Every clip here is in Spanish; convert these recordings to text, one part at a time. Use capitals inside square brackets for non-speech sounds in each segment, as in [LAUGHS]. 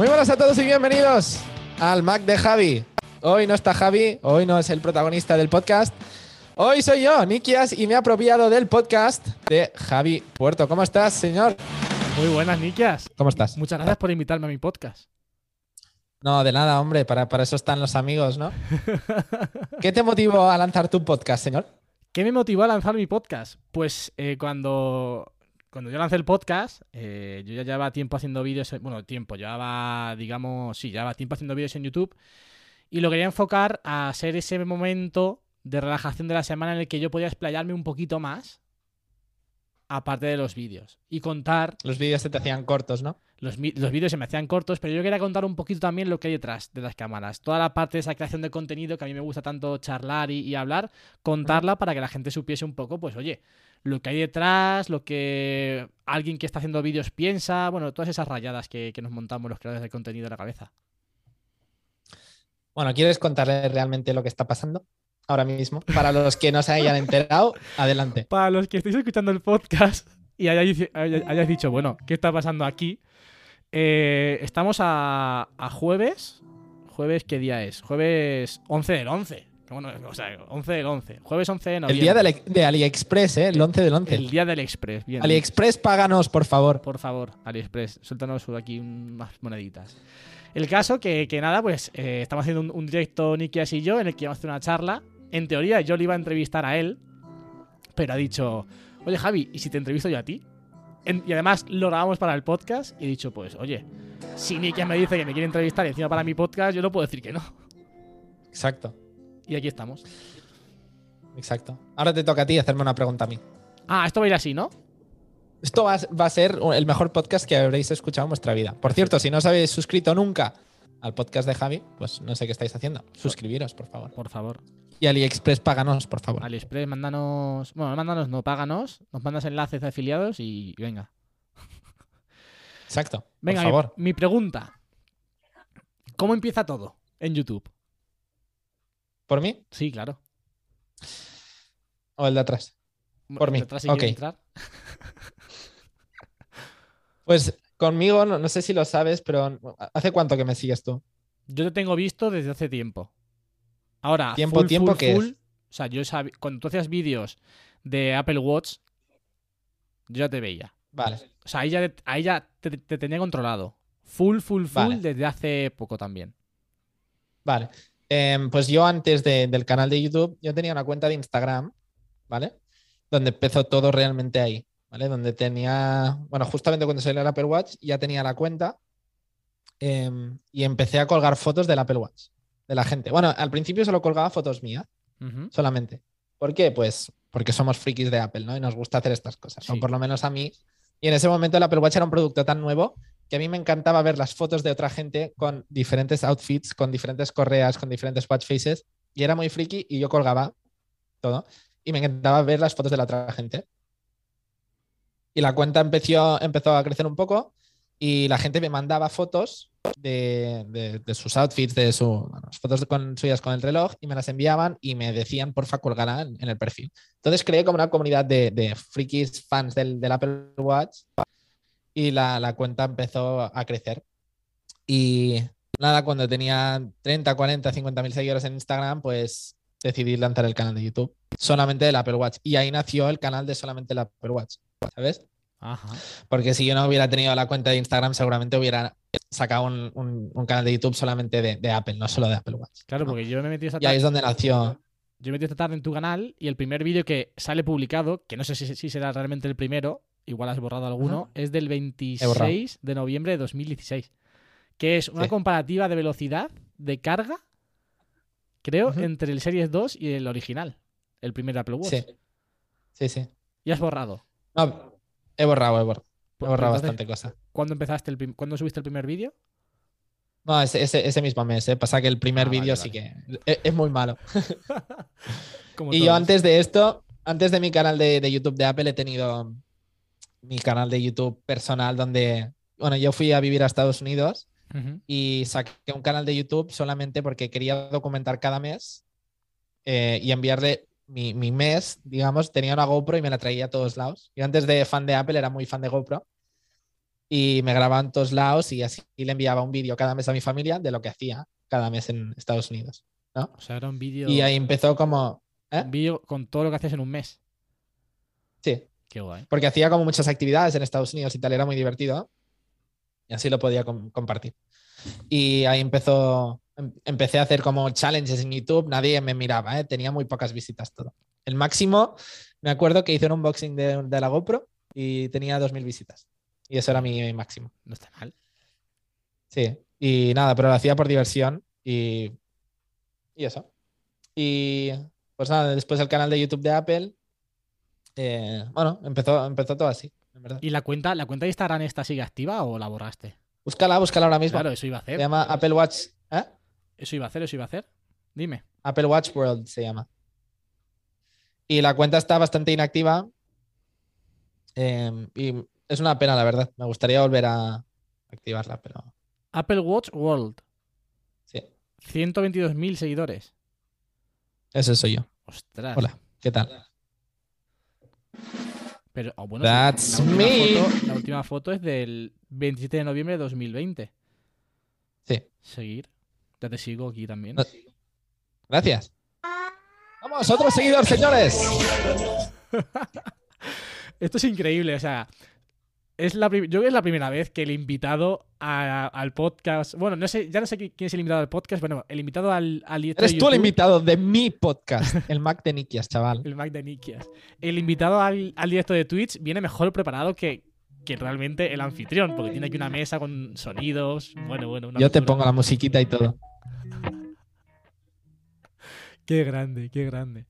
Muy buenas a todos y bienvenidos al Mac de Javi. Hoy no está Javi, hoy no es el protagonista del podcast. Hoy soy yo, Nikias, y me he apropiado del podcast de Javi Puerto. ¿Cómo estás, señor? Muy buenas, Nikias. ¿Cómo estás? Muchas gracias por invitarme a mi podcast. No, de nada, hombre, para, para eso están los amigos, ¿no? [LAUGHS] ¿Qué te motivó a lanzar tu podcast, señor? ¿Qué me motivó a lanzar mi podcast? Pues eh, cuando, cuando yo lancé el podcast, eh, yo ya llevaba tiempo haciendo vídeos, bueno, tiempo, llevaba, digamos, sí, llevaba tiempo haciendo vídeos en YouTube y lo quería enfocar a ser ese momento de relajación de la semana en el que yo podía explayarme un poquito más, aparte de los vídeos, y contar... Los vídeos se te hacían cortos, ¿no? Los, los vídeos se me hacían cortos, pero yo quería contar un poquito también lo que hay detrás de las cámaras. Toda la parte de esa creación de contenido que a mí me gusta tanto charlar y, y hablar, contarla para que la gente supiese un poco, pues oye, lo que hay detrás, lo que alguien que está haciendo vídeos piensa, bueno, todas esas rayadas que, que nos montamos los creadores de contenido en la cabeza. Bueno, ¿quieres contarle realmente lo que está pasando? Ahora mismo, para los que no se hayan enterado, adelante. Para los que estéis escuchando el podcast y hayáis, hayáis dicho, bueno, ¿qué está pasando aquí? Eh, estamos a, a, jueves. ¿Jueves qué día es? Jueves 11 del 11. Bueno, o sea, 11 del 11. Jueves 11 de noviembre. El día de, de AliExpress, ¿eh? El 11 del 11. El día del Express. Bien. AliExpress, páganos, por favor. Por favor, AliExpress. Suéltanos aquí unas moneditas. El caso que, que nada, pues eh, estamos haciendo un, un directo Nikias y yo en el que vamos a hacer una charla. En teoría yo le iba a entrevistar a él, pero ha dicho, oye Javi, ¿y si te entrevisto yo a ti? En, y además lo grabamos para el podcast y he dicho, pues, oye, si Nikias me dice que me quiere entrevistar y encima para mi podcast, yo no puedo decir que no. Exacto. Y aquí estamos. Exacto. Ahora te toca a ti hacerme una pregunta a mí. Ah, esto va a ir así, ¿no? Esto va, va, a ser el mejor podcast que habréis escuchado en vuestra vida. Por cierto, si no os habéis suscrito nunca al podcast de Javi, pues no sé qué estáis haciendo. Suscribiros, por favor. Por favor. Y AliExpress, páganos, por favor. AliExpress, mándanos. Bueno, mándanos, no, páganos. Nos mandas enlaces de afiliados y venga. Exacto. Venga, por favor. Mi, mi pregunta. ¿Cómo empieza todo en YouTube? ¿Por mí? Sí, claro. ¿O el de atrás? Por mí. Atrás, si ok. entrar. [LAUGHS] pues conmigo, no, no, sé si lo sabes, pero ¿hace cuánto que me sigues tú? Yo te tengo visto desde hace tiempo. Ahora, tiempo, full, tiempo que O sea, yo sabía, cuando tú hacías vídeos de Apple Watch, yo ya te veía. Vale. O sea, ahí ya, ahí ya te, te, tenía controlado. Full, full, full vale. desde hace poco también. Vale. Eh, pues yo antes de, del canal de YouTube, yo tenía una cuenta de Instagram, ¿vale? Donde empezó todo realmente ahí, ¿vale? Donde tenía, bueno, justamente cuando salió el Apple Watch, ya tenía la cuenta eh, y empecé a colgar fotos del Apple Watch, de la gente. Bueno, al principio solo colgaba fotos mías, uh -huh. solamente. ¿Por qué? Pues porque somos frikis de Apple, ¿no? Y nos gusta hacer estas cosas, Sí. o por lo menos a mí. Y en ese momento el Apple Watch era un producto tan nuevo que a mí me encantaba ver las fotos de otra gente con diferentes outfits, con diferentes correas, con diferentes watch faces. Y era muy friki y yo colgaba todo. Y me encantaba ver las fotos de la otra gente. Y la cuenta empezó, empezó a crecer un poco y la gente me mandaba fotos de, de, sus outfits, de sus bueno, fotos con, suyas con el reloj y me las enviaban y me decían, porfa, colgará en, en el perfil. Entonces creé como una comunidad de, de frikis fans del, Apple Watch y la, la, cuenta empezó a crecer. Y nada, cuando tenía 30, 40, 50 mil seguidores en Instagram, pues decidí lanzar el canal de YouTube solamente del Apple Watch. Y ahí nació el canal de solamente el Apple Watch, ¿sabes? Ajá. Porque si yo no hubiera tenido la cuenta de Instagram, seguramente hubiera sacado un, un, un canal de YouTube solamente de, de, Apple, no solo de Apple Watch. Claro, porque yo me metí esta Y ahí es donde nació. Yo me metí esta tarde en tu canal y el primer vídeo que sale publicado, que no sé si, si, será realmente el primero, igual has borrado alguno, Ajá. es del 26 de noviembre de 2016. Que es una Sí. comparativa de velocidad de carga, creo, entre el Series 2 y el original, el primer Apple Watch. Sí. Sí, sí. Y has borrado. No, he borrado, he borrado. He Pues, borrado entonces, bastante cosa. ¿Cuándo empezaste el ¿Cuándo subiste el primer vídeo? No, ese, ese, ese mismo mes, ¿eh? Pasa que el primer Ah, vídeo vale. sí que es, es muy malo. [LAUGHS] [LAUGHS] Como Y yo antes de esto, antes de mi canal de, de YouTube de Apple, he tenido mi canal de YouTube personal donde, bueno, yo fui a vivir a Estados Unidos Ujú. y saqué un canal de YouTube solamente porque quería documentar cada mes eh, y enviarle mi, mi mes, digamos, tenía una GoPro y me la traía a todos lados. Yo antes de fan de Apple era muy fan de GoPro y me grababa en todos lados y así le enviaba un vídeo cada mes a mi familia de lo que hacía cada mes en Estados Unidos. ¿no? O sea, era un vídeo. Y ahí empezó como... ¿eh? Un vídeo con todo lo que hacías en un mes. Qué guay. porque hacía como muchas actividades en Estados Unidos y tal, era muy divertido. Y así lo podía com- compartir. Y ahí empezó, em- empecé a hacer como challenges en YouTube, nadie me miraba, ¿eh? tenía muy pocas visitas todo. El máximo, me acuerdo que hice un unboxing de, de la GoPro y tenía 2.000 visitas. Y eso era mi máximo. No está mal. Sí, y nada, pero lo hacía por diversión y, y eso. Y pues nada, después el canal de YouTube de Apple, eh, bueno, empezó, empezó todo así, en verdad. ¿Y la cuenta, la cuenta de Instagram esta sigue activa o la borraste? Búscala, búscala ahora mismo. Claro, eso iba a Se hacer. llama Apple Watch, ¿eh? Eso iba a hacer, eso iba a hacer. Dime. Apple Watch World se llama. Y la cuenta está bastante inactiva. eh, y es una pena, la verdad. Me gustaría volver a activarla, pero Apple Watch World. sí, 122.000 seguidores. ese soy yo. Ostras. Hola, ¿qué tal? Pero, oh, bueno, That's la, última foto, la última foto es del 27 de noviembre de 2020. Sí, Seguir. Ya te sigo aquí también. No- gracias. Vamos, otro seguidor, señores. [LAUGHS] Esto es increíble, o sea, es la yo creo que es la primera vez que el invitado a- al podcast, bueno, no sé, ya no sé qui- quién es el invitado al podcast, bueno, el invitado al, al directo Eres de tú el invitado de mi podcast, el Mac de Nikias, chaval. [LAUGHS] el Mac de Nikias. El invitado al, al directo de Twitch viene mejor preparado que, que realmente el anfitrión, porque tiene aquí una mesa con sonidos, bueno, bueno, una Yo te pongo la musiquita y todo. Qué grande, qué grande.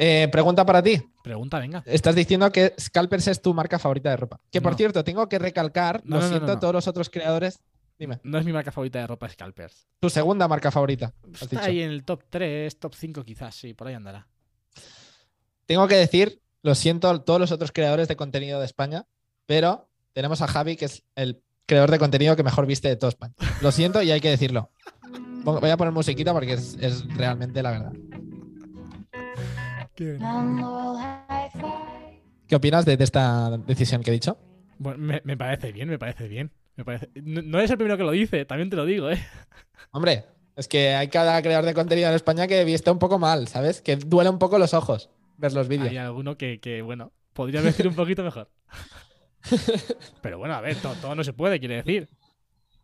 Eh, pregunta para ti. Pregunta, venga. Estás diciendo que Scalpers es tu marca favorita de ropa. Que por No. cierto, tengo que recalcar, No, lo no, siento, todos los otros creadores. Dime, No es mi marca favorita de ropa Scalpers. tu segunda marca favorita. Está dicho. ahí en el top 3, top 5 quizás, sí, por ahí andará. Tengo que decir, lo siento a todos los otros creadores de contenido de España, pero tenemos a Javi, que es el creador de contenido que mejor viste de todo España. Lo siento y hay que decirlo. Voy a poner musiquita porque es, es realmente la verdad. ¿Qué opinas de, de esta decisión que he dicho? Bueno, me, me parece bien, me parece bien. Me parece... No, no eres el primero que lo dice, también te lo digo, ¿eh? Hombre, es que hay cada creador de contenido en España que viste un poco mal, ¿sabes? Que duele un poco los ojos ver los vídeos. Hay alguno que, que, bueno, podría vestir un poquito mejor. [LAUGHS] Pero bueno, a ver, to- todo, no se puede, quiere decir.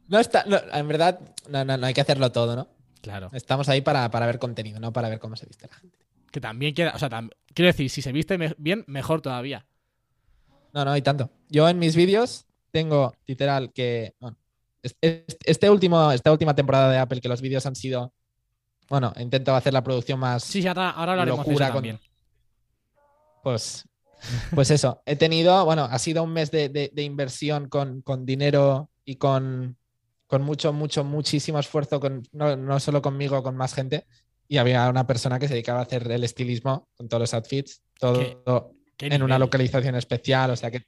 No está, no, en verdad, no, no, no hay que hacerlo todo, ¿no? Claro. Estamos ahí para, para ver contenido, no para ver cómo se viste la gente. Que también queda, o sea, tam- quiero decir, si se viste me- bien, mejor todavía. No, no hay tanto. Yo en mis vídeos tengo literal que. bueno, este último, esta última temporada de Apple, que los vídeos han sido. Bueno, intento hacer la producción más. Sí, sí, ahora, ahora hablaremos de Locura eso con- también. Pues, pues eso. [LAUGHS] He tenido. Bueno, ha sido un mes de, de- de inversión con, con dinero y con, con mucho, mucho, muchísimo esfuerzo, con, no, no solo conmigo, con más gente. Y había una persona que se dedicaba a hacer el estilismo con todos los outfits, todo ¿Qué en una localización especial. O sea que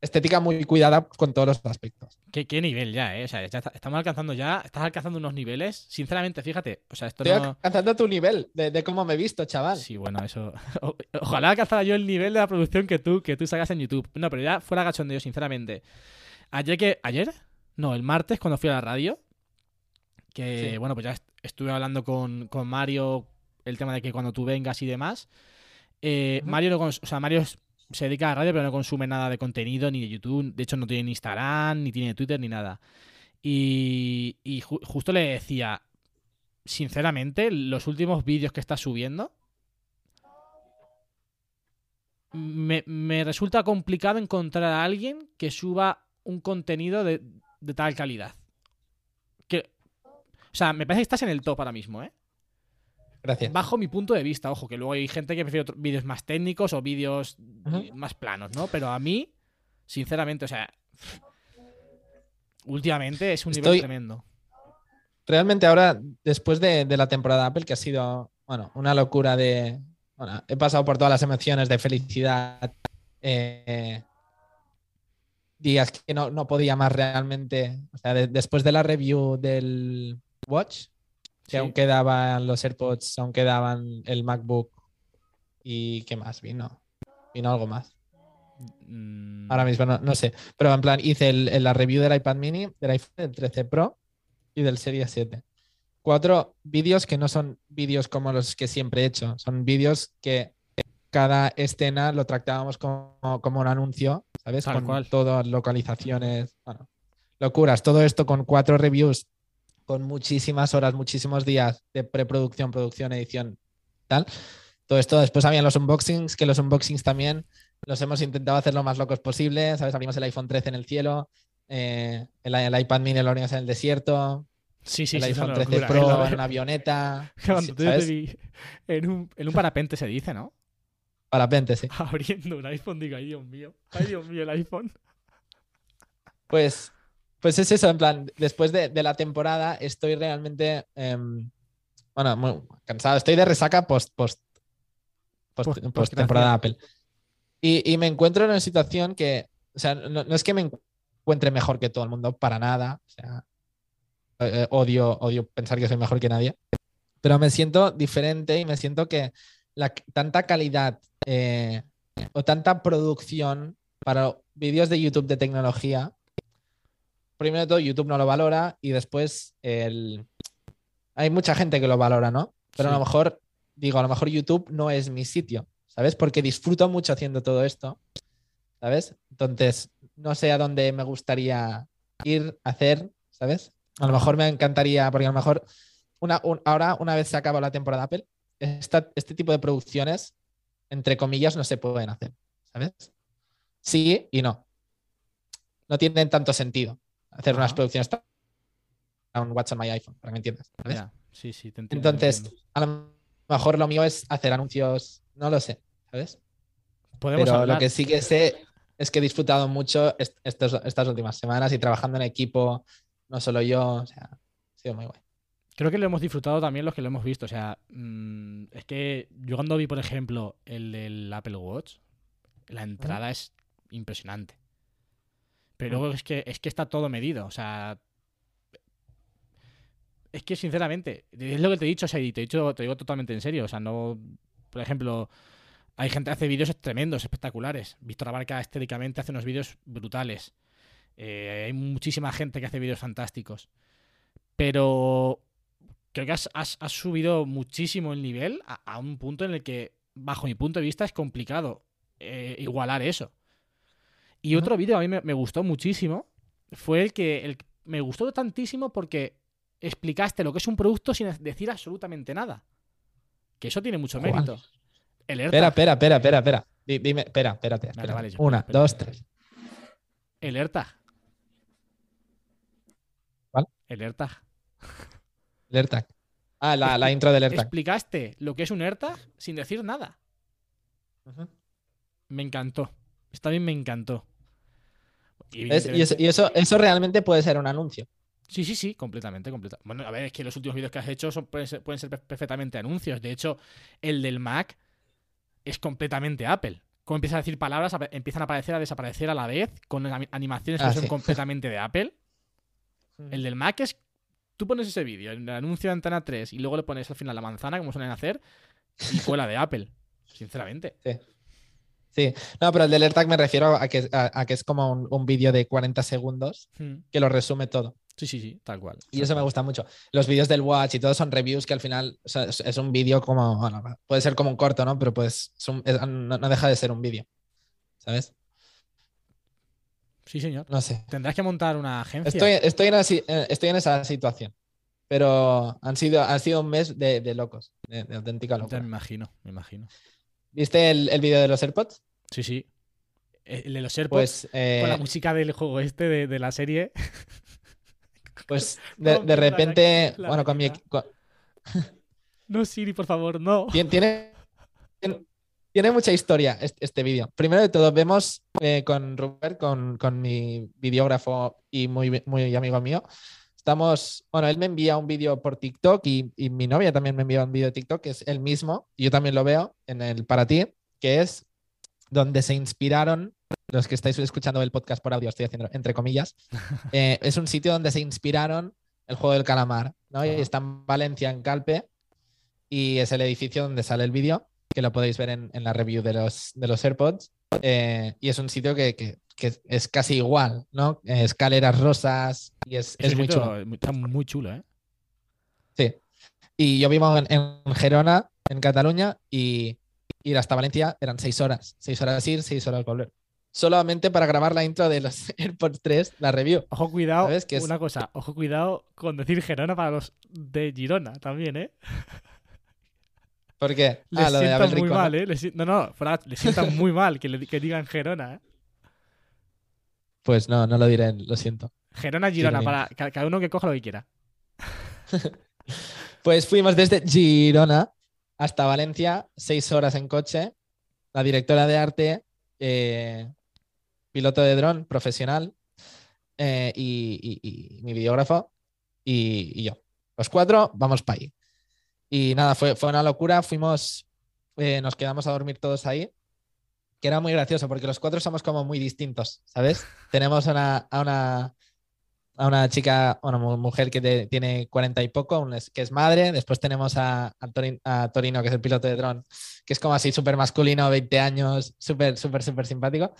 estética muy cuidada con todos los aspectos. ¿Qué, qué nivel ya, eh? O sea, ya está- estamos alcanzando ya, estás alcanzando unos niveles. Sinceramente, fíjate, o sea, esto Estoy no. alcanzando tu nivel de, de cómo me he visto, chaval. Sí, bueno, eso. o- Ojalá alcanzara yo el nivel de la producción que tú, que tú sacas en YouTube. No, pero ya fuera cachondeo, sinceramente. Ayer que. ¿Ayer? No, el martes cuando fui a la radio. Que Sí. bueno, pues ya estuve hablando con, con Mario el tema de que cuando tú vengas y demás. Eh. Mario no o sea, Mario se dedica a la radio, pero no consume nada de contenido, ni de YouTube. De hecho, no tiene ni Instagram, ni tiene Twitter, ni nada. Y, y ju- justo le decía, sinceramente, los últimos vídeos que estás subiendo, me, me resulta complicado encontrar a alguien que suba un contenido de, de tal calidad. O sea, me parece que estás en el top ahora mismo, ¿eh? Gracias. Bajo mi punto de vista, ojo, que luego hay gente que prefiere vídeos más técnicos o vídeos más planos, ¿no? Pero a mí, sinceramente, o sea, últimamente es un nivel tremendo. Realmente ahora, después de, de la temporada Apple, que ha sido, bueno, una locura de... Bueno, he pasado por todas las emociones de felicidad, eh, días que no, no podía más realmente. O sea, de- después de la review del Watch, que Sí. aún quedaban los AirPods, aún quedaban el MacBook y ¿qué más vino? Vino algo más. Mm, Ahora mismo no, no sé. Pero en plan, hice el- el- la review del iPad mini, del iPhone del 13 Pro y del Series 7. Cuatro vídeos que no son vídeos como los que siempre he hecho. Son vídeos que cada escena lo tratábamos como, como un anuncio, ¿sabes? Tal con todas localizaciones. Bueno, locuras. Todo esto con cuatro reviews, con muchísimas horas, muchísimos días de preproducción, producción, edición, tal. Todo esto. Después habían los unboxings, que los unboxings también los hemos intentado hacer lo más locos posible, ¿sabes? Abrimos el iPhone 13 en el cielo, eh, el, el iPad mini lo abrimos en el desierto, sí, sí, el sí. iPhone una 13 locura, Pro [LAUGHS] en una avioneta, [LAUGHS] en un, en un parapente se dice, ¿no? Parapente, sí. [LAUGHS] Abriendo un iPhone, digo, ay Dios mío, ay Dios mío, el iPhone. Pues, pues es eso, en plan, después de, de la temporada estoy realmente, em, bueno, muy cansado, estoy de resaca post, post, post, Post- post temporada Apple. Y, y me encuentro en una situación que, o sea, no, no es que me encuentre mejor que todo el mundo, para nada, o sea, eh, odio, odio pensar que soy mejor que nadie, pero me siento diferente y me siento que la, tanta calidad eh, o tanta producción para vídeos de YouTube de tecnología, primero de todo YouTube no lo valora y después el... hay mucha gente que lo valora, ¿no? Pero a lo mejor, digo, a lo mejor YouTube no es mi sitio, ¿sabes? Porque disfruto mucho haciendo todo esto, ¿sabes? Entonces, no sé a dónde me gustaría ir a hacer, ¿sabes? A lo mejor me encantaría, porque a lo mejor una, un- ahora, una vez se acaba la temporada Apple, esta- este tipo de producciones, entre comillas, no se pueden hacer, ¿sabes? Sí y no. No tienen tanto sentido hacer unas producciones un What's on my iPhone, para que me entiendas. Ya, sí, sí, te entiendo. te Entonces, entiendo. a lo mejor lo mío es hacer anuncios, no lo sé, ¿sabes? podemos Pero hablar. lo que sí que sé es que he disfrutado mucho est- estos- estas últimas semanas y trabajando en equipo, no solo yo, o sea, ha sido muy guay. Creo que lo hemos disfrutado también los que lo hemos visto. O sea, mm, es que yo cuando vi, por ejemplo, el del Apple Watch, la entrada es impresionante. Pero luego es que, es que está todo medido. O sea, es que sinceramente, es lo que te he dicho, o sea, y te he dicho, te digo totalmente en serio. O sea, no, por ejemplo, hay gente que hace vídeos tremendos, espectaculares. Víctor Abarca estéticamente hace unos vídeos brutales. Eh, hay muchísima gente que hace vídeos fantásticos. Pero creo que has, has- has subido muchísimo el nivel a, a un punto en el que, bajo mi punto de vista, es complicado eh, igualar eso. Y otro vídeo a mí me, me gustó muchísimo. Fue el que el, me gustó tantísimo porque explicaste lo que es un producto sin decir absolutamente nada. Que eso tiene mucho mérito. El Espera, AirTag. espera, espera, espera, espera. Di- Dime, espera, vale, yo- Una, espera, dos, espera. tres. El AirTag. ¿Cuál? El AirTag. El AirTag. Ah, la, la intro del AirTag. Explicaste lo que es un AirTag sin decir nada. Me encantó. Esta también me encantó. Y ¿Ves? Y, eso, y eso, eso realmente puede ser un anuncio. Sí, sí, sí, completamente, completamente. Bueno, a ver, es que los últimos vídeos que has hecho son, pueden, ser, pueden ser per- perfectamente anuncios. De hecho, el del Mac es completamente Apple. Como empiezas a decir palabras, empiezan a aparecer, a desaparecer a la vez, con ani- animaciones que Ah, son sí. completamente de Apple. El del Mac es. Tú pones ese vídeo, el anuncio de Antena 3, y luego le pones al final la manzana, como suelen hacer, y fue la de Apple. Sinceramente. Sí. Sí. No, pero el del AirTag me refiero a que, a, a que es como un, un vídeo de 40 segundos Hmm. que lo resume todo. Sí, sí, sí, tal cual. Y eso me gusta mucho. Los vídeos del Watch y todo son reviews que al final o sea, es, es un vídeo como, bueno, puede ser como un corto, ¿no? Pero pues es un- es- no, no deja de ser un vídeo. ¿Sabes? Sí, señor. No sé. Tendrás que montar una agencia. Estoy, estoy, en, eh, estoy en esa situación. Pero han sido, han sido un mes de, de locos, de, de auténtica Ya me locura. imagino, me imagino. ¿Viste el, el vídeo de los AirPods? Sí, sí. El de los AirPods Pues, eh, con la música del juego este de, de la serie. [LAUGHS] pues [LAUGHS] de, de repente, la bueno, con mi, con- No, Siri, por favor, no. [LAUGHS] Tien- Tiene, tiene, tiene mucha historia este, este vídeo. Primero de todo, vemos eh, con Rupert, con, con mi videógrafo y muy, muy amigo mío. Estamos, bueno, él me envía un vídeo por TikTok y, y mi novia también me envía un vídeo de TikTok, que es el mismo, y yo también lo veo en el para ti, que es donde se inspiraron, los que estáis escuchando el podcast por audio, estoy haciendo entre comillas, [LAUGHS] eh, es un sitio donde se inspiraron el juego del calamar, ¿no? Y está en Valencia, en Calpe, y es el edificio donde sale el vídeo, que lo podéis ver en, en la review de los, de los AirPods. eh, y es un sitio que, que- que es casi igual, ¿no? Eh, escaleras rosas y es, es muy chulo. Está muy chulo, ¿eh? Sí. Y yo vivo en, en Gerona, en Cataluña, y ir hasta Valencia eran seis horas. Seis horas ir, seis horas volver. Solamente para grabar la intro de los [LAUGHS] AirPods 3, la review. Ojo, cuidado. ¿Sabes? Que es- Una cosa, ojo, cuidado con decir Gerona para los de Girona también, ¿eh? ¿Por qué? Les Ah, lo de Abel muy Rico, ¿no? mal, ¿eh? Les si- no, no, fuera, les sientan muy mal que, le- que digan Gerona, ¿eh? Pues no, no lo diré, lo siento. Gerona, Girona, Gironino. para ca- cada uno que coja lo que quiera. [LAUGHS] Pues fuimos desde Girona hasta Valencia, seis horas en coche. La directora de arte, eh, piloto de dron profesional eh, y, y- y mi videógrafo y, y yo. Los cuatro vamos para ahí. Y nada, fue, fue una locura. Fuimos, eh, nos quedamos a dormir todos ahí, que era muy gracioso porque los cuatro somos como muy distintos, ¿sabes? [LAUGHS] Tenemos una, a una a una chica, una mu- mujer que te- tiene 40 y poco, que es madre. Después tenemos a, a Torin- a Torino, que es el piloto de dron, que es como así súper masculino, 20 años, súper, súper, súper simpático.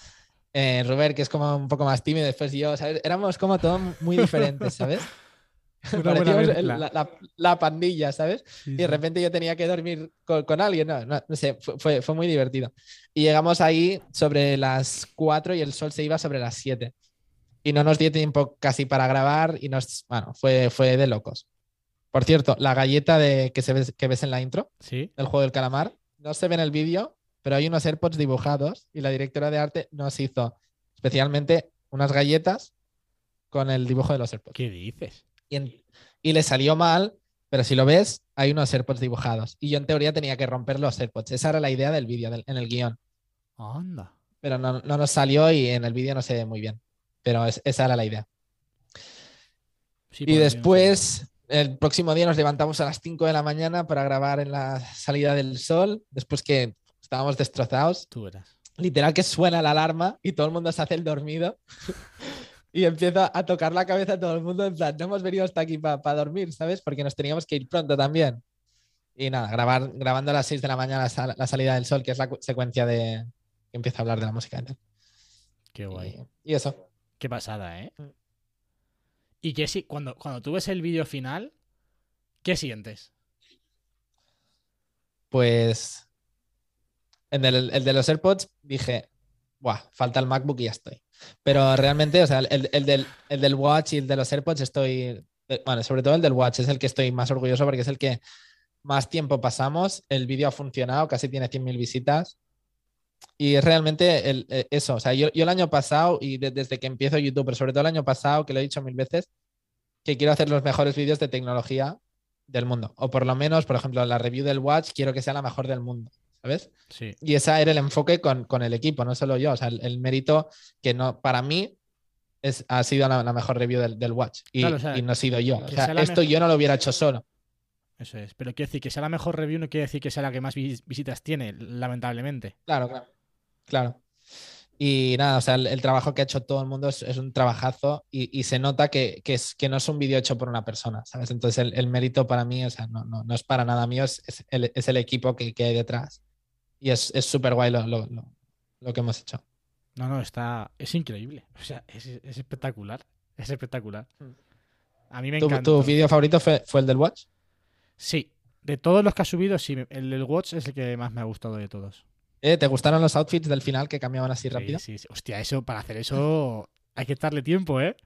Eh, Robert, que es como un poco más tímido, después yo, ¿sabes? Éramos como todos muy diferentes, ¿sabes? [LAUGHS] [LAUGHS] Parecíamos el- la, la- la pandilla, ¿sabes? Sí, Y de repente yo tenía que dormir con, con alguien, no, no, no sé, fue, muy divertido. Y llegamos ahí sobre las 4 y el sol se iba sobre las 7. Y no nos dio tiempo casi para grabar y nos, bueno, fue, fue de locos. Por cierto, la galleta de, que, se ves, que ves en la intro Sí. del juego del calamar, no se ve en el vídeo, pero hay unos AirPods dibujados y la directora de arte nos hizo especialmente unas galletas con el dibujo de los AirPods ¿Qué dices? Y, en- y le salió mal, pero si lo ves, hay unos AirPods dibujados. Y yo en teoría tenía que romper los AirPods. Esa era la idea del vídeo, en el guion. Anda. Pero no, no nos salió y en el vídeo no se ve muy bien. Pero es- esa era la idea. Sí, y después, el próximo día nos levantamos a las 5 de la mañana para grabar en la salida del sol, después que estábamos destrozados. Tú eras. literal que suena la alarma y todo el mundo se hace el dormido [LAUGHS] y empieza a tocar la cabeza a todo el mundo en plan, no hemos venido hasta aquí para dormir, ¿sabes? Porque nos teníamos que ir pronto también. Y nada, grabar, grabando a las 6 de la mañana la, sal- la salida del sol, que es la cu- secuencia de que empieza a hablar de la música. Qué guay. Y, y eso. Qué pasada, ¿eh? Mm. Y que sí, cuando, cuando tú ves el vídeo final, ¿qué sientes? Pues en el, el de los AirPods dije, Buah, falta el MacBook y ya estoy. Pero realmente, o sea, el, el del, el del Watch y el de los AirPods estoy, eh, bueno, sobre todo el del Watch es el que estoy más orgulloso porque es el que más tiempo pasamos, el vídeo ha funcionado, casi tiene 100.000 visitas. Y es realmente el- eh, eso, o sea, yo, yo el año pasado y de- desde que empiezo YouTube, pero sobre todo el año pasado, que lo he dicho mil veces, que quiero hacer los mejores vídeos de tecnología del mundo. O por lo menos, por ejemplo, la review del Watch quiero que sea la mejor del mundo, ¿sabes? Sí. Y ese era el enfoque con, con el equipo, no solo yo. O sea, el, el mérito que no, para mí es, ha sido la, la mejor review del, del Watch. Y, Claro, o sea, y no he sido yo. O sea, esto mejor- yo no lo hubiera hecho solo. Eso es. Pero quiero decir que sea la mejor review no quiere decir que sea la que más vis- visitas tiene, lamentablemente. Claro, claro. Claro. Y nada, o sea, el, el trabajo que ha hecho todo el mundo es, es un trabajazo y, y se nota que, que es, que no es un vídeo hecho por una persona, ¿sabes? Entonces el, el mérito para mí, o sea, no, no, no es para nada mío, es, es el, es el equipo que, que hay detrás. Y es es súper guay lo, lo, lo- lo que hemos hecho. No, no, está. Es increíble. O sea, es, es espectacular. Es espectacular. Mm. A mí me ¿Tu, encanta. tu vídeo favorito fue, fue el del Watch? Sí. De todos los que ha subido, sí. El del Watch es el que más me ha gustado de todos. Eh, ¿Te gustaron los outfits del final que cambiaban así Sí, rápido? Sí, sí. Hostia, eso, para hacer eso [LAUGHS] hay que darle tiempo, ¿eh?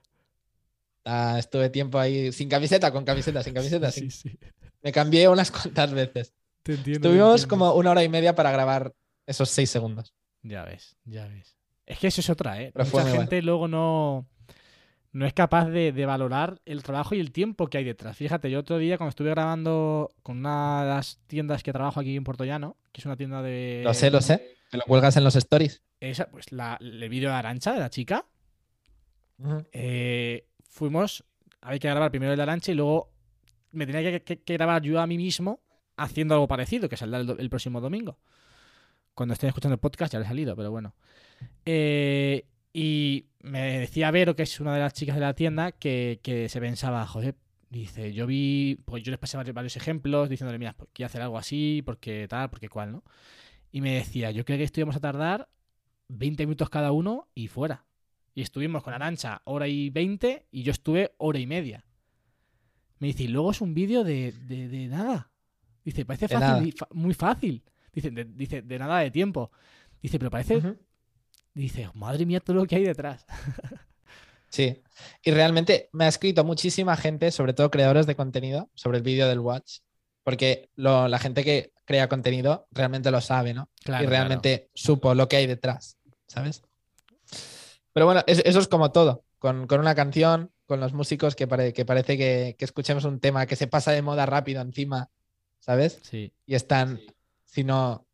Ah, estuve tiempo ahí sin camiseta, con camiseta, sin camiseta. [LAUGHS] Sí, sin- sí. Me cambié unas [LAUGHS] cuantas veces. Te entiendo. te Tuvimos como una hora y media para grabar esos seis segundos. Ya ves, ya ves. Es que eso es otra, ¿eh? Pero Mucha gente luego no, no es capaz de, de valorar el trabajo y el tiempo que hay detrás. Fíjate, yo otro día cuando estuve grabando con una de las tiendas que trabajo aquí en Puerto Llano, que es una tienda de... Lo sé, lo sé. Que lo cuelgas en los stories. Esa, pues la, el vídeo de Arancha, de la chica, eh, fuimos, había que grabar primero el de Arancha y luego me tenía que, que- que grabar yo a mí mismo haciendo algo parecido, que saldrá el, próximo domingo. Cuando estén escuchando el podcast ya le ha salido, pero bueno. Eh, y me decía Vero, que es una de las chicas de la tienda, que, que se pensaba, joder, dice, yo vi, pues yo les pasé varios, ejemplos diciéndole, mira, pues quiero hacer algo así, porque tal, porque cual, ¿no? Y me decía, yo creo que esto íbamos a tardar 20 minutos cada uno y fuera. Y estuvimos con Arancha hora y 20 y yo estuve hora y media. Me dice, y luego es un vídeo de, de- de nada. Dice, parece fácil, fa- muy fácil. Dice de, dice, de nada de tiempo. Dice, pero parece. Dice, madre mía, todo lo que hay detrás. [LAUGHS] Sí. Y realmente me ha escrito muchísima gente, sobre todo creadores de contenido, sobre el vídeo del Watch, porque lo- la gente que crea contenido realmente lo sabe, ¿no? Claro, y realmente supo lo que hay detrás, ¿sabes? Pero bueno, es- eso es como todo, con, con una canción, con los músicos que, pare- que parece que, que escuchemos un tema que se pasa de moda rápido encima, ¿sabes? Sí, Y están, si no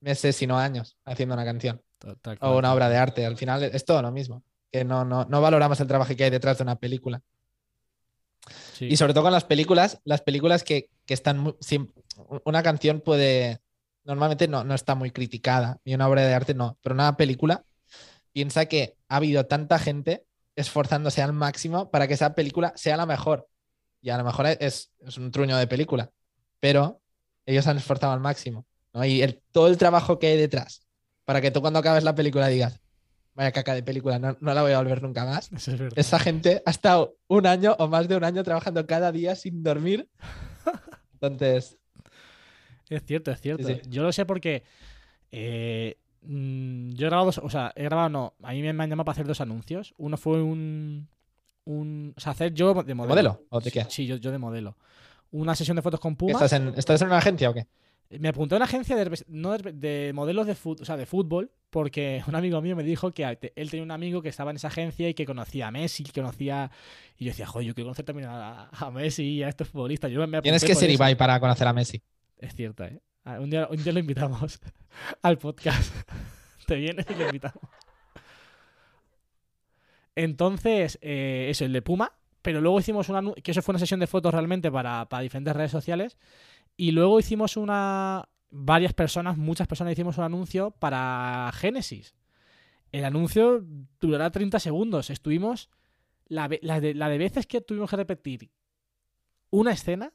meses, si no años, haciendo una canción o una obra de arte. Al final es todo lo mismo, que no, no, no valoramos el trabajo que hay detrás de una película. Sí. Y sobre todo con las películas, las películas que, que están muy, una canción puede, normalmente no, no está muy criticada, ni una obra de arte no, pero una película piensa que ha habido tanta gente esforzándose al máximo para que esa película sea la mejor. Y a lo mejor es, es un truño de película, pero ellos han esforzado al máximo. ¿no? Y el- todo el trabajo que hay detrás para que tú cuando acabes la película digas, vaya caca de película, no, no la voy a volver nunca más. Es. Esa gente ha estado un año o más de un año trabajando cada día sin dormir. [LAUGHS] Entonces, Es cierto, es cierto. sí. Yo lo sé porque eh, mm, yo he grabado dos, o sea, he grabado, no, a mí me, me han llamado para hacer dos anuncios. Uno fue un, un o sea, hacer yo de modelo. modelo? ¿O de qué? Sí, yo, yo de modelo. Una sesión de fotos con Puma. ¿estás en, ¿estás en una agencia o qué? Me apunté a una agencia de, repres- no de, de modelos de, fut- o sea, de fútbol porque un amigo mío me dijo que él tenía un amigo que estaba en esa agencia y que conocía a Messi, que conocía... Y yo decía, joder, yo quiero conocer también a, a Messi y a estos futbolistas. Yo me Tienes que ser. Ibai para conocer a Messi. Es cierto, ¿eh? Ah, Un día, un día lo invitamos [LAUGHS] al podcast. [LAUGHS] Te vienes y lo invitamos. Entonces, eh, eso, el de Puma. Pero luego hicimos una... Que eso fue una sesión de fotos realmente para, para diferentes redes sociales. Y luego hicimos una... Varias personas, muchas personas hicimos un anuncio para Genesis. El anuncio durará 30 segundos. Estuvimos... La, la de, la de veces que tuvimos que repetir una escena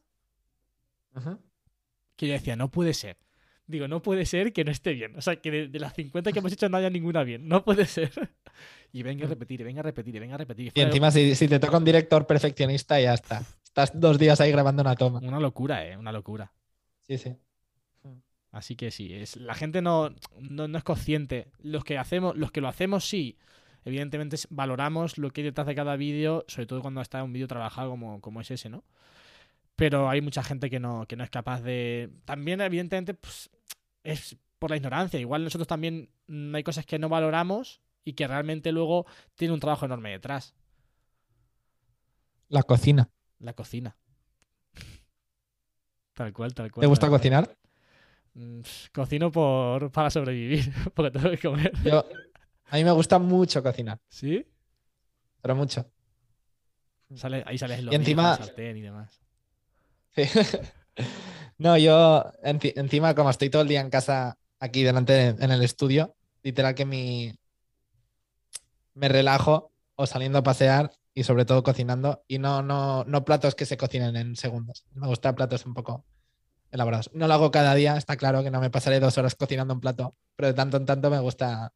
que yo decía, no puede ser. Digo, no puede ser que no esté bien. O sea, que de, de las 50 que hemos hecho no haya ninguna bien. No puede ser. Y venga a repetir, y venga a repetir, y venga a repetir. Y fue encima, si, si te toca un director perfeccionista, ya está. Estás dos días ahí grabando una toma. Una locura, ¿eh? Una locura. Sí, sí. Así que sí, es, la gente no, no, no es consciente. Los que, hacemos, los que lo hacemos, sí. Evidentemente valoramos lo que hay detrás de cada vídeo, sobre todo cuando está un vídeo trabajado como, como es ese, ¿no? Pero hay mucha gente que no, que no es capaz de... También, evidentemente, pues, es por la ignorancia. Igual nosotros también mm, hay cosas que no valoramos y que realmente luego tiene un trabajo enorme detrás. La cocina. La cocina. [LAUGHS] Tal cual, tal cual. ¿Te gusta cocinar? Mm, Cocino por, para sobrevivir, [LAUGHS] porque tengo que comer. Yo, a mí me gusta mucho cocinar, ¿Sí? pero mucho. Sale, ahí sales Y encima- sartén y demás. Sí. [LAUGHS] No, yo enci- encima, como estoy todo el día en casa, aquí delante de- en el estudio, literal que mi me relajo o saliendo a pasear y sobre todo cocinando y no, no, no platos que se cocinen en segundos. Me gusta platos un poco elaborados. No lo hago cada día, está claro que no me pasaré dos horas cocinando un plato, pero de tanto en tanto me gusta.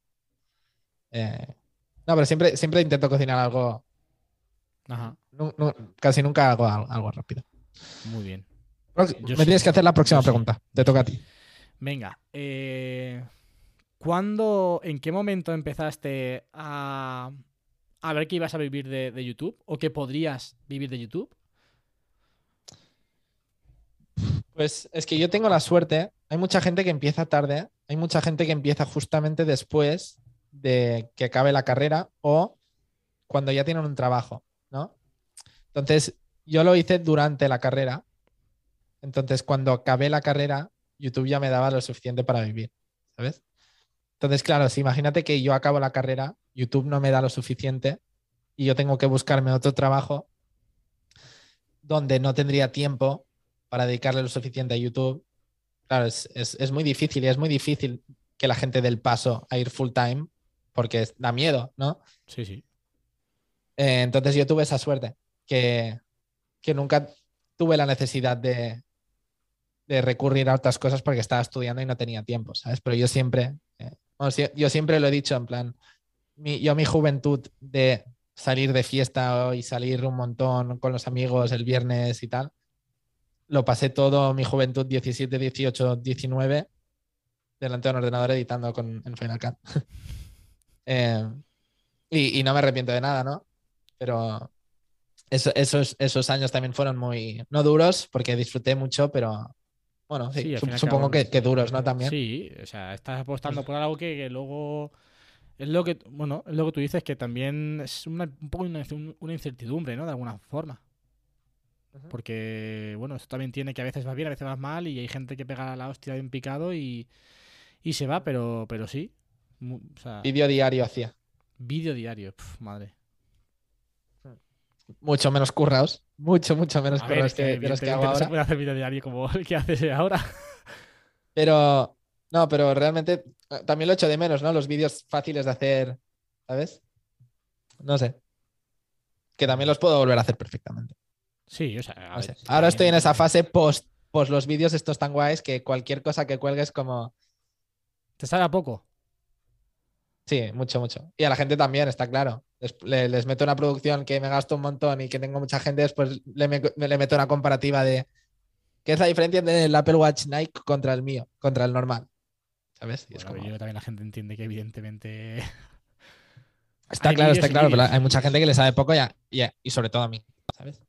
eh, No, pero siempre, siempre intento cocinar algo. Ajá, nu- casi nunca hago al- algo, rápido. Muy bien. Yo me tienes que hacer la próxima pregunta. Te toca a ti. Venga, eh, ¿cuándo, en qué momento empezaste a, a ver que ibas a vivir de, de YouTube o que podrías vivir de YouTube? Pues es que yo tengo la suerte, hay mucha gente que empieza tarde, hay mucha gente que empieza justamente después de que acabe la carrera o cuando ya tienen un trabajo, ¿no? Entonces, yo lo hice durante la carrera, entonces cuando acabé la carrera, YouTube ya me daba lo suficiente para vivir, ¿sabes? Entonces, claro, si imagínate que yo acabo la carrera, YouTube no me da lo suficiente y yo tengo que buscarme otro trabajo donde no tendría tiempo para dedicarle lo suficiente a YouTube. Claro, es, es- es muy difícil y es muy difícil que la gente dé el paso a ir full time porque da miedo, ¿no? Sí, sí. Eh, entonces yo tuve esa suerte, que, que nunca tuve la necesidad de, de recurrir a otras cosas porque estaba estudiando y no tenía tiempo, ¿sabes? Pero yo siempre, eh, Bueno, sí, yo siempre lo he dicho, en plan, mi- yo mi juventud de salir de fiesta y salir un montón con los amigos el viernes y tal, lo pasé todo mi juventud 17, 18, 19 delante de un ordenador editando con, en Final Cut. [LAUGHS] Eh, y, y no me arrepiento de nada, ¿no? Pero eso- esos, esos años también fueron muy, no duros, porque disfruté mucho, pero bueno, sí, sup- supongo que, que duros, ¿no? También. Sí, o sea, estás apostando por algo que, que luego es lo que, bueno, es lo que tú dices que también es una, un poco una, una incertidumbre, ¿no? De alguna forma. Porque, bueno, esto también tiene que a veces vas bien, a veces vas mal y hay gente que pega la hostia bien picado y, y se va, pero, pero sí. O sea, Vídeo diario hacía. vídeo diario, pf, madre. Mucho menos curraos. Mucho, mucho menos ver, es que, los que hago evidentemente no se ahora. puede hacer vídeo diario como el que haces ahora. [LAUGHS] Pero, no, pero realmente eh, también lo echo de menos, ¿no? Los vídeos fáciles de hacer, ¿sabes? No sé. Que también los puedo volver a hacer perfectamente. Sí, o sea, a Ahora estoy en esa fase post, post los vídeos estos tan guays que cualquier cosa que cuelgues como... ¿Te sabe a poco? Sí, mucho, mucho. Y a la gente también, está claro. Les, le- les meto una producción que me gasto un montón y que tengo mucha gente, después le, me- le meto una comparativa de qué es la diferencia del Apple Watch Nike contra el mío, contra el normal. ¿Sabes? Y es como- yo también la gente entiende que evidentemente Está hay claro, está claro, pero hay mucha gente que le sabe poco y, a- y sobre todo a mí, ¿sabes?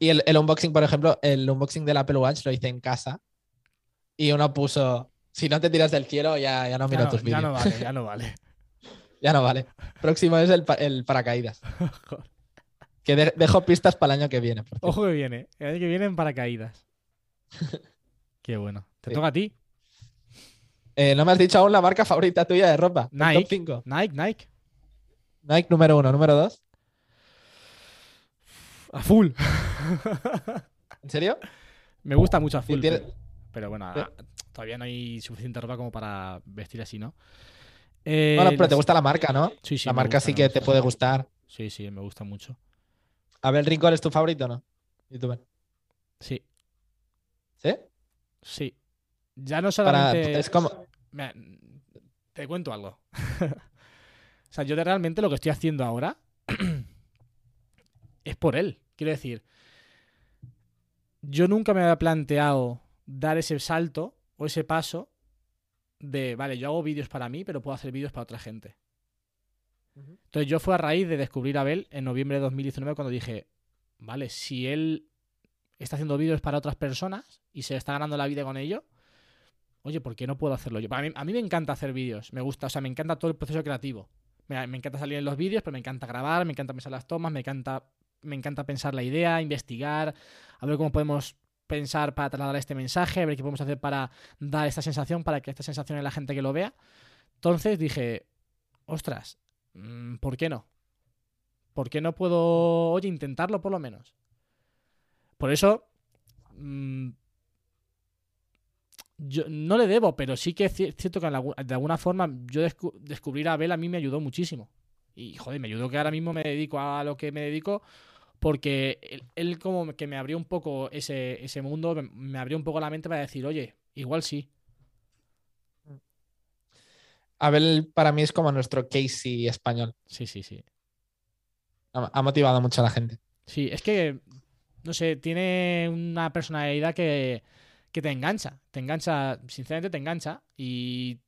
Y el, el unboxing, por ejemplo, el unboxing del Apple Watch lo hice en casa y uno puso, si no te tiras del cielo ya, ya no miro ya, no, tus ya vídeos. [LAUGHS] no vale, ya no vale. Ya no vale. Próximo es el, pa- el paracaídas. [LAUGHS] Que de- dejo pistas para el año que viene. por. Ojo que viene, el año que viene en paracaídas. [LAUGHS] Qué bueno. Te Sí. toca a ti. Eh, no me has dicho aún la marca favorita tuya de ropa. Nike. Top 5. Nike, Nike. Nike número uno, número dos. A full. ¿En serio? Me gusta mucho a full. Pero, pero bueno, Sí. a- todavía no hay suficiente ropa como para vestir así, ¿no? Eh, Bueno, pero te gusta la marca, ¿no? Sí, sí, la marca gusta, sí que te puede gustar. Sí, sí, me gusta mucho. Abel Rincón es tu favorito, ¿no? ¿Youtuber? Sí, ¿Sí? sí. Ya no Para, solamente... es como. Mira, te cuento algo. [LAUGHS] o sea, yo realmente lo que estoy haciendo ahora [CLEARS THROAT] es por él. Quiero decir, yo nunca me había planteado dar ese salto o ese paso de, vale, yo hago vídeos para mí, pero puedo hacer vídeos para otra gente. Entonces yo fue a raíz de descubrir a Abel en noviembre de 2019 cuando dije, vale, si él está haciendo vídeos para otras personas y se está ganando la vida con ello, oye, ¿por qué no puedo hacerlo yo? Para mí, a mí me encanta hacer vídeos, me gusta, o sea, me encanta todo el proceso creativo. Me, me encanta salir en los vídeos, pero me encanta grabar, me encanta pensar las tomas, me encanta, me encanta pensar la idea, investigar, a ver cómo podemos pensar para trasladar este mensaje, a ver qué podemos hacer para dar esta sensación, para que esta sensación en la gente que lo vea. Entonces dije, ostras, mm, ¿por qué no? ¿Por qué no puedo, oye, intentarlo por lo menos? Por eso, mm, yo no le debo, pero sí que es cier- cierto que de alguna forma yo descu- descubrir a Abel a mí me ayudó muchísimo. Y joder, me ayudó que ahora mismo me dedico a lo que me dedico porque él, él como que me abrió un poco ese, ese mundo, me, me abrió un poco la mente para decir, oye, igual sí. Abel para mí es como nuestro Casey español. Sí, sí, sí. Ha, ha motivado mucho a la gente. Sí, es que, no sé, tiene una personalidad que, que te engancha. Te engancha, sinceramente te engancha. Y,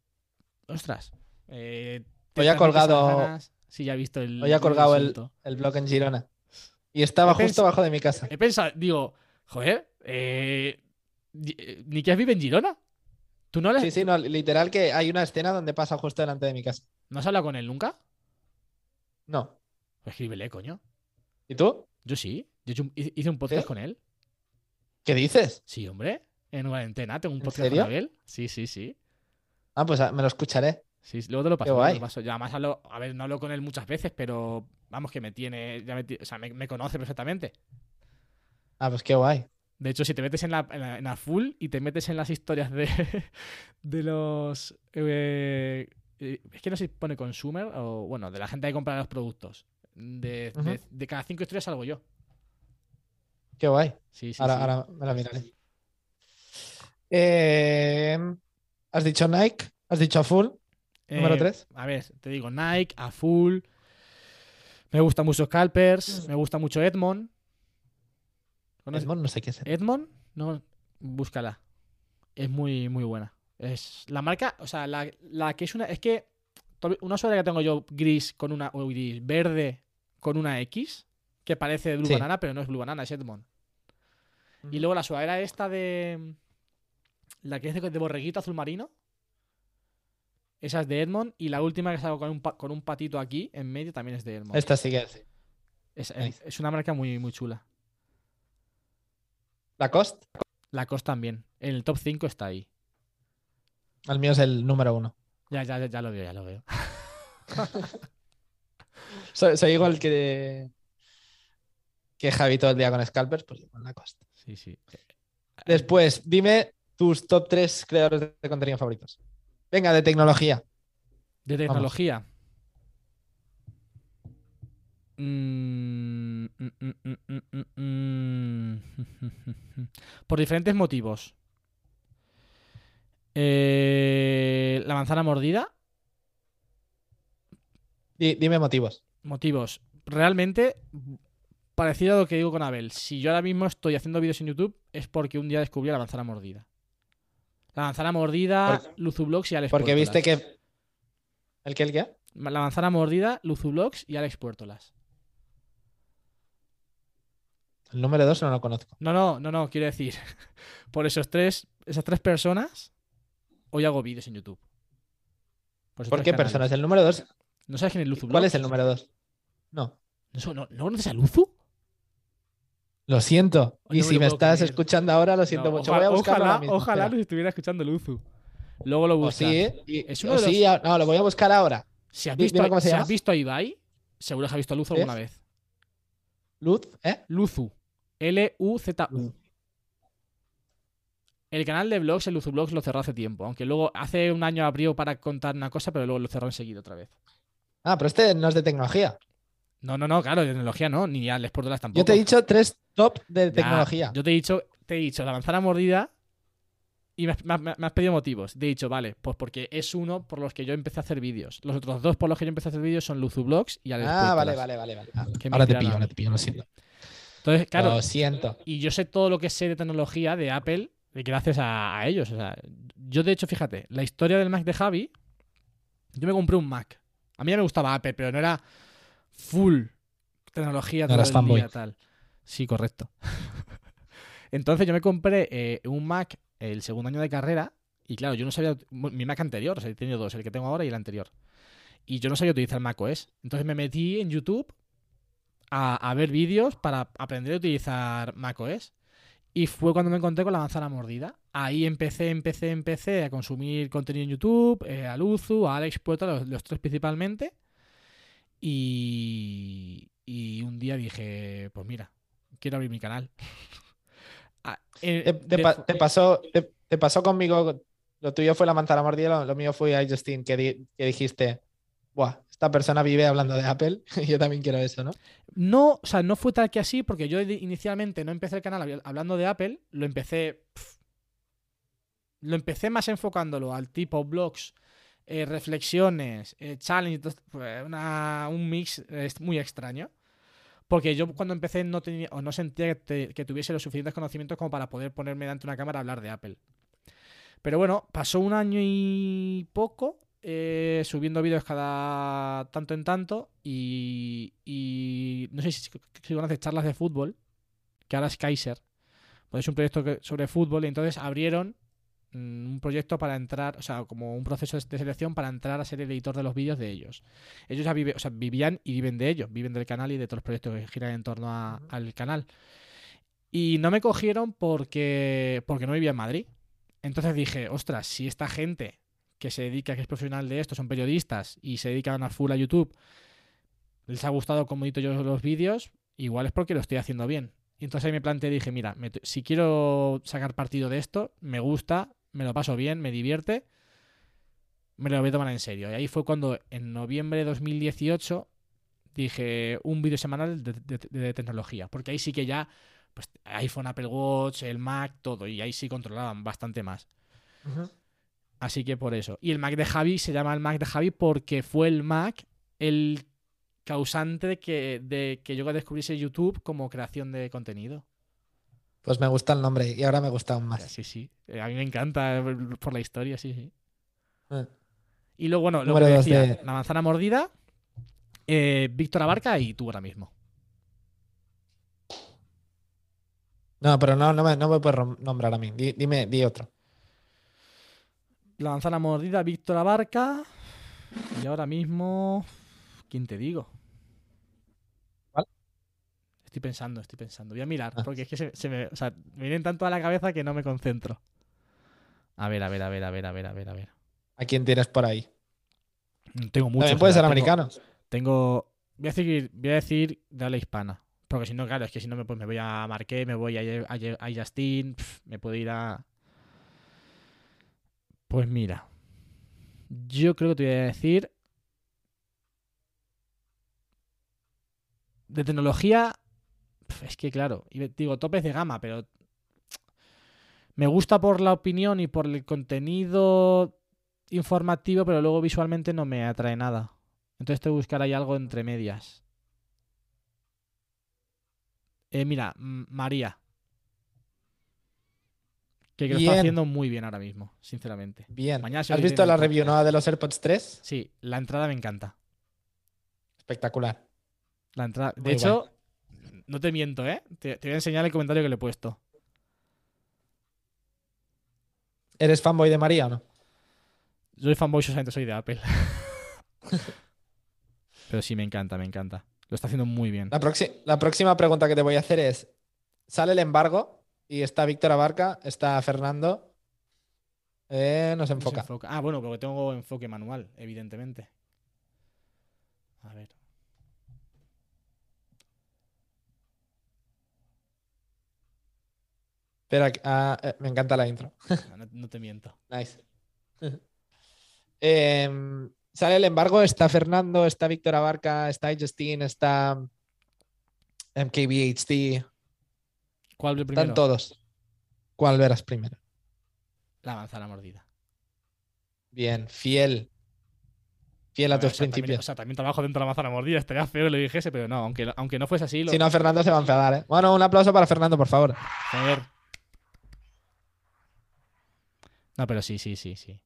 ostras. eh, te Hoy ha colgado-. Sí, ya he visto el. Hoy ha colgado el, el blog en Girona. Y estaba He justo pens- abajo de mi casa. He pensado, digo, joder, eh, eh, ¿Nikias vive en Girona? ¿Tú no, le, Sí, sí, no, literal que hay una escena donde pasa justo delante de mi casa. ¿no has hablado con él nunca? No. Pues escríbele, coño. ¿Y tú? Yo sí. Yo hice un- podcast ¿Sí? con él. ¿Qué dices? Sí, hombre. En cuarentena tengo un ¿En podcast con Abel. Sí, sí, sí. Ah, pues ah, me lo escucharé. Sí, luego te lo paso. Te guay. lo paso. Yo además hablo, a ver, no hablo con él muchas veces, pero vamos que me tiene, ya me, ti- o sea, me, me conoce perfectamente. Ah, pues qué guay. De hecho, si te metes en la, en la, en la full y te metes en las historias de, [LAUGHS] de los... eh, eh, es que no sé si pone consumer o, bueno, de la gente que compra los productos. De- de cada cinco historias salgo yo. Qué guay. Sí, sí, ahora, sí. ahora me la miraré. Eh, ¿Has dicho Nike? ¿Has dicho a full? Número Eh, 3. A ver, te digo Nike, a full. Me gusta mucho Mm. Scalpers, me gusta mucho Edmond. ¿Conoces Edmond, no sé qué es. Edmond? No, búscala. Es muy, muy buena. Es la marca, o sea, la, la que es una. Es que una sudadera que tengo yo gris con una. O gris, verde con una X, que parece Blue Sí. Banana, pero no es Blue Banana, es Edmond. Y luego la sudadera esta de. La que es de, de borreguito azul marino. Esa es de Edmond. Y la última que salgo con un, con un patito aquí en medio también es de Edmond. Esta sí que es. sí. Es, es- nice. es una marca muy, muy chula. Lacoste, La COS también. En el top 5 está ahí. el mío es el número 1. Ya, ya, ya, ya lo veo, ya lo veo. [LAUGHS] Soy, soy igual que. Que Javi todo el día con Scalpers, pues con Lacoste. Sí, sí. Después, dime tus top 3 creadores de contenido favoritos. Venga, de tecnología. De tecnología. Mm, mm, mm. [LAUGHS] Por diferentes motivos. Eh, la manzana mordida. Di- dime motivos. Motivos. Realmente, parecido a lo que digo con Abel. Si yo ahora mismo estoy haciendo vídeos en YouTube, es porque un día descubrí la manzana mordida. La manzana mordida, Luzublogs y Alex Porque viste Puertolas. que. ¿El qué? ¿El qué? La manzana mordida, Luzublogs y Alex Puertolas. El número 2 no lo conozco. No, no, no, no, quiero decir, [LAUGHS] por esos tres, esas tres personas, hoy hago vídeos en YouTube. Por, esos ¿Por tres qué canales. personas? El número 2. ¿No sabes quién es Luzu ¿Cuál es el número 2? No. ¿No, no, ¿no conoces a Luzu? Lo siento. Y si me estás creer. escuchando ahora, lo siento No, mucho. ojalá- Voy a ojalá, ojalá nos estuviera escuchando Luzu. Luego lo O buscas. sí, y- Es o uno de sí, no, lo voy a buscar ahora. Si has visto, cómo se si llama. has visto a Ibai, seguro que has visto a Luzu ¿Es? alguna vez. Luz, ¿eh? Luzu. L-U-Z-U. El canal de vlogs, el Luzu Vlogs, lo cerró hace tiempo. Aunque luego hace un año abrió para contar una cosa, pero luego lo cerró enseguida otra vez. Ah, pero este no es de tecnología. No, no, no, claro, de tecnología no, ni Alex Portolas tampoco. Yo te he dicho tres top de Ya, tecnología. Yo te he dicho, te he dicho la manzana mordida y me has, me has- me has pedido motivos. Te he dicho, vale, pues porque es uno por los que yo empecé a hacer vídeos. Los otros dos por los que yo empecé a hacer vídeos son Luzu Vlogs y Alex Ah, vale, vale, vale, vale. Ah, ahora te pillo, ahora te pillo, lo siento. Entonces, claro, Lo siento. y yo sé todo lo que sé de tecnología de Apple gracias a, a ellos. O sea, yo de hecho, fíjate, la historia del Mac de Javi, yo me compré un Mac. A mí ya me gustaba Apple, pero no era full tecnología No todo el día, tal. Sí, correcto. [LAUGHS] Entonces yo me compré eh, un Mac el segundo año de carrera y claro, yo no sabía mi Mac anterior, o sea, he tenido dos, el que tengo ahora y el anterior. Y yo no sabía utilizar Mac OS. Entonces me metí en YouTube a, a ver vídeos para aprender a utilizar macOS. Y fue cuando me encontré con la manzana mordida. Ahí empecé, empecé, empecé a consumir contenido en YouTube, eh, a Luzu, a Alex Puerto, los, los tres principalmente. Y, y un día dije, pues mira, quiero abrir mi canal. [LAUGHS] Ah, eh, Te, te de pa- fo- te pasó, te, te pasó conmigo. Lo tuyo fue la manzana mordida, lo, lo mío fue a Justin, que, di- que dijiste, Buah, esta persona vive hablando de Apple. [LAUGHS] y Yo también quiero eso, ¿no? No, o sea, no fue tal que así, porque yo inicialmente no empecé el canal habl- hablando de Apple, lo empecé. lo empecé más enfocándolo al tipo blogs, eh, reflexiones, eh, challenge, una- un mix eh, muy extraño. Porque yo cuando empecé no tenía o no sentía que, tuviese los suficientes conocimientos como para poder ponerme delante de una cámara a hablar de Apple. Pero bueno, pasó un año y poco eh, subiendo vídeos cada tanto en tanto y, no sé si, si conoces charlas de fútbol, que ahora es Kaiser. Pues es un proyecto sobre fútbol y entonces abrieron un proyecto para entrar, o sea, como un proceso de selección para entrar a ser el editor de los vídeos de ellos. Ellos ya vive- o sea, vivían y viven de ello, viven del canal y de todos los proyectos que giran en torno a- al canal. Y no me cogieron porque, porque no vivía en Madrid. Entonces dije, ostras, si esta gente que se dedica, que es profesional de esto, son periodistas y se dedican a full a YouTube, les ha gustado cómo edito yo los vídeos, igual es porque lo estoy haciendo bien. Y entonces ahí me planteé y dije, mira, me si quiero sacar partido de esto, me gusta, me lo paso bien, me divierte, me lo voy a tomar en serio. Y ahí fue cuando en noviembre de 2018 dije un vídeo semanal de, de- de tecnología, porque ahí sí que ya, pues iPhone, Apple Watch, el Mac, todo, y ahí sí controlaban bastante más. Así que por eso. Y el Mac de Javi se llama el Mac de Javi porque fue el Mac el causante de que, de que yo descubriese YouTube como creación de contenido. Pues me gusta el nombre y ahora me gusta aún más. Sí, sí. Eh, A mí me encanta eh, por la historia, sí, sí. Eh. Y luego, bueno, lo que decía, de- La manzana mordida, eh, Víctor Abarca y tú ahora mismo. No, pero no, no me, no me puedes nombrar a mí. Di- dime, di otro. La manzana mordida, Víctor Abarca. Y ahora mismo. ¿Quién te digo? Estoy pensando, estoy pensando. Voy a mirar, Ah. porque es que se, se me, o sea, me vienen tanto a la cabeza que no me concentro. A ver, a ver, a ver, a ver, a ver, a ver, a ver. ¿A quién tienes por ahí? Tengo muchos. También puede ser tengo- americano. Tengo. Voy a decir, voy a decir de habla hispana. Porque si no, claro, es que si no me, pues me voy a Marqué, me voy a, a, Justin, pf, me puedo ir a. Pues mira. Yo creo que te voy a decir. De tecnología. Es que claro, digo topes de gama, pero. Me gusta por la opinión y por el contenido informativo, pero luego visualmente no me atrae nada. Entonces tengo que buscar ahí algo entre medias. Eh, mira, María. Que, que lo está haciendo muy bien ahora mismo, sinceramente. Bien. Mañana ¿Has visto la review de los AirPods 3? Sí, la entrada me encanta. Espectacular. La entrada. De Muy hecho, no te miento, ¿eh? Te, te voy a enseñar el comentario que le he puesto. ¿Eres fanboy de María o no? Yo soy fanboy, solamente soy de Apple. [LAUGHS] Pero sí, me encanta, me encanta. Lo está haciendo muy bien. La, la próxima pregunta que te voy a hacer es: sale el embargo y está Víctor Abarca, está Fernando. Eh, nos enfoca. Ah, bueno, porque tengo enfoque manual, evidentemente. A ver. Espera, ah, eh, me encanta la intro. [LAUGHS] No, te miento. Nice. [LAUGHS] Em, sale el embargo, está Fernando, está Víctor Abarca, está Justin, está MKBHD, ¿Cuál ve primero? están todos. ¿Cuál verás primero? La manzana mordida. Bien, fiel. Fiel a tus o sea, también- principios. o sea, también trabajo dentro de la manzana mordida. Estaría feo que lo dijese, pero no, aunque, aunque no fuese así, lo. Si no, Fernando se va a enfadar, ¿eh? Bueno, un aplauso para Fernando, por favor. Joder. No, pero sí, sí, sí, sí.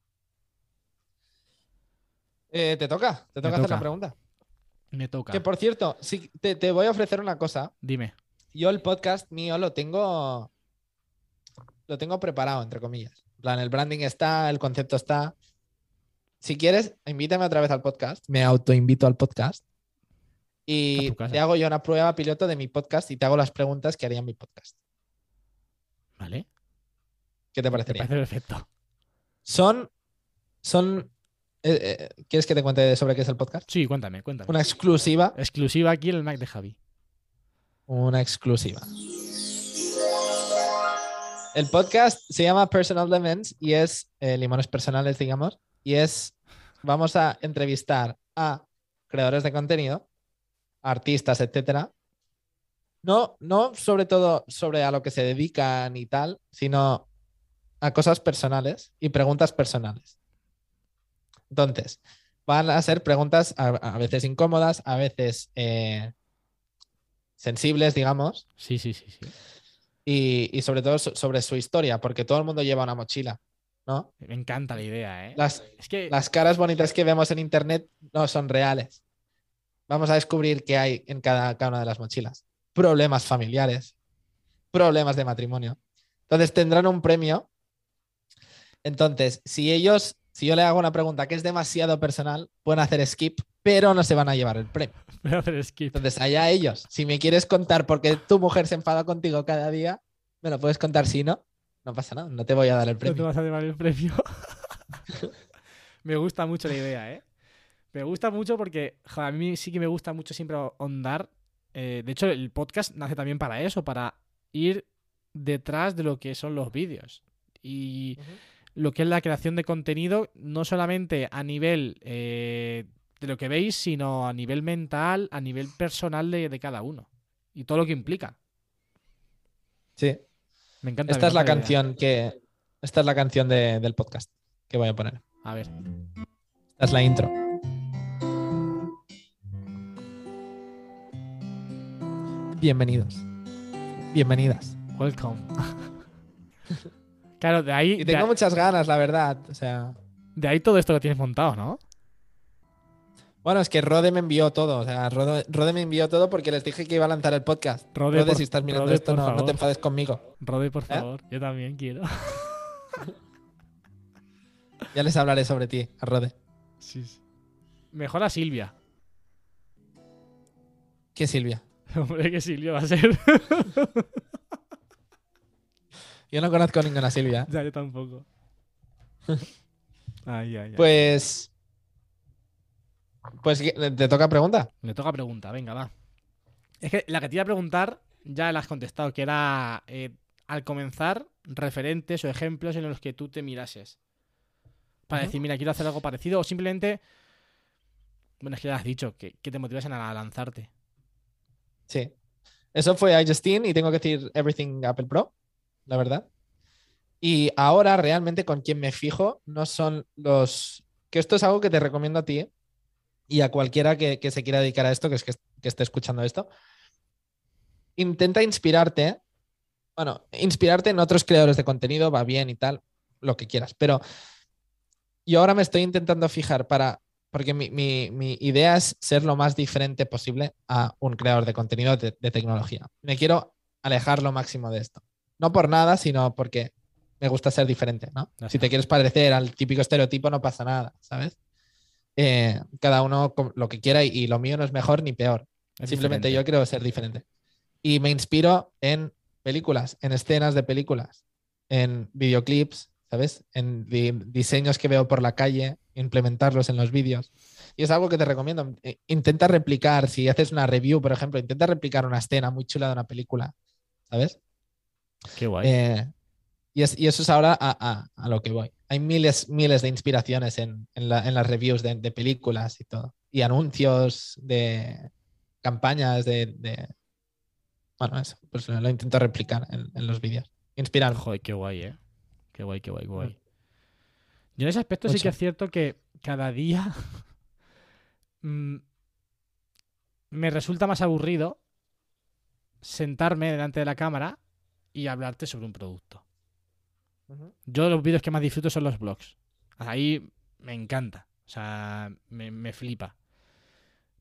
Eh, te toca, te toca Me hacer la pregunta. Me toca. Que por cierto, sí, te, te voy a ofrecer una cosa. Dime. Yo el podcast mío lo tengo. Lo tengo preparado, entre comillas. En plan, el branding está, el concepto está. Si quieres, invítame otra vez al podcast. Me autoinvito al podcast. Y te hago yo una prueba piloto de mi podcast y te hago las preguntas que haría en mi podcast. ¿Vale? ¿Qué te Me parecería? parece perfecto. Son. Son. eh, eh, ¿Quieres que te cuente sobre qué es el podcast? Sí, cuéntame, cuéntame. Una exclusiva. Exclusiva aquí en el Mac de Javi. Una exclusiva. El podcast se llama Personal Lemons y es eh, limones personales, digamos, y es vamos a entrevistar a creadores de contenido, artistas, etcétera. No, no sobre todo sobre a lo que se dedican y tal, sino a cosas personales y preguntas personales. Entonces, van a ser preguntas a, a veces incómodas, a veces eh, sensibles, digamos, Sí, sí, sí, sí. y, y sobre todo so- sobre su historia, porque todo el mundo lleva una mochila, ¿no? Me encanta la idea, ¿eh? Las, Es que las caras bonitas que vemos en internet no son reales. Vamos a descubrir qué hay en cada, cada una de las mochilas. Problemas familiares, problemas de matrimonio. Entonces tendrán un premio. Entonces, si ellos, si yo le hago una pregunta que es demasiado personal, pueden hacer skip, pero no se van a llevar el premio. [LAUGHS] voy a hacer skip. Entonces, allá ellos. Si me quieres contar por qué tu mujer se enfada contigo cada día, me lo puedes contar. Si no, no pasa nada. No te voy a dar el No te premio. vas a llevar el premio. [LAUGHS] [LAUGHS] me gusta mucho la idea, ¿eh? Me gusta mucho porque joder, a mí sí que me gusta mucho siempre ahondar. eh, de hecho, el podcast nace también para eso, para ir detrás de lo que son los vídeos. Y. lo que es la creación de contenido, no solamente a nivel eh, de lo que veis, sino a nivel mental, a nivel personal de, de cada uno. Y todo lo que implica. Sí. Me encanta. me Esta es la idea. canción que. Esta es la canción de- del podcast. que voy a poner. A ver. Esta es la intro. Bienvenidos. Bienvenidas. Welcome. [LAUGHS] claro, de ahí, Y de, tengo muchas ganas, la verdad. O sea, de ahí todo esto que tienes montado, ¿no? bueno, es que Rode me envió todo. O sea, Rode, Rode me envió todo porque les dije que iba a lanzar el podcast. Rode, Rode, por- si estás mirando Rode, esto, no, te enfades conmigo. Rode, por ¿Eh? favor. Yo también quiero. [LAUGHS] Ya les hablaré sobre ti, a Rode. sí, sí. Mejor a Silvia. ¿Qué Silvia? [LAUGHS] Hombre, que Silvia va a ser. [LAUGHS] Yo no conozco ninguna Silvia. ya, yo tampoco. [LAUGHS] ay, ay, ay. Pues. Pues te toca pregunta. Me toca pregunta, venga, va. Es que la que te iba a preguntar ya la has contestado, que era eh, al comenzar referentes o ejemplos en los que tú te mirases. Para decir, mira, quiero hacer algo parecido o simplemente... Bueno, es que ya has dicho, que, que te motivasen a lanzarte. Sí. Eso fue iJustine y tengo que decir Everything Apple Pro, la verdad. Y ahora realmente con quien me fijo no son los... Que esto es algo que te recomiendo a ti y a cualquiera que, se quiera dedicar a esto, que es que, que esté escuchando esto. Intenta inspirarte. Bueno, inspirarte en otros creadores de contenido va bien y tal, lo que quieras. Pero yo ahora me estoy intentando fijar para porque mi, idea es ser lo más diferente posible a un creador de contenido de tecnología. Me quiero alejar lo máximo de esto. No por nada, sino porque me gusta ser diferente, ¿no? Si te quieres parecer al típico estereotipo, no pasa nada, ¿sabes? Eh, cada uno lo que quiera y, y lo mío no es mejor ni peor. Es Simplemente diferente. yo quiero ser diferente. Y me inspiro en películas, en escenas de películas, en videoclips, ¿sabes? En di- diseños que veo por la calle, implementarlos en los vídeos. Y es algo que te recomiendo. Eh, Intenta replicar, si haces una review, por ejemplo, intenta replicar una escena muy chula de una película, ¿sabes? Qué guay. Eh, y, es- y eso es ahora a, a- a lo que voy. Hay miles, miles de inspiraciones en, en la- en las reviews de, de películas y todo. Y anuncios de campañas de... de- Bueno, eso, pues lo, intento replicar en, en los vídeos. Inspirarme. Joder, qué guay, eh. Qué guay, qué guay, qué guay. Yo en ese aspecto sí que es cierto que cada día [LAUGHS] mm, me resulta más aburrido sentarme delante de la cámara y hablarte sobre un producto. Yo los vídeos que más disfruto son los vlogs. Ahí me encanta. O sea, me, me flipa.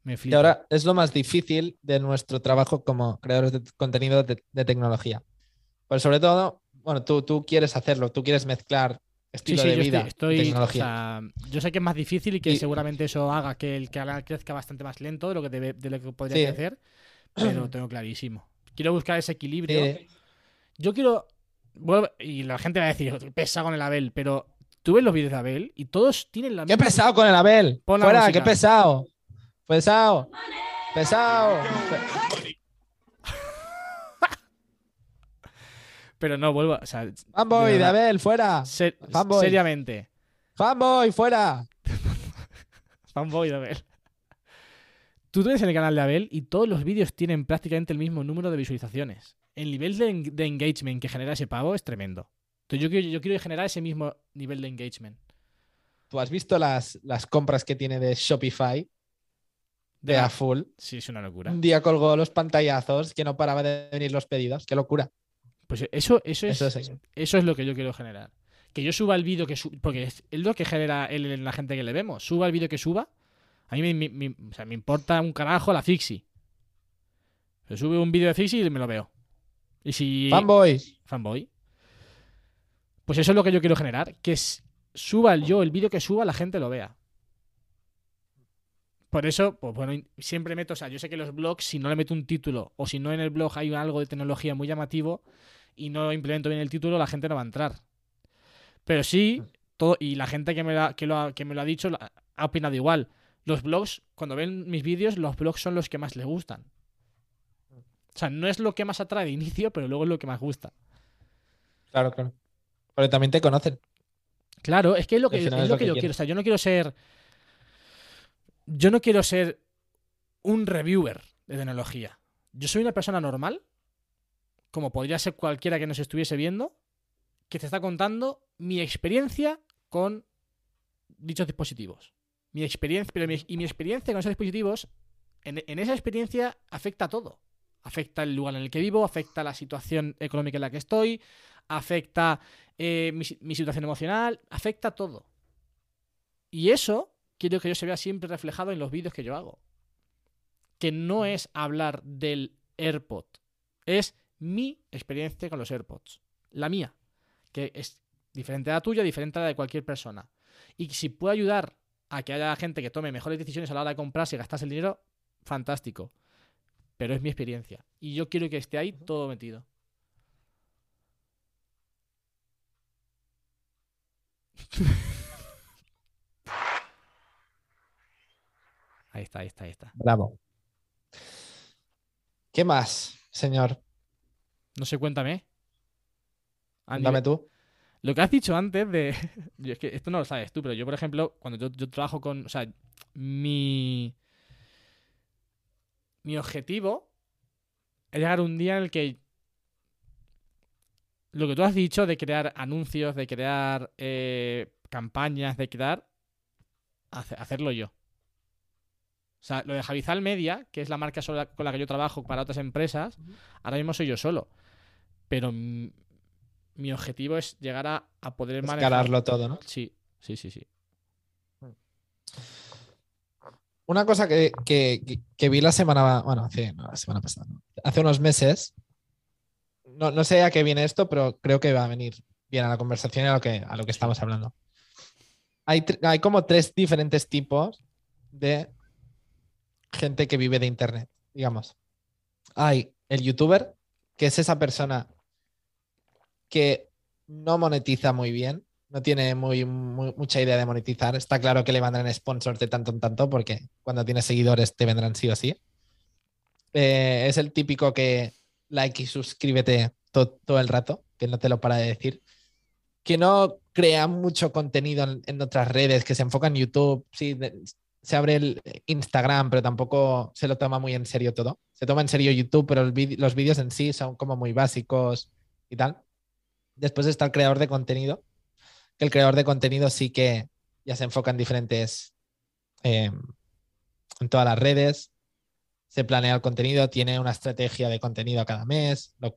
Me Y flipa. ahora es lo más difícil de nuestro trabajo como creadores de contenido de, de tecnología. Pues sobre todo, bueno, tú, tú quieres hacerlo, tú quieres mezclar estilo sí, de yo vida estoy, y estoy- o tecnología. sea, yo sé que es más difícil y que Y- seguramente eso haga que el canal crezca bastante más lento de lo que, debe- de lo que podría Sí. crecer, pero lo tengo clarísimo. Quiero buscar ese equilibrio. Yo quiero. y la gente va a decir, pesa con el Abel, pero tú ves los vídeos de Abel y todos tienen la ¡Qué misma. pesado con el Abel! Pon ¡Fuera! ¡Qué pesado! ¡Pesado! ¡Pesado! Pero no, vuelvo. O sea, ¡Fanboy de. Abel! ¡Fuera! ser- Fanboy. seriamente. ¡Fanboy! ¡Fuera! Fanboy de Abel. Tú te ves en el canal de Abel y todos los vídeos tienen prácticamente el mismo número de visualizaciones. El nivel de, en- de engagement que genera ese pavo es tremendo. Entonces yo quiero, yo quiero generar ese mismo nivel de engagement. ¿Tú has visto las, las compras que tiene de Shopify de la- a full? Sí, es una locura. Un día colgó los pantallazos que no paraba de venir los pedidos. ¡Qué locura! Pues eso, eso, es, Eso eso, es lo que yo quiero generar. Que yo suba el vídeo que suba. Porque es, lo que genera en la gente que le vemos. Suba el vídeo que suba. A mí me, me- me- o sea, me importa un carajo la Fixie. Se sube un vídeo de Fixie y me lo veo. Y si. ¡Fanboy! fanboy. Pues eso es lo que yo quiero generar. Que suba el- yo el vídeo que suba, la gente lo vea. Por eso, pues bueno, siempre meto, o sea, yo sé que los blogs, si no le meto un título o si no en el blog hay algo de tecnología muy llamativo y no implemento bien el título, la gente no va a entrar. Pero sí, todo, y la gente que me, la- que lo ha, que me lo ha dicho ha opinado igual. Los blogs, cuando ven mis vídeos, los blogs son los que más les gustan. O sea, no es lo que más atrae de inicio, pero luego es lo que más gusta. Claro, claro. Porque también te conocen. Claro, es que es lo que, es lo que que yo quiero. O sea, yo no quiero ser. Yo no quiero ser un reviewer de tecnología. Yo soy una persona normal, como podría ser cualquiera que nos estuviese viendo, que te está contando mi experiencia con dichos dispositivos. Mi experiencia, pero mi, y mi experiencia con esos dispositivos, en, en esa experiencia afecta a todo. Afecta el lugar en el que vivo, afecta la situación económica en la que estoy, afecta eh, mi, mi situación emocional, afecta todo. Y eso quiero que yo se vea siempre reflejado en los vídeos que yo hago. Que no es hablar del AirPod, es mi experiencia con los AirPods. La mía, que es diferente a la tuya, diferente a la de cualquier persona. Y si puedo ayudar a que haya gente que tome mejores decisiones a la hora de comprarse y gastarse el dinero, fantástico. Pero es mi experiencia. Y yo quiero que esté ahí todo metido. [LAUGHS] Ahí está, ahí está, ahí está. Bravo. ¿Qué más, señor? No sé, cuéntame. Andy, Dame tú. Lo que has dicho antes de. [LAUGHS] yo es que esto no lo sabes tú, pero yo, por ejemplo, cuando yo, yo trabajo con. O sea, mi. Mi objetivo es llegar un día en el que. Lo que tú has dicho de crear anuncios, de crear eh, campañas, de crear. hace- hacerlo yo. O sea, lo de Javizal Media, que es la marca sola- con la que yo trabajo para otras empresas, ahora mismo soy yo solo. Pero mm, mi objetivo es llegar a, a poder manejar. Escalarlo todo, ¿no? Sí, sí, sí, sí. Una cosa que, que- que- vi la semana, bueno, hace, la semana pasada, hace unos meses, no, no sé a qué viene esto, pero creo que va a venir bien a la conversación y a lo que, a lo que estamos hablando. Hay, hay como tres diferentes tipos de gente que vive de Internet, digamos. Hay el youtuber, que es esa persona que no monetiza muy bien, no tiene muy, mucha idea de monetizar. Está claro que le vendrán sponsors de tanto en tanto, porque cuando tienes seguidores te vendrán sí o sí. Eh, es el típico que like y suscríbete to- todo el rato, que no te lo para de decir. Que no crea mucho contenido en, otras redes, que se enfoca en YouTube. Sí, se abre el Instagram, pero tampoco se lo toma muy en serio todo. Se toma en serio YouTube, pero los vídeos en sí son como muy básicos y tal. Después está el creador de contenido, el creador de contenido sí que ya se enfoca en diferentes, eh, en todas las redes, se planea el contenido, tiene una estrategia de contenido cada mes lo-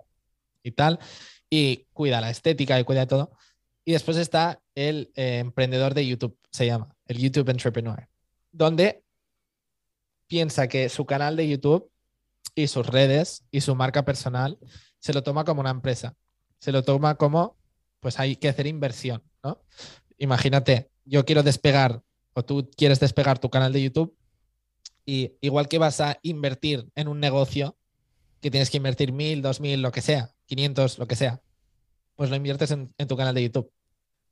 y tal, y cuida la estética y cuida todo. Y después está el eh, emprendedor de YouTube, se llama, el YouTube Entrepreneur, donde piensa que su canal de YouTube y sus redes y su marca personal se lo toma como una empresa, se lo toma como, pues hay que hacer inversión, ¿no? Imagínate, yo quiero despegar o tú quieres despegar tu canal de YouTube y igual que vas a invertir en un negocio, que tienes que invertir mil, dos mil, lo que sea, 500, lo que sea, pues lo inviertes en, en tu canal de YouTube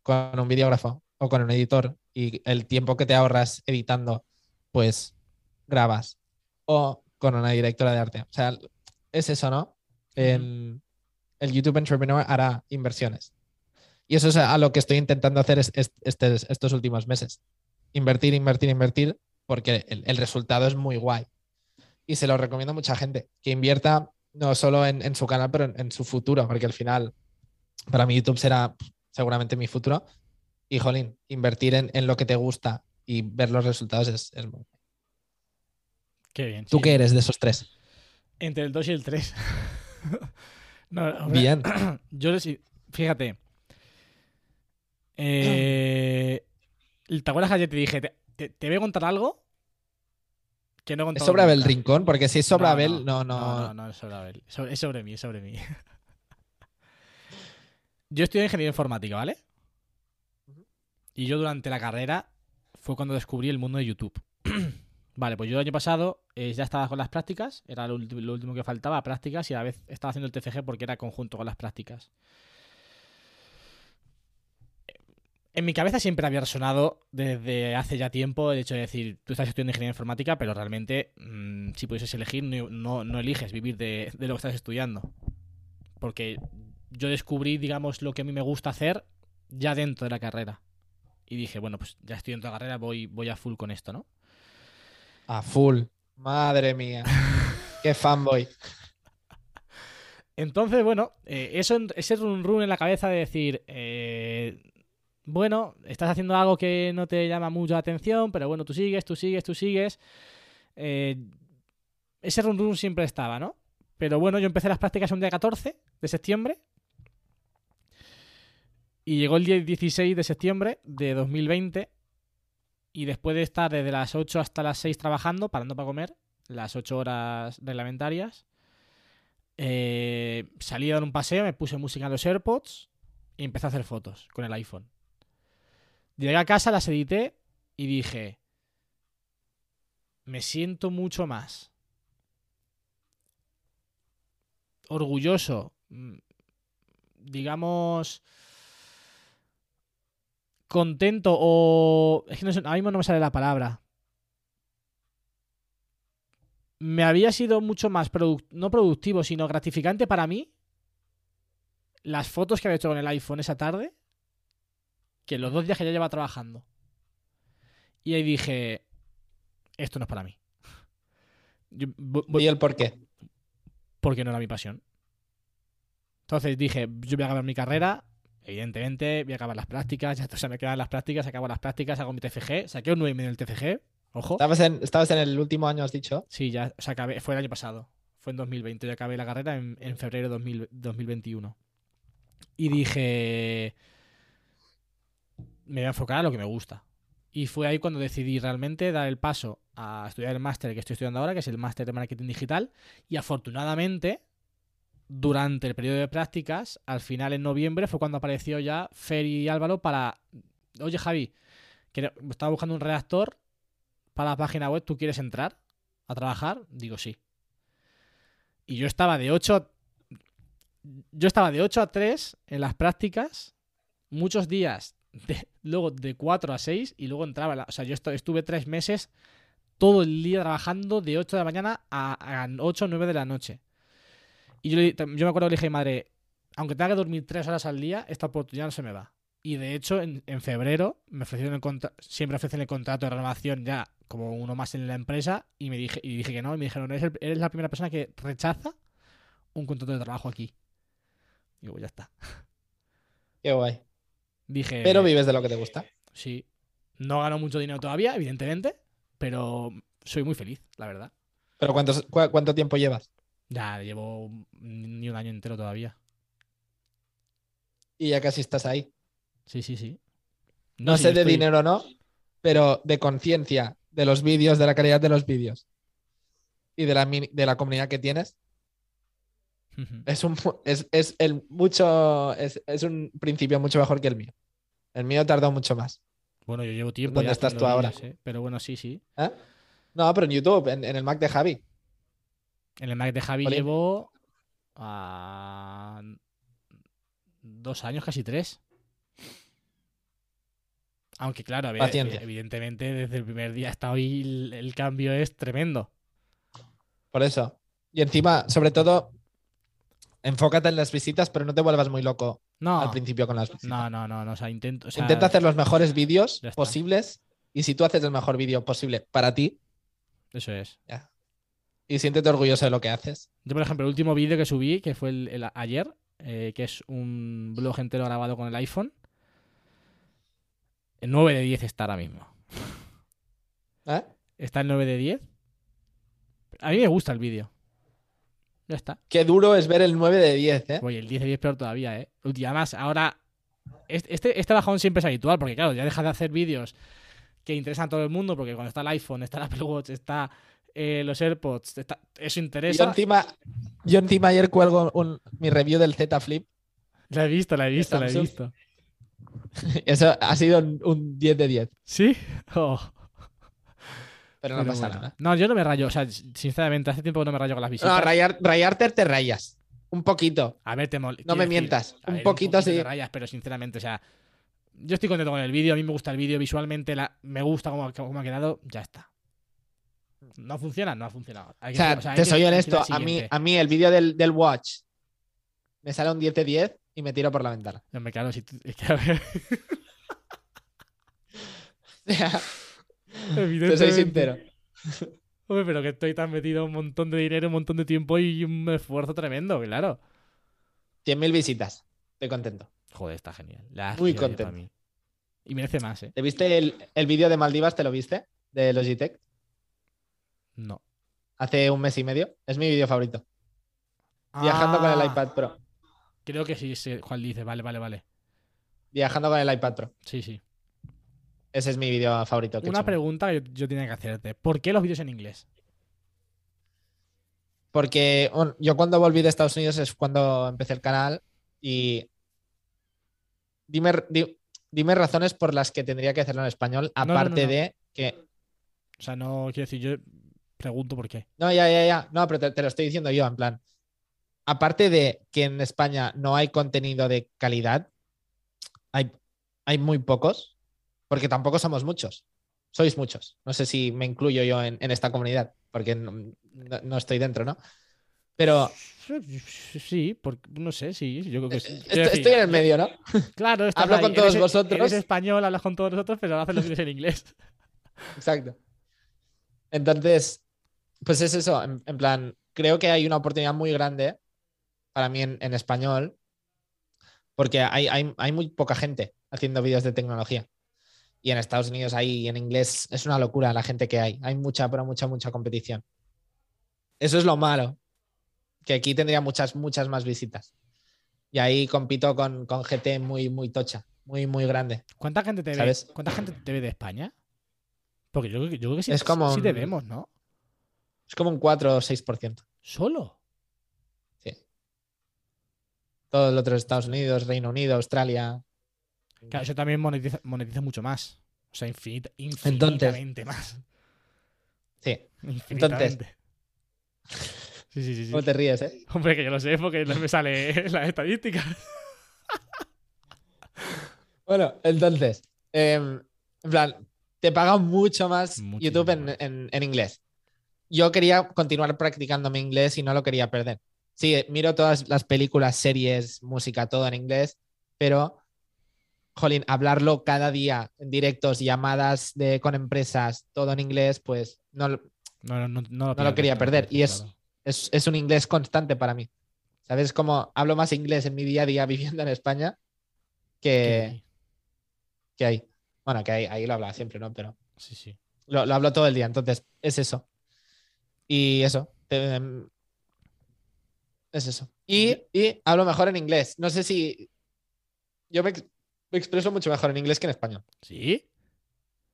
con un videógrafo o con un editor y el tiempo que te ahorras editando, pues grabas o con una directora de arte. O sea, es eso, ¿no? El YouTube Entrepreneur hará inversiones. Y eso es a lo que estoy intentando hacer es- es- estes- estos últimos meses. Invertir, invertir, invertir, porque el, el resultado es muy guay. Y se lo recomiendo a mucha gente, que invierta no solo en, en su canal, pero en, en su futuro, porque al final, para mí YouTube será seguramente mi futuro. Y, jolín, invertir en, en lo que te gusta y ver los resultados es, es muy... Qué bien. ¿Tú sí. qué eres de esos tres? Entre el 2 y el 3. [LAUGHS] no, hombre, Bien. [CLEARS THROAT] Yo les- fíjate. Eh, ¿Te acuerdas que ayer te dije, te, te- te voy a contar algo? Que no he ¿Es sobre Abel? Rincón? Porque si es sobre No, Abel, no, No, no. no, no es sobre Abel. Es sobre, es sobre mí, es sobre mí. [LAUGHS] yo estudié ingeniería informática, ¿vale? Y yo durante la carrera fue cuando descubrí el mundo de YouTube. [CLEARS THROAT] vale, pues yo el año pasado eh, ya estaba con las prácticas, era lo, lo último que faltaba, prácticas, y a la vez estaba haciendo el TFG porque era conjunto con las prácticas. En mi cabeza siempre había resonado desde hace ya tiempo el hecho de decir, tú estás estudiando ingeniería informática, pero realmente mm, si pudieses elegir, no, no- no eliges vivir de, de lo que estás estudiando. Porque yo descubrí, digamos, lo que a mí me gusta hacer ya dentro de la carrera. Y dije, bueno, pues ya estoy dentro de la carrera, voy, voy a full con esto, ¿no? A full. Madre mía. [LAUGHS] Qué fanboy. Entonces, bueno, eh, eso, ese run run en la cabeza de decir, eh, bueno, estás haciendo algo que no te llama mucho la atención, pero bueno, tú sigues, tú sigues, tú sigues. Eh, ese run run siempre estaba, ¿no? Pero bueno, yo empecé las prácticas un día 14 de septiembre. Y llegó el día 16 de septiembre de 2020. Y después de estar desde las 8 hasta las 6 trabajando, parando para comer, las 8 horas reglamentarias, eh, salí a dar un paseo, me puse música en los AirPods y empecé a hacer fotos con el iPhone. Llegué a casa, las edité y dije, me siento mucho más orgulloso, mm, digamos, contento o... Es que no sé, no me sale la palabra. Me había sido mucho más, no productivo, sino gratificante para mí las fotos que había hecho con el iPhone esa tarde que los dos días que ya lleva trabajando. Y ahí dije, esto no es para mí. [LAUGHS] Yo vo- voy- ¿Y el por qué? porque no era mi pasión. Entonces dije, yo voy a acabar mi carrera, evidentemente, voy a acabar las prácticas, ya o sea, me quedan las prácticas, acabo las prácticas, hago mi TFG, saqué un 9 en el TFG, ojo. ¿Estabas en, estabas en el último año, has dicho? Sí, ya, o sea, acabé, fue el año pasado, fue en 2020, yo acabé la carrera en, en febrero de 2000 2021. Y dije, me voy a enfocar a lo que me gusta. Y fue ahí cuando decidí realmente dar el paso a estudiar el máster que estoy estudiando ahora, que es el máster de marketing digital. Y afortunadamente, durante el periodo de prácticas, al final en noviembre fue cuando apareció ya Fer y Álvaro para, oye Javi, estaba buscando un redactor para la página web, ¿tú quieres entrar a trabajar? Digo sí. Y yo estaba de 8 yo estaba de 8 a 3 en las prácticas, muchos días, luego de 4 a 6 y luego entraba. o sea, yo estu- estuve tres meses todo el día trabajando de 8 de la mañana a, a 8 o 9 de la noche. Y yo, yo me acuerdo que le dije madre, aunque tenga que dormir 3 horas al día, esta oportunidad no se me va. Y de hecho, en, febrero me ofrecieron el siempre ofrecen el contrato de renovación ya como uno más en la empresa y me dije, y dije que no, y me dijeron, eres, eres la primera persona que rechaza un contrato de trabajo aquí. Digo, ya está. Qué guay. Dije, Pero vives de lo que te gusta. sí, no gano mucho dinero todavía, evidentemente, pero soy muy feliz, la verdad. ¿Pero cuántos- cu- cuánto tiempo llevas? Ya llevo ni un año entero todavía. Y ya casi estás ahí. Sí, sí, sí. No, sí, sé de estoy- dinero o no, pero de conciencia de los vídeos, de la calidad de los vídeos y de la, de la comunidad que tienes, Es un, es, es el mucho, es, es un principio mucho mejor que el mío. El mío tardó mucho más. Bueno, yo llevo tiempo. ¿Dónde estás tú ahora? ¿eh? Pero bueno, sí, sí. ¿Eh? No, pero en YouTube, en, en el Mac de Javi. En el Mac de Javi llevo ah, dos años, casi tres. Aunque claro, a ver, Paciencia. evidentemente desde el primer día hasta hoy el, el cambio es tremendo. Por eso. Y encima, sobre todo, enfócate en las visitas, pero no te vuelvas muy loco No, al principio con las visitas. no, no, no, no, o sea, intento, o sea, Intenta hacer los mejores vídeos posibles. Y si tú haces el mejor vídeo posible para ti, eso es. ya. Y siéntete orgulloso de lo que haces. Yo, por ejemplo, el último vídeo que subí, que fue el, el ayer, eh, que es un blog entero grabado con el iPhone, el 9 de 10 está ahora mismo. ¿Eh? Está el 9 de 10. A mí me gusta el vídeo. Ya está. Qué duro es ver el 9 de 10, ¿eh? Oye, el 10 de 10 peor todavía, ¿eh? Y además, ahora. Este, este, bajón siempre es habitual, porque claro, ya deja de hacer vídeos que interesan a todo el mundo, porque cuando está el iPhone, está el Apple Watch, está eh, los AirPods, está- eso Yo interesa. encima, yo encima ayer cuelgo un- mi review del Z Flip. La he visto, la he visto, la he visto. [LAUGHS] Eso ha sido un, un 10 de 10. ¿Sí? [LAUGHS] Oh, Pero no pero pasa bueno. nada. No, yo no me rayo, o sea, sinceramente, hace tiempo que no me rayo con las visitas. No, rayar, rayarte te rayas. Un poquito. A ver, te mol- No me decir, mientas. Un ver, poquito te sí. rayas, pero sinceramente, o sea, yo estoy contento con el vídeo, a mí me gusta el vídeo visualmente, la- me gusta cómo, cómo ha quedado, ya está. ¿No funciona? No ha funcionado. Hay O sea, o sea, hay te soy honesto. A mí, a mí el vídeo del, del Watch me sale un 10 de 10 y me tiro por la ventana. Hombre, claro, si tú- [LAUGHS] O sea, te soy sincero. [LAUGHS] Hombre, pero que estoy tan metido un montón de dinero, un montón de tiempo y un esfuerzo tremendo, claro. 100.000 visitas. Estoy contento. Joder, está genial. La Muy contento. mí. Y merece más, ¿eh? ¿Te viste el, el vídeo de Maldivas? ¿Te lo viste? De Logitech. No. Hace un mes y medio. Es mi vídeo favorito. Viajando con el Ah, iPad Pro. Creo que sí, sí, Juan dice. Vale, vale, vale. Viajando con el iPad Pro. Sí, sí. Ese es mi vídeo favorito. que Una pregunta que yo, yo tenía que hacerte. ¿Por qué los vídeos en inglés? Porque bueno, yo cuando volví de Estados Unidos es cuando empecé el canal y dime, di- dime razones por las que tendría que hacerlo en español, no, no, aparte no. de que... O sea, no quiero decir, yo pregunto por qué. No, ya, ya, ya. No, pero te, te lo estoy diciendo yo, en plan. Aparte de que en España no hay contenido de calidad, hay, hay muy pocos, porque tampoco somos muchos. Sois muchos. No sé si me incluyo yo en, en esta comunidad, porque no, no- estoy dentro, ¿no? Pero [LAUGHS] Sí, por- no sé, sí. Yo creo que sí. decir, estoy en el medio, ¿no? [LAUGHS] Claro, estás hablo ahí, con todos eres- vosotros. Eres español, hablas con todos nosotros, pero haces los vídeos en inglés. [LAUGHS] Exacto. Entonces, pues es eso, en, en plan, creo que hay una oportunidad muy grande para mí en, en español, porque hay, hay- hay muy poca gente haciendo vídeos de tecnología. Y en Estados Unidos hay, en inglés, es una locura la gente que hay. Hay mucha, pero mucha, mucha competición. Eso es lo malo, que aquí tendría muchas, muchas más visitas. Y ahí compito con, con GT muy, muy tocha, muy, muy grande. ¿Cuánta gente te ve? ¿Sabes? ¿Cuánta gente te ve de España? Porque yo, creo que- yo creo que sí, Es como sí un- debemos, ¿no? Es como un 4 o 6%. ¿Solo? Sí. Todo el otro Estados Unidos, Reino Unido, Australia. Claro, eso también monetiza, monetiza mucho más. O sea, infinita, infinitamente más. Sí. Infinitamente. Sí, sí, sí. sí. ¿Cómo te ríes, eh? Hombre, que yo lo sé porque no me sale [LAUGHS] las estadísticas. Bueno, entonces, em, en plan, te paga mucho más Muchísimo YouTube en, en- en inglés. Yo quería continuar practicando mi inglés y no lo quería perder. Sí, miro todas las películas, series, música, todo en inglés, pero, jolín, hablarlo cada día en directos, llamadas de, con empresas, todo en inglés, pues no, lo- No, no, no, no lo, quería perder, y es- es, es un inglés constante para mí. ¿Sabes? Como hablo más inglés en mi día a día [LAUGHS] viviendo en España que, Que- ahí. Bueno, que ahí, ahí lo hablaba siempre, ¿no? Pero Sí, sí. lo, lo hablo todo el día, entonces es eso. Y eso. em, es eso. Y, y hablo mejor en inglés. No sé si. Yo me expreso mucho mejor en inglés que en español. ¿Sí?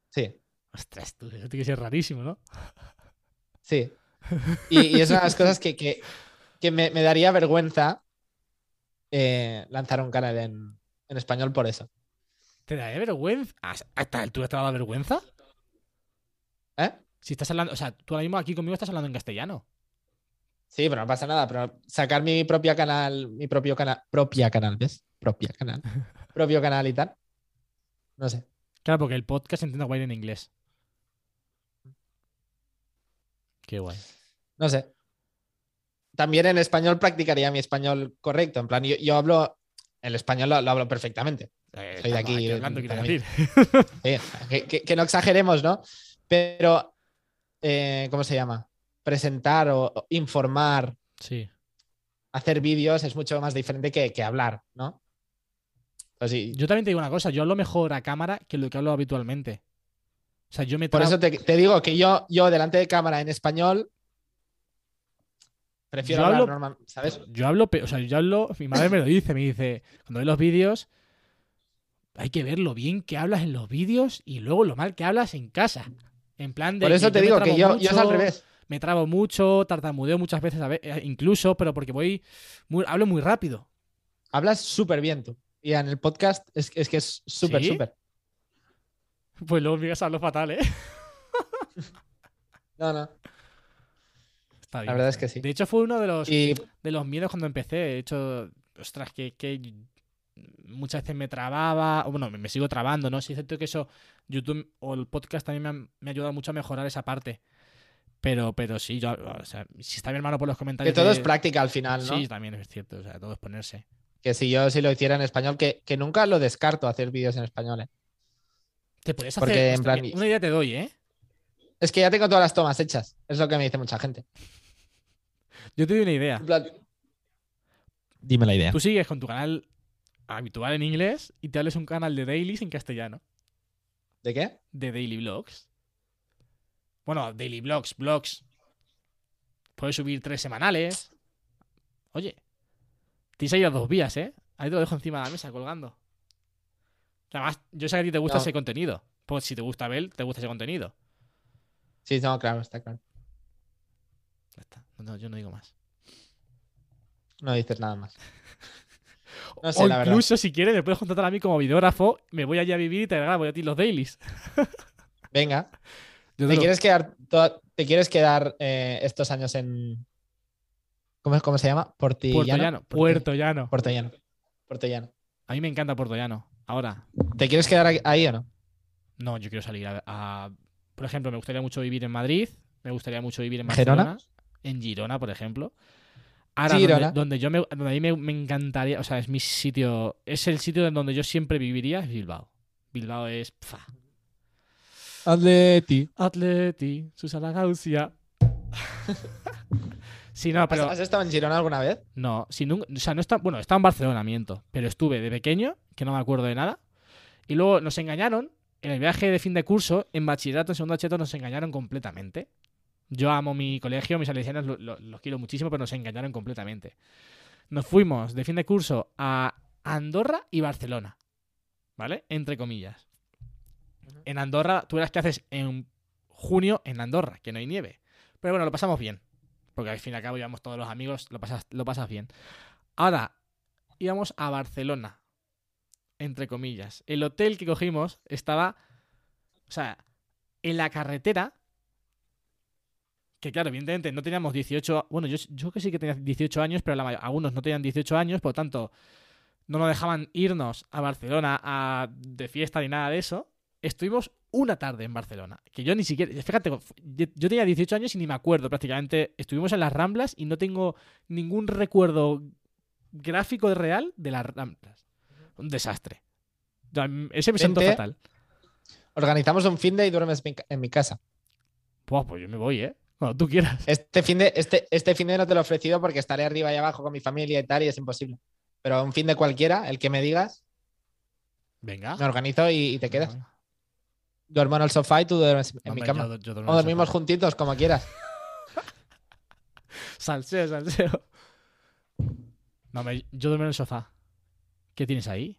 Sí, Ostras, tú, tiene que ser rarísimo, ¿no? sí. [LAUGHS] Y, y es una de las cosas que, que- que me, me daría vergüenza eh, lanzar un canal en, en español por eso. ¿Te da vergüenza? ¿A a esta altura te da vergüenza? ¿Eh? Si estás hablando, o sea, tú ahora mismo aquí conmigo estás hablando en castellano. Sí, pero no pasa nada. Pero sacar mi propia canal, mi propio canal, propia canal, ¿ves? Propia canal. [LAUGHS] propio canal y tal. No sé. Claro, porque el podcast entiendo guay en inglés. Qué guay. No sé. También en español practicaría mi español correcto. En plan, yo, yo hablo. El español lo, lo hablo perfectamente. Eh, Soy de aquí, hablando, quiero también. decir. Sí, que, que- que no exageremos, ¿no? Pero, eh, ¿cómo se llama? Presentar o, o informar, Sí. hacer vídeos es mucho más diferente que, que hablar, ¿no? Yo también te digo una cosa, yo hablo mejor a cámara que lo que hablo habitualmente. O sea, yo me por eso te, te digo que yo, yo delante de cámara en español prefiero Yo hablar hablo- normal, ¿sabes? Yo hablo, o sea, yo hablo, mi madre me lo dice, me dice, cuando ve los vídeos, hay que ver lo bien que hablas en los vídeos y luego lo mal que hablas en casa. En plan de Por eso que te digo que yo, yo es al revés. Me trabo mucho, tartamudeo muchas veces, a ve- eh, incluso, pero porque voy, muy- hablo muy rápido. Hablas súper bien tú. Y en el podcast es, es que es súper, ¿Sí? súper. Pues luego mi casa hablo fatal, ¿eh? No, no. Está bien, La verdad es que sí. De hecho, fue uno de los, Y de los miedos cuando empecé. De hecho, ostras, que, que muchas veces me trababa, bueno, me, me sigo trabando, ¿no? Sí es cierto que eso, YouTube o el podcast también me, han- me ha ayudado mucho a mejorar esa parte. Pero, pero sí, yo, o sea, si está mi hermano por los que comentarios. todo de- es práctica al final, ¿no? Sí, también es cierto, o sea, todo es ponerse. Que si yo si lo hiciera en español, que, que nunca lo descarto hacer vídeos en español. ¿eh? Te puedes Porque, hacer. en plan, una idea te doy, ¿eh? Es que ya tengo todas las tomas hechas. Es lo que me dice mucha gente. Yo te doy una idea. En plan- Dime la idea. Tú sigues con tu canal habitual en inglés y te hables un canal de dailies en castellano. ¿De qué? de Daily Vlogs. Bueno, Daily Vlogs, blogs. Puedes subir tres semanales. Oye, tienes ahí las dos vías, ¿eh? Ahí te lo dejo encima de la mesa colgando. Además, yo sé que a ti te gusta No. ese contenido. Pues si te gusta ver, te gusta ese contenido. Sí, no, claro, está claro. Ya está. No, yo no digo más. No dices nada más. [LAUGHS] No o sé, la verdad. incluso, si quieres, me puedes contratar a mí como videógrafo. Me voy allí a vivir y te grabo a ti los dailies. Venga. [LAUGHS] ¿Te lo- quieres quedar, te quieres quedar eh, estos años en. ¿Cómo, es- cómo se llama? Portillano. Puerto Llano. Puerto Llano. Puerto Llano. Puerto Llano. A mí me encanta Puerto Llano. Ahora, ¿Te quieres quedar ahí- o no? no, yo quiero salir a, a- Por ejemplo, me gustaría mucho vivir en Madrid. Me gustaría mucho vivir en ¿Girona? Barcelona. En Girona, por ejemplo. Ahora, Girona. Donde, donde yo me, donde a mí me, me encantaría, o sea, es mi sitio, es el sitio en donde yo siempre viviría, es Bilbao. Bilbao es, pfa, Atleti. Atleti, Susana Gaucia. [LAUGHS] sí, no, ¿Has, pero has estado en Girona alguna vez? no, si nunca, o sea, no está, bueno, estaba en Barcelona, miento, pero estuve de pequeño, que no me acuerdo de nada, y luego nos engañaron en el viaje de fin de curso, en bachillerato, en segundo cheto, nos engañaron completamente. Yo amo mi colegio, mis lo- lo- los quiero muchísimo, pero nos engañaron completamente. Nos fuimos de fin de curso a Andorra y Barcelona, ¿vale? Entre comillas. En Andorra, tú verás qué haces en junio en Andorra, que no hay nieve. Pero bueno, lo pasamos bien. Porque al fin y al cabo íbamos todos los amigos, lo pasas, lo pasas bien. Ahora, íbamos a Barcelona. Entre comillas. El hotel que cogimos estaba. O sea, en la carretera. Que claro, evidentemente no teníamos 18. Bueno, yo, yo que sí que tenía 18 años, pero algunos no tenían 18 años, por lo tanto, no nos dejaban irnos a Barcelona a, de fiesta ni nada de eso. Estuvimos una tarde en Barcelona. Que yo ni siquiera. Fíjate, yo tenía 18 años y ni me acuerdo prácticamente. Estuvimos en las Ramblas y no tengo ningún recuerdo gráfico real de las Ramblas. Un desastre. Sea, ese me sentó fatal. Organizamos un fin de y duermes en mi casa. Buah, pues yo me voy, ¿eh? Cuando tú quieras. Este fin de, este, este fin de no te lo he ofrecido porque estaré arriba y abajo con mi familia y tal y es imposible. Pero un fin de cualquiera, el que me digas, Venga. me organizo y, y te quedas. Duermo en el sofá y tú duermes en mi cama. yo- yo duermo O dormimos juntitos, como quieras. [LAUGHS] Salseo, salseo. No, me- yo duermo en el sofá. ¿Qué tienes ahí?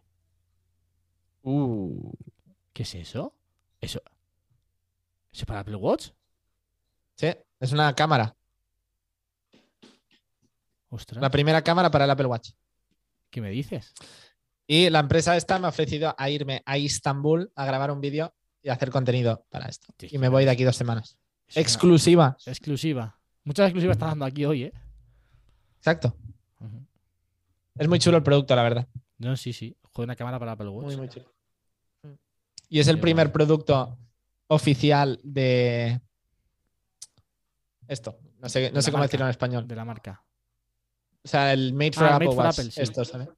Uh. ¿Qué es eso? ¿Eso? ¿Eso es para Apple Watch? Sí, es una cámara. Ostras. La primera cámara para el Apple Watch. ¿Qué me dices? Y la empresa esta me ha ofrecido a irme a Istambul a grabar un vídeo y hacer contenido para esto. Sí, Y me voy de aquí dos semanas. Es una- Exclusiva. Exclusiva. Muchas exclusivas estás dando aquí hoy, ¿eh? Exacto. Es muy chulo el producto, la verdad. No, sí, sí. Joder, una cámara para Apple Watch. Muy, muy chulo. Y es el primer producto oficial de esto. No sé, no sé la cómo marca. decirlo en español. De la marca. O sea, el Made for Ah, Apple Made for Watch. Apple, sí. Esto, ¿sabes?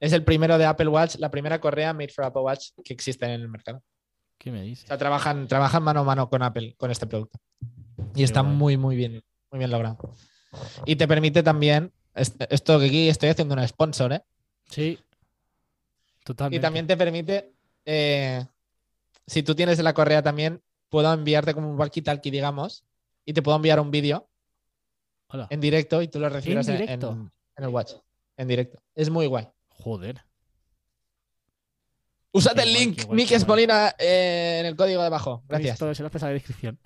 Es el primero de Apple Watch, la primera correa Made for Apple Watch que existe en el mercado. ¿Qué me O dices? sea, trabajan, trabajan mano a mano con Apple con este producto. Y está guay. muy, muy bien, muy bien logrado. Y te permite también, est- esto que aquí estoy haciendo un sponsor, ¿eh? Sí. Totalmente. Y también te permite, eh, si tú tienes la correa también, puedo enviarte como un walkie-talkie, digamos, y te puedo enviar un vídeo en directo y tú lo recibes en- en el watch. En directo. Es muy guay. Joder. Usad el link, guay, Miki eh, en el código de abajo. Gracias. Todo eso lo en la descripción.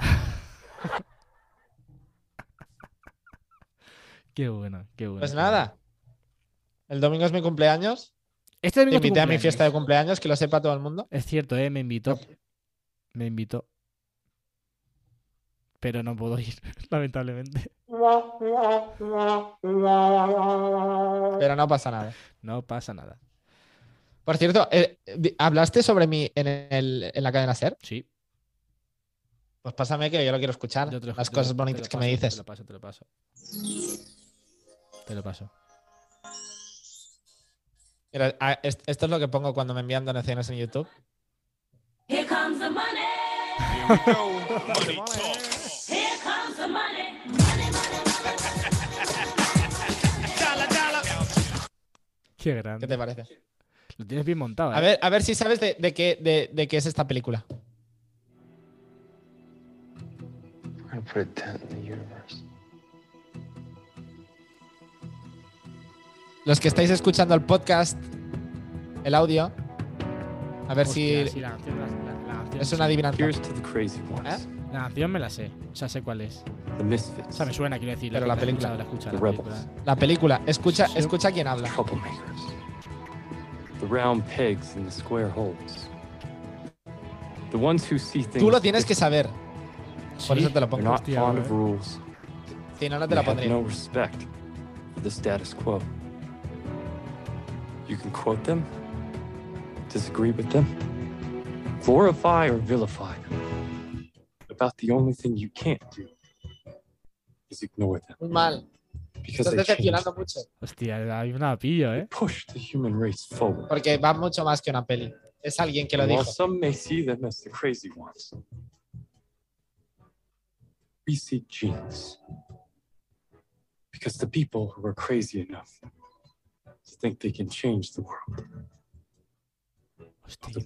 qué bueno, qué bueno. Pues nada. El domingo es mi cumpleaños. Este Te domingo tu invité a mi fiesta de cumpleaños, que lo sepa todo el mundo. Es cierto, ¿eh? Me invitó. Me invitó. Pero no puedo ir, [LAUGHS] lamentablemente. Pero no pasa nada. No pasa nada. Por cierto, eh, ¿hablaste sobre mí en, el- en la cadena SER? Sí. Pues pásame que yo lo quiero escuchar. yo te lo- Las cosas te bonitas lo que me dices. Te lo paso, te lo paso. Te lo paso. Mira, a- es- esto es lo que pongo cuando me envían donaciones en YouTube. Here comes the money. Here comes the money. Qué ¿Qué grande. te parece? Lo tienes bien montado, ¿eh? A ver, a ver si sabes de, de qué, de, de qué es esta película. Los que estáis escuchando el podcast, el audio, a ver Hostia, si sí, la canción, la, la- la canción, es una adivinanza. Ones, La canción me la sé. O sea, sé cuál es. O sea, me suena, quiero decir. Pero la película. La escucha, la película. La película, escucha, escucha quién habla. Troublemakers, the round pegs in the square holes, the ones who see things. Tú lo tienes que saber. Por Sí. eso te lo They're pongo. not Hostia, fond eh. of rules. Si no, no te They la have pondría. no respect for the status quo. You can quote them, disagree with them, glorify or vilify them. About the only thing you can't do is ignore them Muy mal. Because Estás decepcionando mucho. Hostia, ahí una pillo, ¿eh? push the human race forward. Porque va mucho más que una peli. Es alguien que lo dijo. some may see them as the crazy ones, we see genius. Because the people who are crazy enough to think they can change the world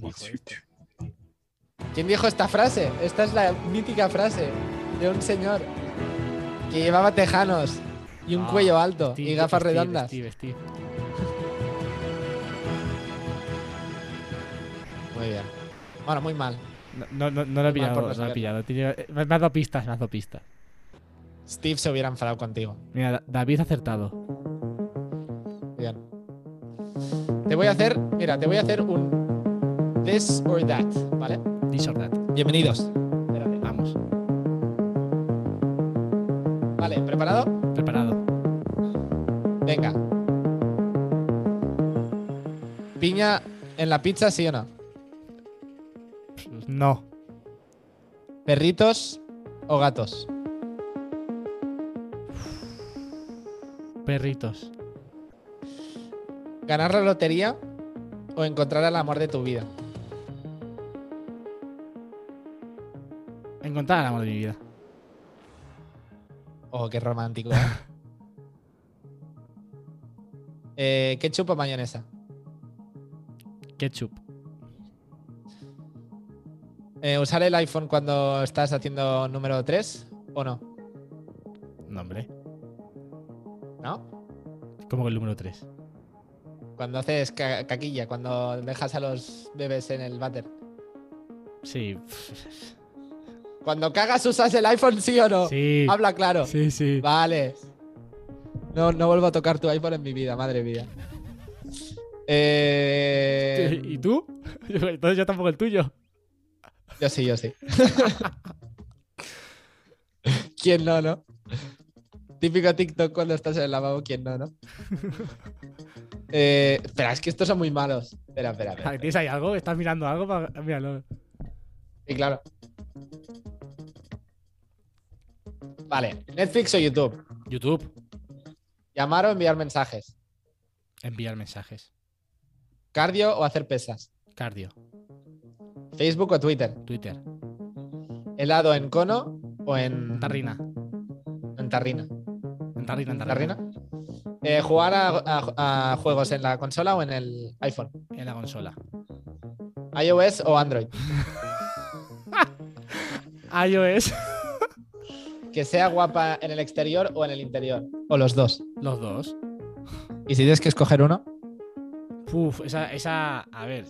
Hostia. ¿Quién dijo esta frase? Esta es la mítica frase de un señor que llevaba tejanos y un Ah, cuello alto Steve, y gafas Steve, redondas. Steve, Steve. Muy bien. Bueno, muy mal. No, no, no lo he pillado, no lo he pillado. Tiene- Me has dado pistas, me has dado pistas. Steve se hubiera enfadado contigo. Mira, Da- David ha acertado. Bien. Te voy a hacer, mira, te voy a hacer un this or that, ¿vale? This or that. Bienvenidos. Espérate. Vamos. Vale. Preparado. Venga. Piña en la pizza, sí o no? No. ¿Perritos o gatos? Perritos. ¿Ganar la lotería o encontrar el amor de tu vida? Encontrar el amor de mi vida. Oh, qué romántico. ¿eh? Eh, ¿Ketchup o mayonesa? Ketchup. Eh, ¿Usar el iPhone cuando estás haciendo número 3 o no? No, hombre. ¿No? Como que el número 3. Cuando haces ca- caquilla, cuando dejas a los bebés en el váter. Sí. Cuando cagas, ¿usas el iPhone sí o no? Sí. Habla claro. Sí, sí. Vale. No, no vuelvo a tocar tu iPhone en mi vida, madre mía. Eh, [LAUGHS] ¿Y tú? [LAUGHS] Entonces yo tampoco el tuyo. yo sí, yo sí. [LAUGHS] ¿Quién no, no? Típico TikTok cuando estás en el lavabo, ¿quién no, no? Eh, espera, es que estos son muy malos. Espera, espera, espera. ¿Tienes ahí algo? ¿Estás mirando algo? Para... Míralo. Sí, claro. Vale, Netflix o YouTube. YouTube. Llamar o enviar mensajes. Enviar mensajes. Cardio o hacer pesas. Cardio. Facebook o Twitter. Twitter. Helado en cono o en Tarrina. En tarrina. En Tarrina, en ¿Tarrina? Eh, ¿Jugar a, a- a juegos en la consola o en el iPhone? En la consola. iOS o Android. [LAUGHS] iOS. Que sea guapa en el exterior o en el interior. O los dos. Los dos. ¿Y si tienes que escoger uno? Uf, esa, esa. A ver.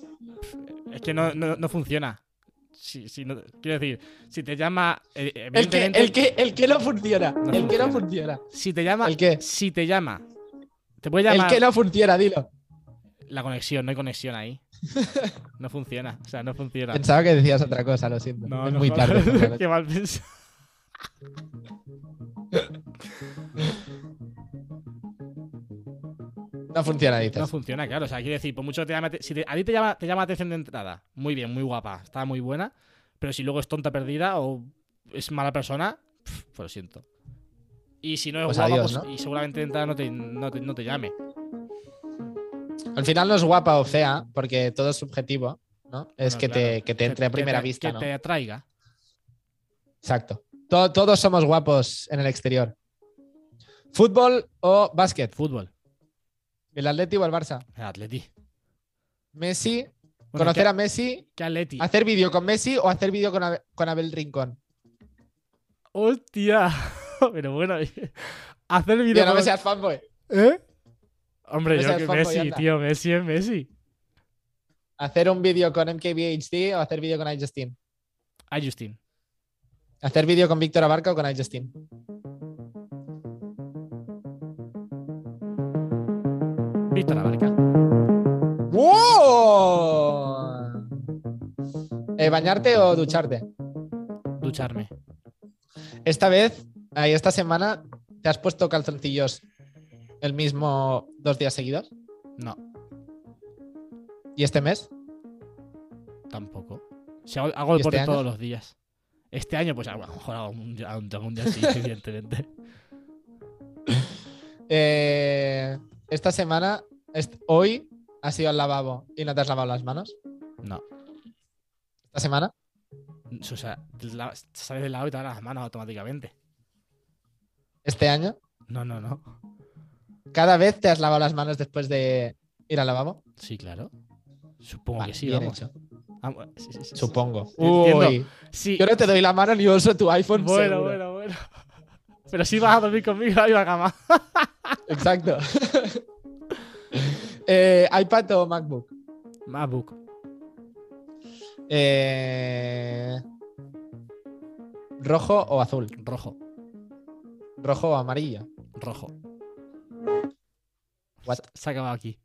Es que no, no, no funciona. Si, si no- quiero decir, si te llama. eh, El que, el que, el que no funciona. No el que no funciona. Si te llama. ¿El qué? Si te llama. Te puede El llamar. que no funciona, dilo. La conexión, no hay conexión ahí. [LAUGHS] No funciona. O sea, no funciona. Pensaba que decías otra cosa, lo siento. No, es no muy tarde. [LAUGHS] Qué mal pensado. No funciona, dices. No funciona, claro. O sea, quiero decir, por mucho que te llame. Si te- a ti te llama, te llama atención de entrada, muy bien, muy guapa, está muy buena. Pero si luego es tonta perdida o es mala persona, pues lo siento. Y si no es Pues guapa, adiós, pues- ¿no? y seguramente de entrada no te, no te, no te llame. Al final no es guapa o fea, porque todo es subjetivo, ¿no? Es que, te, que te entre a primera vista, Que te atraiga. Exacto. To- todos somos guapos en el exterior. ¿Fútbol o básquet? Fútbol. ¿El Atleti o el Barça? El Atleti. Messi, Bueno, conocer ¿qué- a Messi, ¿Qué Atleti? hacer vídeo con Messi o hacer vídeo con, con Abel Rincón. ¡Hostia! [LAUGHS] Pero bueno, hacer vídeo. Tío, no me seas fanboy. ¿Eh? Hombre, No yo que Messi, tío. Messi es Messi. Hacer un vídeo con MKBHD o hacer vídeo con iJustin. A Justin. Hacer vídeo con Víctor Abarca o con iJustin. Víctor Abarca. ¡Wow! Eh, ¿Bañarte o ducharte? Ducharme. Esta vez, ahí esta semana, ¿te has puesto calzoncillos el mismo dos días seguidos? No, ¿Y este mes? tampoco. Si hago, hago ¿Y este deporte todos los días. Este año, pues a lo mejor hago un día, algún día sí, [LAUGHS] evidentemente. Eh, esta semana, est- hoy, has ido al lavabo y no te has lavado las manos. No. Esta semana, O sea, la- sales del lado y te das las manos automáticamente. este año, No, no, no. cada vez te has lavado las manos después de ir al lavabo. Sí, claro. Supongo Vale, que sí, bien vamos. hecho. Ah, sí, sí, sí, sí. Supongo. Uy, Sí. yo no te doy la mano ni uso tu iPhone. Bueno, seguro. bueno, bueno. Pero si vas a dormir conmigo en la misma cama. Exacto. [LAUGHS] Eh, ¿iPad o MacBook? MacBook. Eh, ¿Rojo o azul? Rojo. ¿Rojo o amarillo? Rojo. What? Se ha acabado aquí.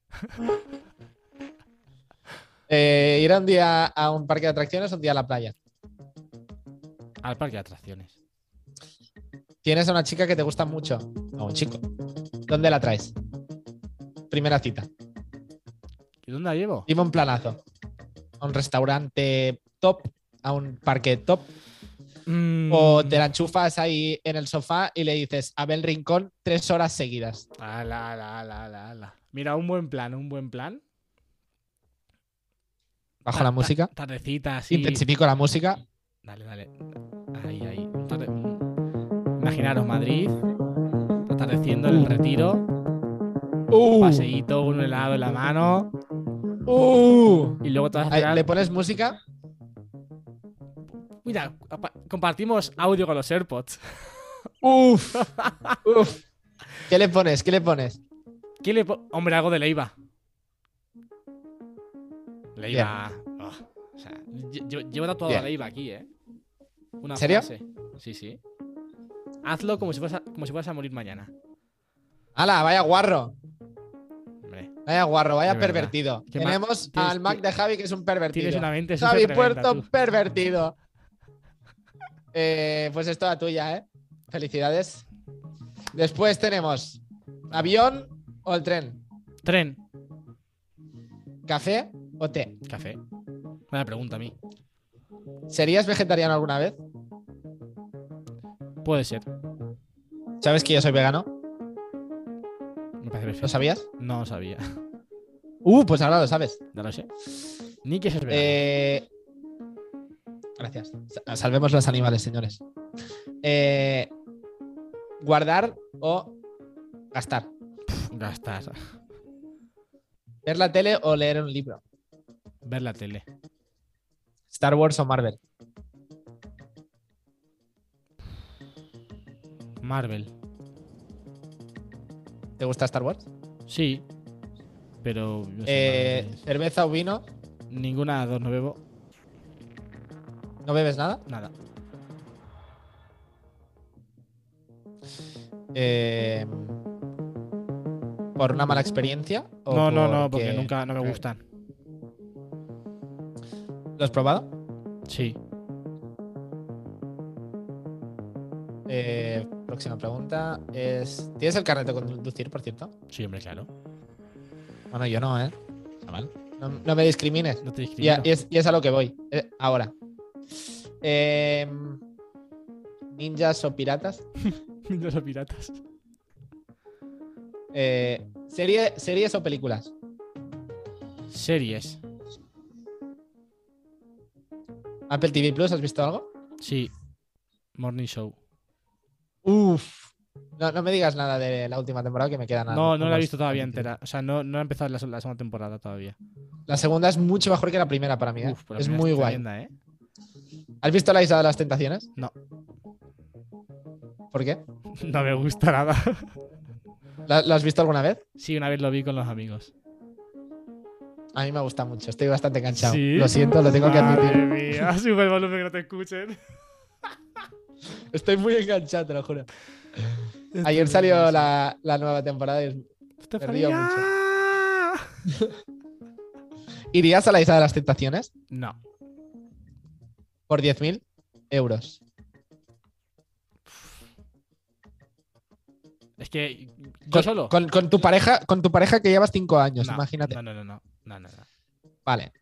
Eh, ¿Ir a un día a un parque de atracciones o un día a la playa? Al parque de atracciones. Tienes a una chica que te gusta mucho. O un chico. ¿Dónde la traes? Primera cita. ¿Y dónde la llevo? Dime un planazo. A un restaurante top, a un parque top. Mm, O te la enchufas ahí en el sofá y le dices Abel Rincón tres horas seguidas. Ala, ala, ala, ala. Mira, un buen plan, un buen plan. Bajo Ta- la ta- música. Tardecita así. Intensifico la música. Dale, dale. Ahí, ahí. Un tarde- un- Imaginaros Madrid. Atardeciendo en el retiro. Uh, Paseíto, un helado en la mano. uh. Y luego te vas a Ahí, esperar- Le pones música. Mira, compartimos audio con los AirPods. Uf. [LAUGHS] Uf. ¿Qué le pones? ¿Qué le pones? ¿Quién le po- Hombre, algo de Leiva. Leiva. Oh, o sea, lle- lle- llevo tatuado Bien. a Leiva aquí, ¿eh? Una ¿En serio? frase. Sí, sí. Hazlo como si fueras a, como si fueras a morir mañana. ¡Hala! Vaya guarro. Hombre, Vaya guarro, vaya pervertido. ¿Qué ma- Tenemos al Mac de Javi que es un pervertido. tienes una mente súper Javi tremenda, Puerto, tú. pervertido. Eh, pues es toda tuya, ¿eh? Felicidades. Después tenemos avión o el tren, Tren. café o té. Café. Buena pregunta a mí. ¿Serías vegetariano alguna vez? Puede ser. ¿Sabes que yo soy vegano? Me. ¿Lo sabías? No lo sabía. Uh, pues ahora lo sabes. Ya lo sé. Ni que es vegano. Eh, Gracias. Sa- Salvemos los animales, señores. Eh, Guardar o gastar. Gastar. Ver la tele o leer un libro. Ver la tele. Star Wars o Marvel. Marvel. ¿Te gusta Star Wars? Sí. Pero. sé, Eh, cerveza o vino. Ninguna de dos no bebo. ¿No bebes nada? Nada. Eh, ¿Por una mala experiencia? o No, no, no, porque porque- nunca no me gustan. ¿Lo has probado? Sí. Eh, próxima pregunta es... ¿Tienes el carnet de conducir, por cierto? Sí, hombre, claro. Bueno, yo no, ¿eh? Chaval. No, no me discrimines. No te discrimino. a- y es, y es a lo que voy. eh, ahora. Eh, ninjas o piratas. [LAUGHS] Los piratas. Eh, serie, ¿Series o películas? Series. Apple TV Plus, ¿has visto algo? Sí. Morning Show. Uf. No, no me digas nada de la última temporada que me queda nada. No, no la he visto todavía 20. entera. O sea, no, no he empezado la, la segunda temporada todavía. La segunda es mucho mejor que la primera para mí, ¿eh? Uf, pues es muy guay. tremenda, ¿eh? ¿Has visto la isla de las tentaciones? No. ¿Por qué? [LAUGHS] No me gusta nada. ¿La, la has visto alguna vez? sí, una vez lo vi con los amigos. A mí me gusta mucho, estoy bastante enganchado. ¿Sí? Lo siento, lo tengo que Madre admitir. mía, [LAUGHS] sube el volumen que no te escuchen. [LAUGHS] Estoy muy enganchado, te lo juro. Ayer salió la, la nueva temporada y es- Te río faría. [LAUGHS] ¿Irías a la isla de las tentaciones No. por 10.000 euros? Es que yo Con, solo. con- con tu pareja, con tu pareja que llevas 5 años, No, imagínate. No, no, no, no. No, no, no. Vale.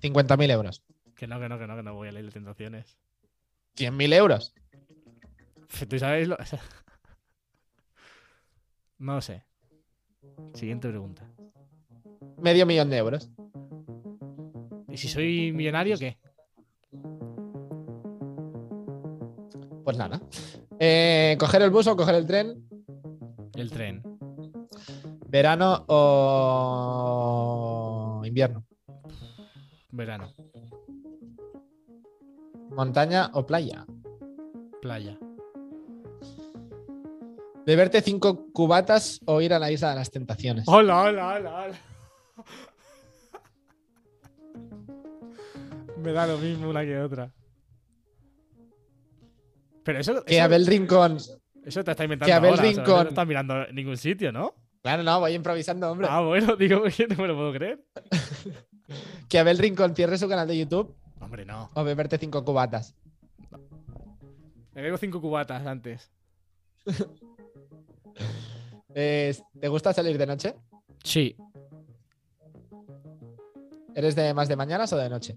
50.000 euros. Que no, que no, que no, que no voy a leer las tentaciones. 100.000 euros. [LAUGHS] Tú sabes lo. [LAUGHS] No lo sé. Siguiente pregunta. Medio millón de euros. ¿Y si soy millonario, qué? Pues nada. Eh, ¿Coger el bus o coger el tren? El tren. ¿Verano o invierno? Verano. ¿Montaña o playa? Playa. ¿Beberte cinco cubatas o ir a la isla de las tentaciones? Hola, hola, hola, hola. [LAUGHS] Me da lo mismo una que otra. Pero eso, Que eso, Abel Rincón. eso te está inventando que Abel ahora, o sea, Rincón- no estás mirando en ningún sitio, ¿no? Claro, no, voy improvisando, hombre. Ah, bueno, [LAUGHS] digo, que no me lo puedo creer. [LAUGHS] Que Abel Rincón cierre su canal de YouTube Hombre, no. o beberte cinco cubatas. Me bebo cinco cubatas antes. [LAUGHS] Eh, ¿Te gusta salir de noche? Sí. ¿Eres de más de mañanas o de noche?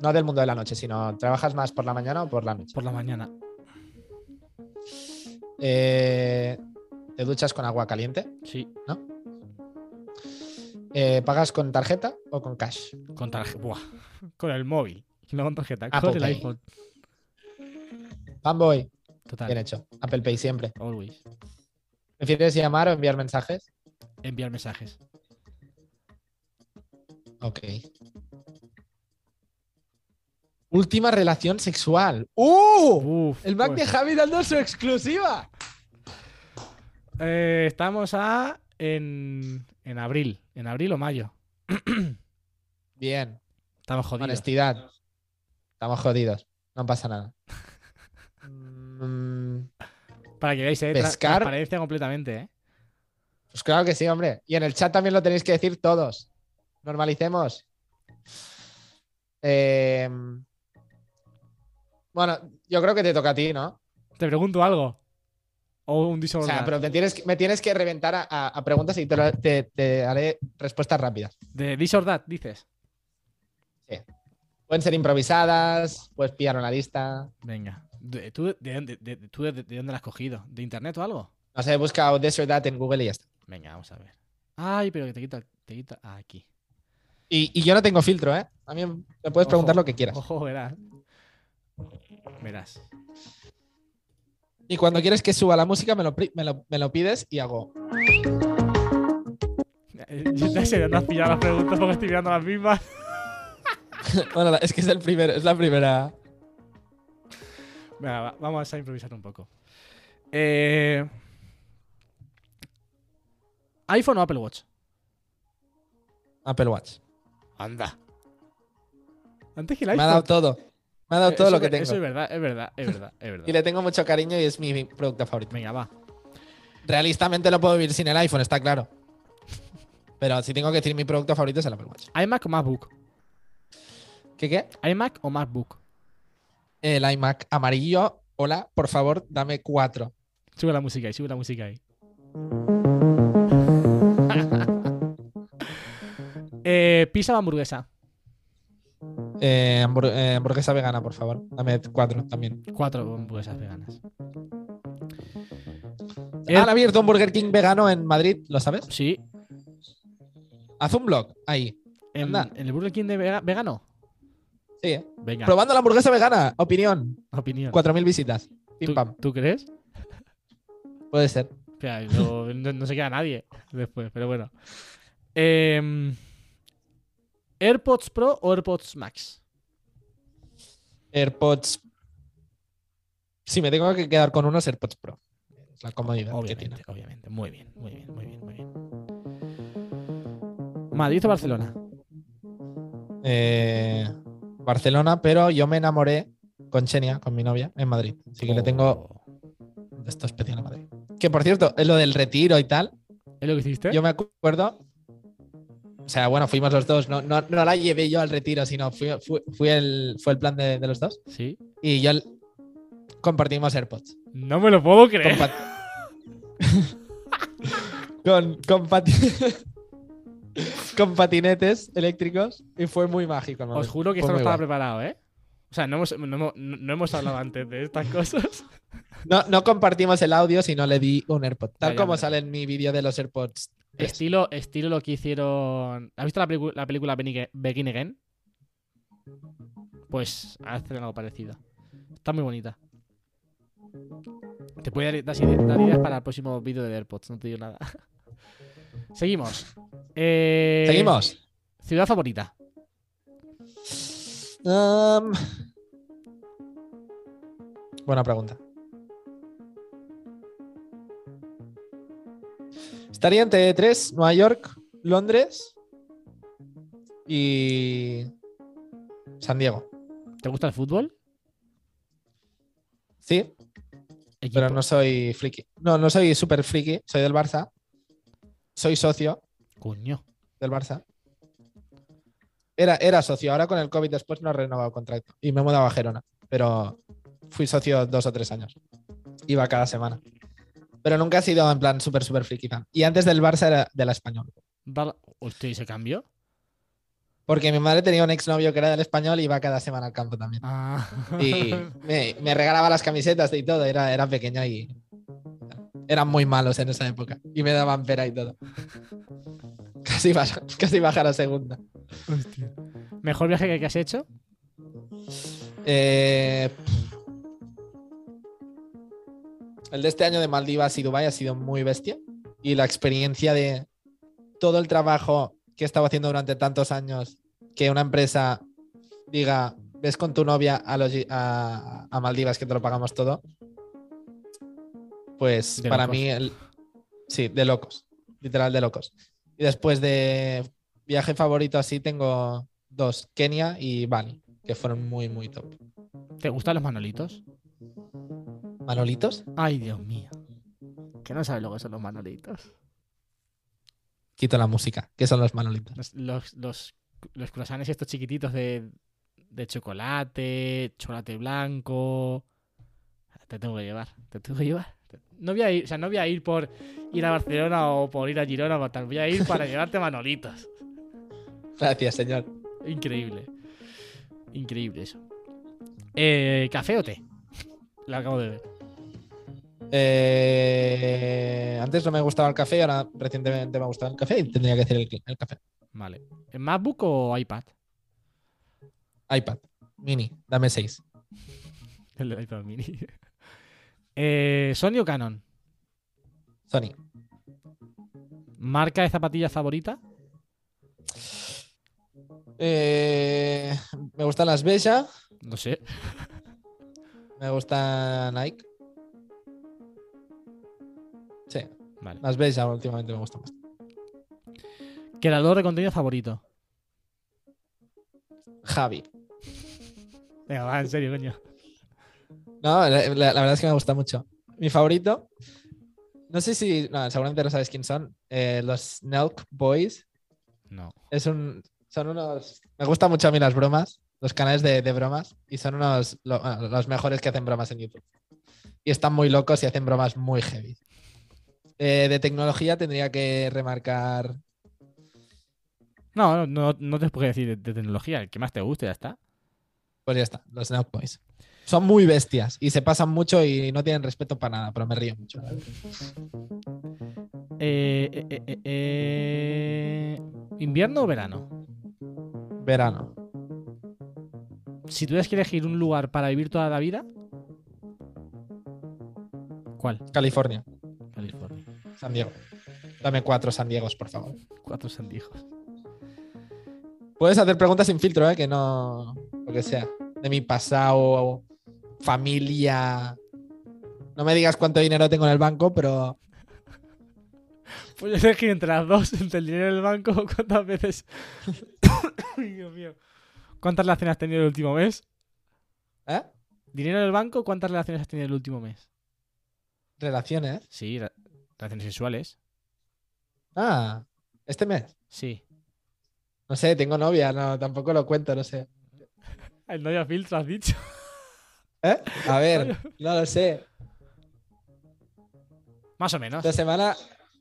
No del mundo de la noche, sino ¿trabajas más por la mañana o por la noche? Por la mañana. Eh, ¿Te duchas con agua caliente? Sí. Eh, ¿Pagas con tarjeta o con cash? Con tarjeta. Buah. Con el móvil. No con tarjeta. Apple con el Pay. iPhone. Fanboy, Total. bien hecho. Apple Pay siempre. Always. ¿Prefieres llamar o enviar mensajes? Enviar mensajes. Ok. Última relación sexual. ¡Uh! Uf, El Mac pues, de Javi dando su exclusiva. Eh, estamos a. En, en abril. En abril o mayo. [CLEARS THROAT] Bien, Estamos jodidos. honestidad. Estamos jodidos. No pasa nada. [LAUGHS] Para que veáis, eh. Pescar. Transparencia completamente, eh. pues claro que sí, hombre. Y en el chat también lo tenéis que decir todos. Normalicemos. Eh, bueno, yo creo que te toca a ti, ¿no? Te pregunto algo. O un O disorder. sea, pero me tienes, que- me tienes que reventar a, a- a preguntas y te, lo- te- te haré respuestas rápidas. De disorder, dices. Pueden ser improvisadas, puedes pillar una lista. Venga. De- ¿Tú, de, dónde- de- de- tú de, de dónde la has cogido? ¿De internet o algo? No sé, busca this or that en Google y ya está. Venga, vamos a ver. Ay, pero que te quita. Te quita. ah, aquí. Y, y yo no tengo filtro, ¿eh? A mí me puedes preguntar Ojo, lo que quieras. Ojo, verás. Verás. Y cuando quieres que suba la música, me lo, me lo- me lo pides y hago. Eh, Yo no sé dónde has pillado las preguntas porque estoy mirando las mismas. [LAUGHS] Bueno, es que es el primero, es la primera. Venga, va- vamos a improvisar un poco. Eh, ¿iPhone o Apple Watch? Apple Watch. Anda. Antes que el Me iPhone. ha dado todo. Me ha dado Eh, todo eso lo que Eso es tengo. verdad, es verdad, es verdad, es verdad. [LAUGHS] Y le tengo mucho cariño y es mi producto favorito. Venga, va. Realistamente no puedo vivir sin el iPhone, está claro. Pero si tengo que decir mi producto favorito es el Apple Watch. ¿iMac o MacBook? ¿Qué qué? ¿iMac o MacBook? El iMac amarillo. Hola, por favor, dame cuatro. Sube la música ahí, sube la música ahí. [LAUGHS] eh, ¿Pizza o hamburguesa? Eh, hambur- eh, hamburguesa vegana, por favor. Dame cuatro también. Cuatro hamburguesas veganas. Han abierto un Burger King vegano en Madrid, ¿lo sabes? Sí. Haz un blog ahí. ¿En, el Burger King de vega- vegano? Sí, ¿eh? Venga, Probando la hamburguesa vegana. Opinión. opinión. 4.000 visitas. Pim ¿Tú, pam. tú crees? Puede ser. Espera, no, no- no se queda nadie después, pero bueno. Em, ¿AirPods Pro o AirPods Max? AirPods. Si me tengo que quedar con unos AirPods Pro. La comodidad que Obviamente, tiene. obviamente. Muy bien, muy bien, muy bien, muy bien. ¿Madrid o Barcelona? Eh, Barcelona, pero yo me enamoré con Xenia, con mi novia, en Madrid. Así que le tengo esto especial a Madrid. Que por cierto, es lo del retiro y tal. ¿Es lo que hiciste? Yo me acuerdo. O sea, bueno, fuimos los dos. No, no, no la llevé yo al retiro, sino fui, fui- fui el, fue el plan de, de los dos. Sí. Y yo el- compartimos AirPods. No me lo puedo creer. Con, [LAUGHS] con, con pati- [LAUGHS] con patinetes eléctricos. Y fue muy mágico. Os juro que Fue esto no estaba guay. preparado, ¿eh? O sea, no hemos, no hemos- no hemos hablado antes de estas cosas. No, no compartimos el audio, sino le di un AirPod. Tal como hombre. sale en mi vídeo de los AirPods. Estilo, estilo lo que hicieron. ¿Has visto la, la película Begin Begin Again? Pues hacen algo parecido. Está muy bonita. Te puede dar, dar- dar ideas para el próximo vídeo de AirPods, no te digo nada. [LAUGHS] Seguimos. Eh, Seguimos. Ciudad favorita. Um, buena pregunta. Estaría entre tres, Nueva York, Londres y San Diego. ¿Te gusta el fútbol? Sí, Equipo. pero no soy friki. No, no soy súper friki, soy del Barça. Soy socio Coño. del Barça. Era, era socio, ahora con el COVID después no he renovado contrato y me he mudado a Gerona, pero fui socio dos o tres años. Iba cada semana. Pero nunca he sido en plan súper, súper friki fan. Y antes del Barça era de la Español. Hostia, ¿y se cambió? Porque mi madre tenía un exnovio que era del Español y iba cada semana al campo también. Ah. Y [LAUGHS] me, me regalaba las camisetas y todo. Era, era pequeña y eran muy malos en esa época. Y me daban pera y todo. Casi, baja- casi bajar a segunda. ¿Mejor viaje que, que has hecho? Eh, el de este año de Maldivas y Dubái ha sido muy bestia. Y la experiencia de todo el trabajo que he estado haciendo durante tantos años, que una empresa diga, ves con tu novia a, los- a- a Maldivas que te lo pagamos todo. Pues De para locos. mí, el, sí, de locos, literal de locos. Y después de viaje favorito así tengo dos, Kenia y Bali, que fueron muy, muy top. ¿Te gustan los manolitos? ¿Manolitos? Ay, Dios mío. Que no sabes lo que son los manolitos. Quito la música. ¿Qué son los manolitos? Los, los, los, los croissants estos chiquititos de, de chocolate, chocolate blanco. Te tengo que llevar, te tengo que llevar. No voy a ir, o sea, no voy a ir por ir a Barcelona o por ir a Girona. Voy a ir para [LAUGHS] llevarte manolitos. Gracias, señor. Increíble. Increíble eso. Eh, ¿Café o té? Lo acabo de ver. Eh, antes no me gustaba el café, ahora recientemente me ha gustado el café y tendría que decir el, el café. Vale. ¿En MacBook o iPad? iPad, mini, dame 6. [LAUGHS] El iPad mini. [LAUGHS] Eh, ¿Sony o Canon? Sony. ¿Marca de zapatillas favorita? Eh, me gustan las Bella, No sé. me gusta Nike. Vale. las Bella últimamente me gustan más. ¿Creador de contenido favorito? Javi. Venga, va, en serio, coño. No, la, la- la verdad es que me gusta mucho. Mi favorito, no sé si, no, seguramente no sabes quién son, eh, los Nelk Boys. No. Es un, son unos, me gustan mucho a mí las bromas, los canales de, de bromas, y son unos, lo- bueno, los mejores que hacen bromas en YouTube. Y están muy locos y hacen bromas muy heavy. Eh, de tecnología tendría que remarcar, No, no, no, no te puedo decir de, de tecnología. El que más te guste, ya está. pues ya está, los Nelk Boys. Son muy bestias y se pasan mucho y no tienen respeto para nada, pero me río mucho. eh, eh, eh, eh, ¿Invierno o verano? Verano. Si tuvieras que elegir un lugar para vivir toda la vida, ¿cuál? California, Puedes hacer preguntas sin filtro, ¿eh? Que no. Lo que sea. De mi pasado, familia. No me digas cuánto dinero tengo en el banco, pero. Pues yo sé que entre las dos, entre el dinero del banco, [LAUGHS] ¿cuántas veces. [COUGHS] Dios mío. ¿Cuántas relaciones has tenido el último mes? ¿Eh? ¿Dinero del banco? ¿Cuántas relaciones has tenido el último mes? Relaciones. Sí, relaciones sexuales. Ah, este mes. Sí. No sé, tengo novia, no, tampoco lo cuento, no sé. El novio filtro, has dicho. [LAUGHS] ¿Eh? A ver, [LAUGHS] no lo sé. Más o menos. Esta semana.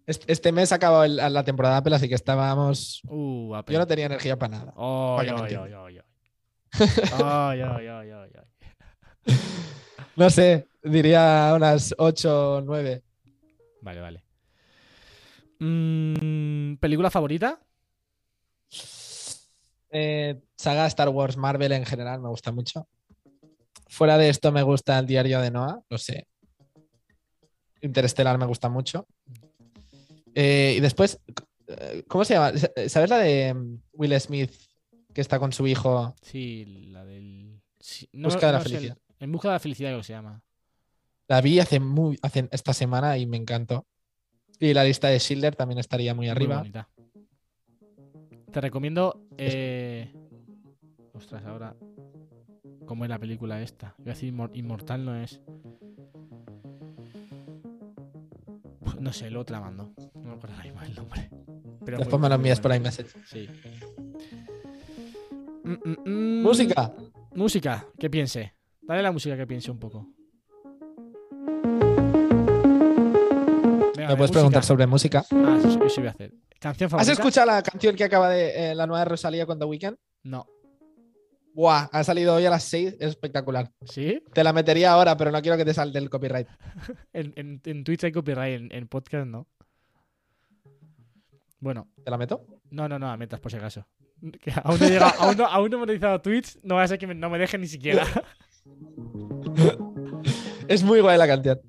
Este, mes ha acabado el- la temporada Apple, así que estábamos. Uh, Apple. Yo no tenía energía para nada. Oh, yo, yo, yo, yo. Oh, yo, yo, yo, yo. No sé, diría unas 8 o 9. Vale, vale. Mm, ¿Película favorita? Eh, saga Star Wars, Marvel en general me gusta mucho. Fuera de esto me gusta el diario de Noah, lo sé. Interestelar me gusta mucho. Eh, y después, eh, ¿cómo se llama? ¿Sabes la de mm, Will Smith que está con su hijo? Sí, la del. sí, no- Busca de la no felicidad. en busca de la felicidad, creo que se llama. La vi hace, muy, hace esta semana y me encantó. Y la lista de Schindler también estaría muy arriba. Te recomiendo. eh, Ostras, ahora. ¿Cómo es la película esta? Iba a decir inmor- Inmortal no es. Uf, No sé, luego te la mando. No me acuerdo ahora mismo el nombre. Pero Después me lo envías por iMessage. Sí. Mm, mm, mm. Música. Música, que piense. Dale la música que piense un poco. Venga, Me de puedes preguntar sobre música. Ah, eso, eso voy a hacer. ¿Canción ¿Has escuchado la canción que acaba de eh, la nueva de Rosalía con The Weeknd? No. Buah, ha salido hoy a las 6, es espectacular. ¿Sí? Te la metería ahora, pero no quiero que te salte el copyright. [LAUGHS] En, en, en Twitch hay copyright, en, en podcast no. Bueno, ¿Te la meto? no, no, no, a metas por si acaso. Que aún no he llegado, aún no, aún no he monetizado Twitch, no va a ser que me- no me dejen ni siquiera. [LAUGHS] Es muy guay la canción.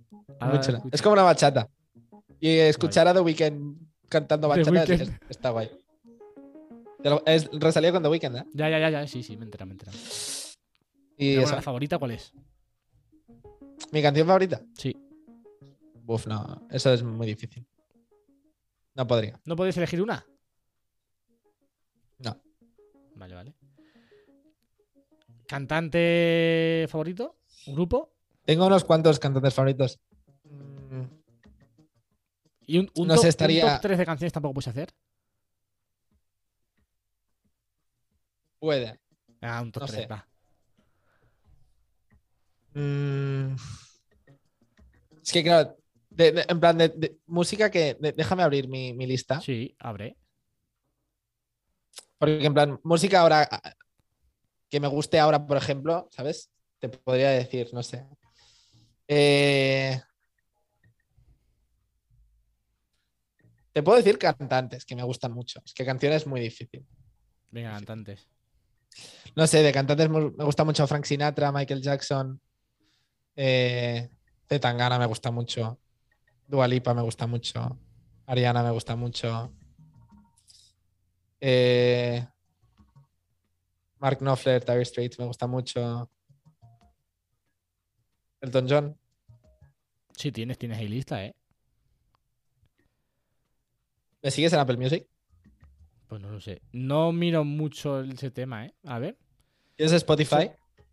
Muy la chula. Es como una bachata. Y escuchar a The Weeknd cantando bachata es- está guay. Es Rosalía con The Weeknd, ¿eh? Ya, ya, ya, ya, sí, sí, me entera, me entera. Y eso. ¿La favorita cuál es? ¿Mi canción favorita? Sí. Uf, no. Eso es muy difícil. No podría. ¿No podéis elegir una? No. Vale, vale. ¿Cantante favorito? ¿Grupo? Tengo unos cuantos cantantes favoritos. ¿Y un, un No top, sé, un estaría- top 3 de canciones tampoco puedes hacer? Puede. Ah, un top No 3, sé. va. Mm, Es que, claro, de- de- en plan de, de música que. de- déjame abrir mi, mi lista. Sí, abre. Porque, en plan, música ahora. ah, Que me guste ahora, por ejemplo, ¿sabes? Te podría decir, no sé. Eh, Te puedo decir cantantes que me gustan mucho. Es que canciones es muy difícil. Venga, cantantes. No sé, de cantantes me gusta mucho Frank Sinatra, Michael Jackson. Eh, Tangana me gusta mucho. Dua Lipa me gusta mucho. Ariana me gusta mucho. Eh, Mark Knopfler, Dire Straits me gusta mucho. Elton John. Sí, tienes, tienes ahí lista, ¿eh? ¿Me sigues en Apple Music? Pues no lo sé. No miro mucho ese tema, ¿eh? A ver. ¿Tienes Spotify?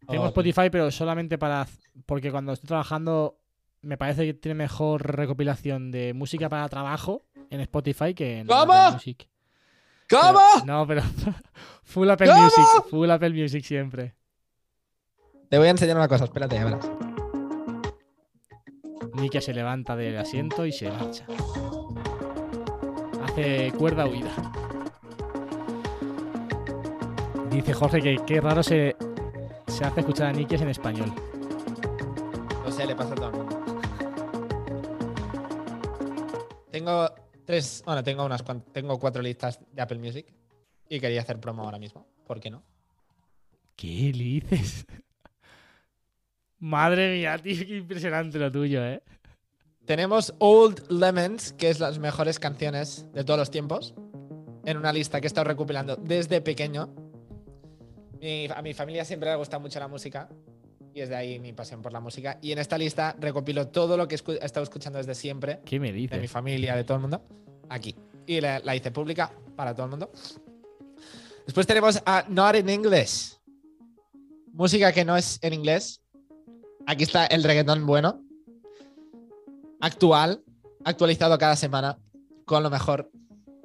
Tengo Oh, Spotify, pero solamente para. Porque cuando estoy trabajando, me parece que tiene mejor recopilación de música para trabajo en Spotify que en ¿Cómo? Apple Music. ¿Cómo? Pero- no, pero. [LAUGHS] full Apple ¿Cómo? Music. Full Apple Music siempre. Te voy a enseñar una cosa, espérate, ya verás. Nikia se levanta del asiento y se marcha. Hace cuerda huida. Dice Jorge que qué raro se, se hace escuchar a Nikias en español. No sé, le pasa a todo el mundo. Tengo tres, bueno, tengo unas tengo cuatro listas de Apple Music y quería hacer promo ahora mismo. ¿Por qué no? ¿Qué le dices? [LAUGHS] Madre mía, tío, qué impresionante lo tuyo, ¿eh? Tenemos Old Lemons, que es las mejores canciones de todos los tiempos, en una lista que he estado recopilando desde pequeño. Mi- a mi familia siempre le gusta mucho la música y es de ahí mi pasión por la música. Y en esta lista recopilo todo lo que escu- he estado escuchando desde siempre, ¿Qué me de mi dices? familia, de todo el mundo, aquí. Y la, la hice pública para todo el mundo. Después tenemos a Not in English. Música que no es en inglés. Aquí está el reggaetón bueno. Actual, actualizado cada semana con lo mejor,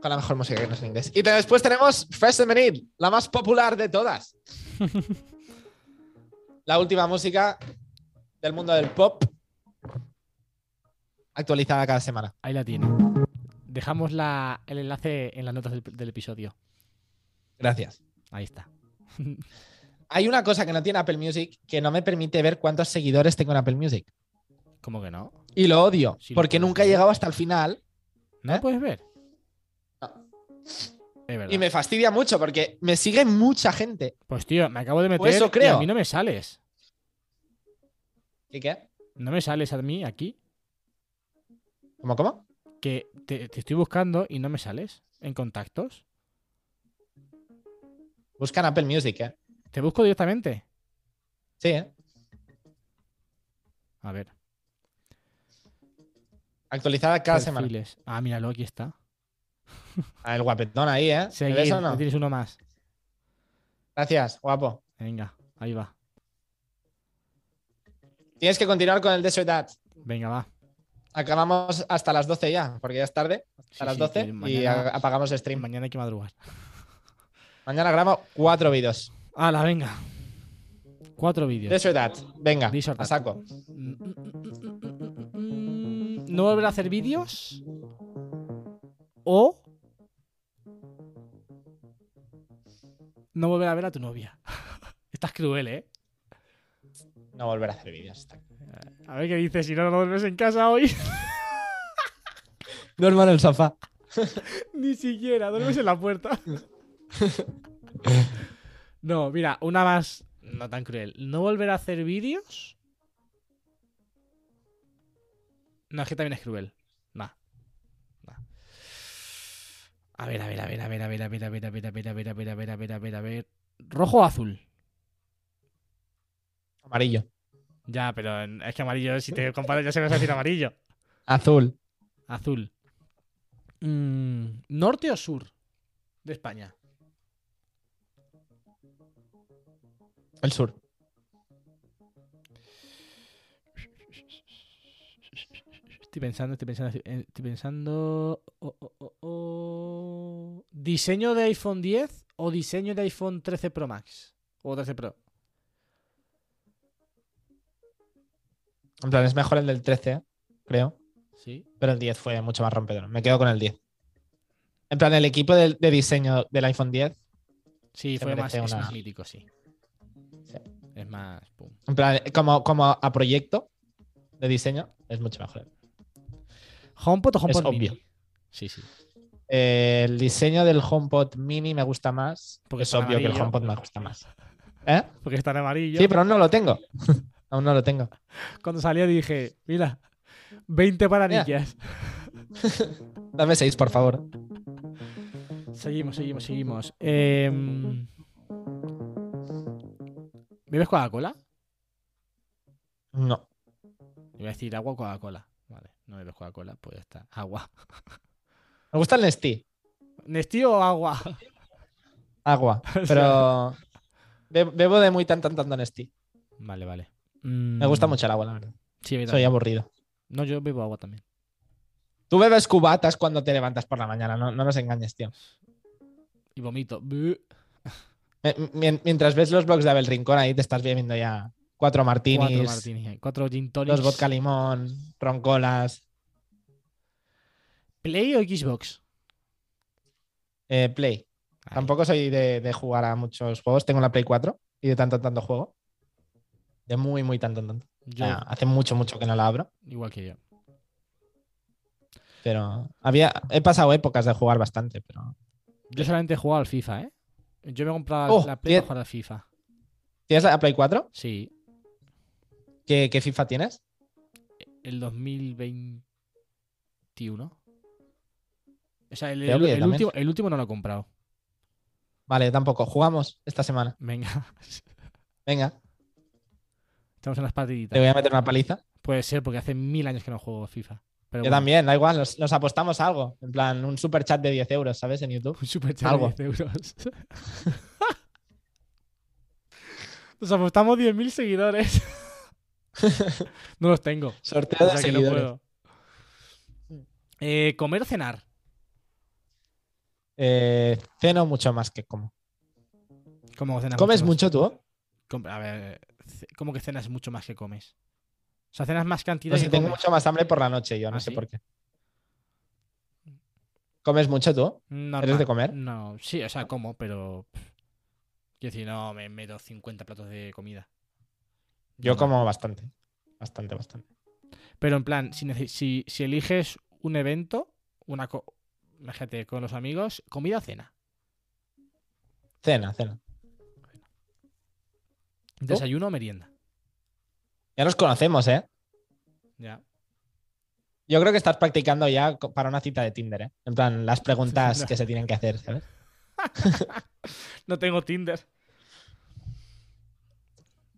con la mejor música que no es en inglés. Y después tenemos Fresh Feminine, la más popular de todas. [LAUGHS] la última música del mundo del pop actualizada cada semana. Ahí la tiene. Dejamos la- el enlace en las notas del, del episodio. Gracias. Ahí está. [LAUGHS] Hay una cosa que no tiene Apple Music que no me permite ver cuántos seguidores tengo en Apple Music. ¿Cómo que no? Y lo odio, Sí, porque nunca he ver. llegado hasta el final ¿No ¿Eh? lo puedes ver? No. Es verdad. y me fastidia mucho porque me sigue mucha gente. Pues tío, me acabo de meter eso y creo. a mí no me sales. ¿Y qué? No me sales a mí aquí. ¿Cómo, cómo? Que te, te estoy buscando y no me sales en contactos. Buscan Apple Music, ¿eh? Te busco directamente. Sí, ¿eh? A ver. Actualizada cada semana. Ah, míralo, aquí está. Ah, El guapetón ahí, ¿eh? ¿Me Seguir. ves o no? tienes uno más. Gracias, guapo. Venga, ahí va. Tienes que continuar con el Desert Dad. Venga, va. Acabamos hasta las 12 ya, porque ya es tarde, Sí, a las sí, 12, que y mañana- apagamos stream. Mañana hay que madrugar. Mañana grabo cuatro vídeos. Hala, venga. Cuatro vídeos. Desert Dad, venga, Desert a saco. ¿No volver a hacer vídeos? ¿O no volver a ver a tu novia? [LAUGHS] Estás cruel, ¿eh? No volver a hacer vídeos. A ver qué dices, si no, no duermes en casa hoy. [LAUGHS] Duermo en el sofá. [LAUGHS] Ni siquiera, duermes en la puerta. no, mira, una más, no tan cruel. ¿No volver a hacer vídeos? No, es que también es cruel. Nah. Nah. A ver, a ver, a ver, a ver, a ver, a ver, a ver, a ver, a ver, a ver, a ver, a ver, a ver, a ver, a ver. ¿Rojo o azul? Amarillo. Ya, pero es que amarillo, si te comparas ya se me va a decir amarillo. Azul. Azul. Mm, ¿Norte o sur de España? El sur. Estoy pensando, estoy pensando, estoy pensando. oh, oh, oh, oh. ¿Diseño de iPhone 10 o diseño de iPhone 13 Pro Max? O 13 Pro. En plan, es mejor el del 13, creo. Sí. Pero el 10 fue mucho más rompedor. Me quedo con el 10. En plan, el equipo del- de, diseño del iPhone 10. Sí, fue más, merece es una- más mítico, sí. Sí. Es más. pum. En plan, como, como a proyecto de diseño, es mucho mejor. ¿HomePod o HomePod Mini? obvio. Sí, sí. Eh, el diseño del HomePod Mini me gusta más. Porque es obvio que el. HomePod me gusta más. [LAUGHS] ¿Eh? Porque está en amarillo. Sí, pero aún no lo tengo. [LAUGHS] aún no lo tengo. Cuando salió dije, mira, 20 para Mira. niñas. [LAUGHS] Dame 6, por favor. Seguimos, seguimos, seguimos. ¿Bebes Coca-Cola? No. Iba a decir agua o Coca-Cola. No bebes Coca-Cola, pues ya está. Agua. [LAUGHS] Me gusta el Nestí. ¿Nestí o agua? [LAUGHS] Agua. [LAUGHS] Pero be- bebo de muy tan tan tan Nestí. Vale, vale. Me gusta Mm, mucho el agua, la verdad. Sí, Soy aburrido. No, yo bebo agua también. Tú bebes cubatas cuando te levantas por la mañana, no, no nos engañes, tío. Y vomito. Mientras ves los blogs de Abel Rincón, ahí te estás bebiendo ya cuatro martinis, Cuatro martinis. eh, Cuatro gin tonics. dos vodka limón, roncolas, ¿Play o Xbox? eh, Play. Ahí. Tampoco soy de, de jugar a muchos juegos. Tengo la Play 4 y de tanto en tanto juego. De muy, muy tanto en tanto. Yo, Ah, hace mucho, mucho que no la abro. igual que yo. Pero había, he pasado épocas de jugar bastante, pero. Yo solamente he jugado al FIFA, ¿eh? Yo me he comprado Oh, la Play para jugar al FIFA. ¿Tienes la Play 4? Sí. ¿Qué, qué FIFA tienes? El 2021. O sea, el, Te último, el último no lo he comprado. Vale, tampoco. Jugamos esta semana. Venga. Venga, Estamos en las te partiditas. voy a meter una paliza. Puede ser, porque hace mil años que no juego FIFA. Pero Yo bueno, también, da igual, nos, nos apostamos a algo. En plan, un super chat de 10 euros, ¿sabes? En YouTube. Un super chat Algo. de 10 euros. [LAUGHS] Nos apostamos 10.000 seguidores. [LAUGHS] [LAUGHS] no los tengo. Sorteo O que no puedo. Eh, ¿Comer o cenar? Eh, ceno mucho más que como. ¿Cómo cenas ¿Comes mucho tú? A ver, ¿cómo que cenas mucho más que comes? O sea, cenas más cantidad que si tengo comes. mucho más hambre por la noche, yo no ¿Ah, sé sí? por qué. ¿Comes mucho tú? Normal. ¿Eres de comer? No, sí, o sea, como, pero. Quiero decir, no me meto 50 platos de comida. Yo como bastante. Bastante, bastante. Pero en plan, si, nece- si, si eliges un evento, una co- imagínate, con los amigos, comida o cena. Cena, cena. Desayuno o merienda. Ya nos conocemos, ¿eh? Ya. Yo creo que estás practicando ya para una cita de Tinder, ¿eh? En plan, las [LAUGHS] preguntas que se tienen que hacer, ¿sabes? [LAUGHS] No tengo Tinder.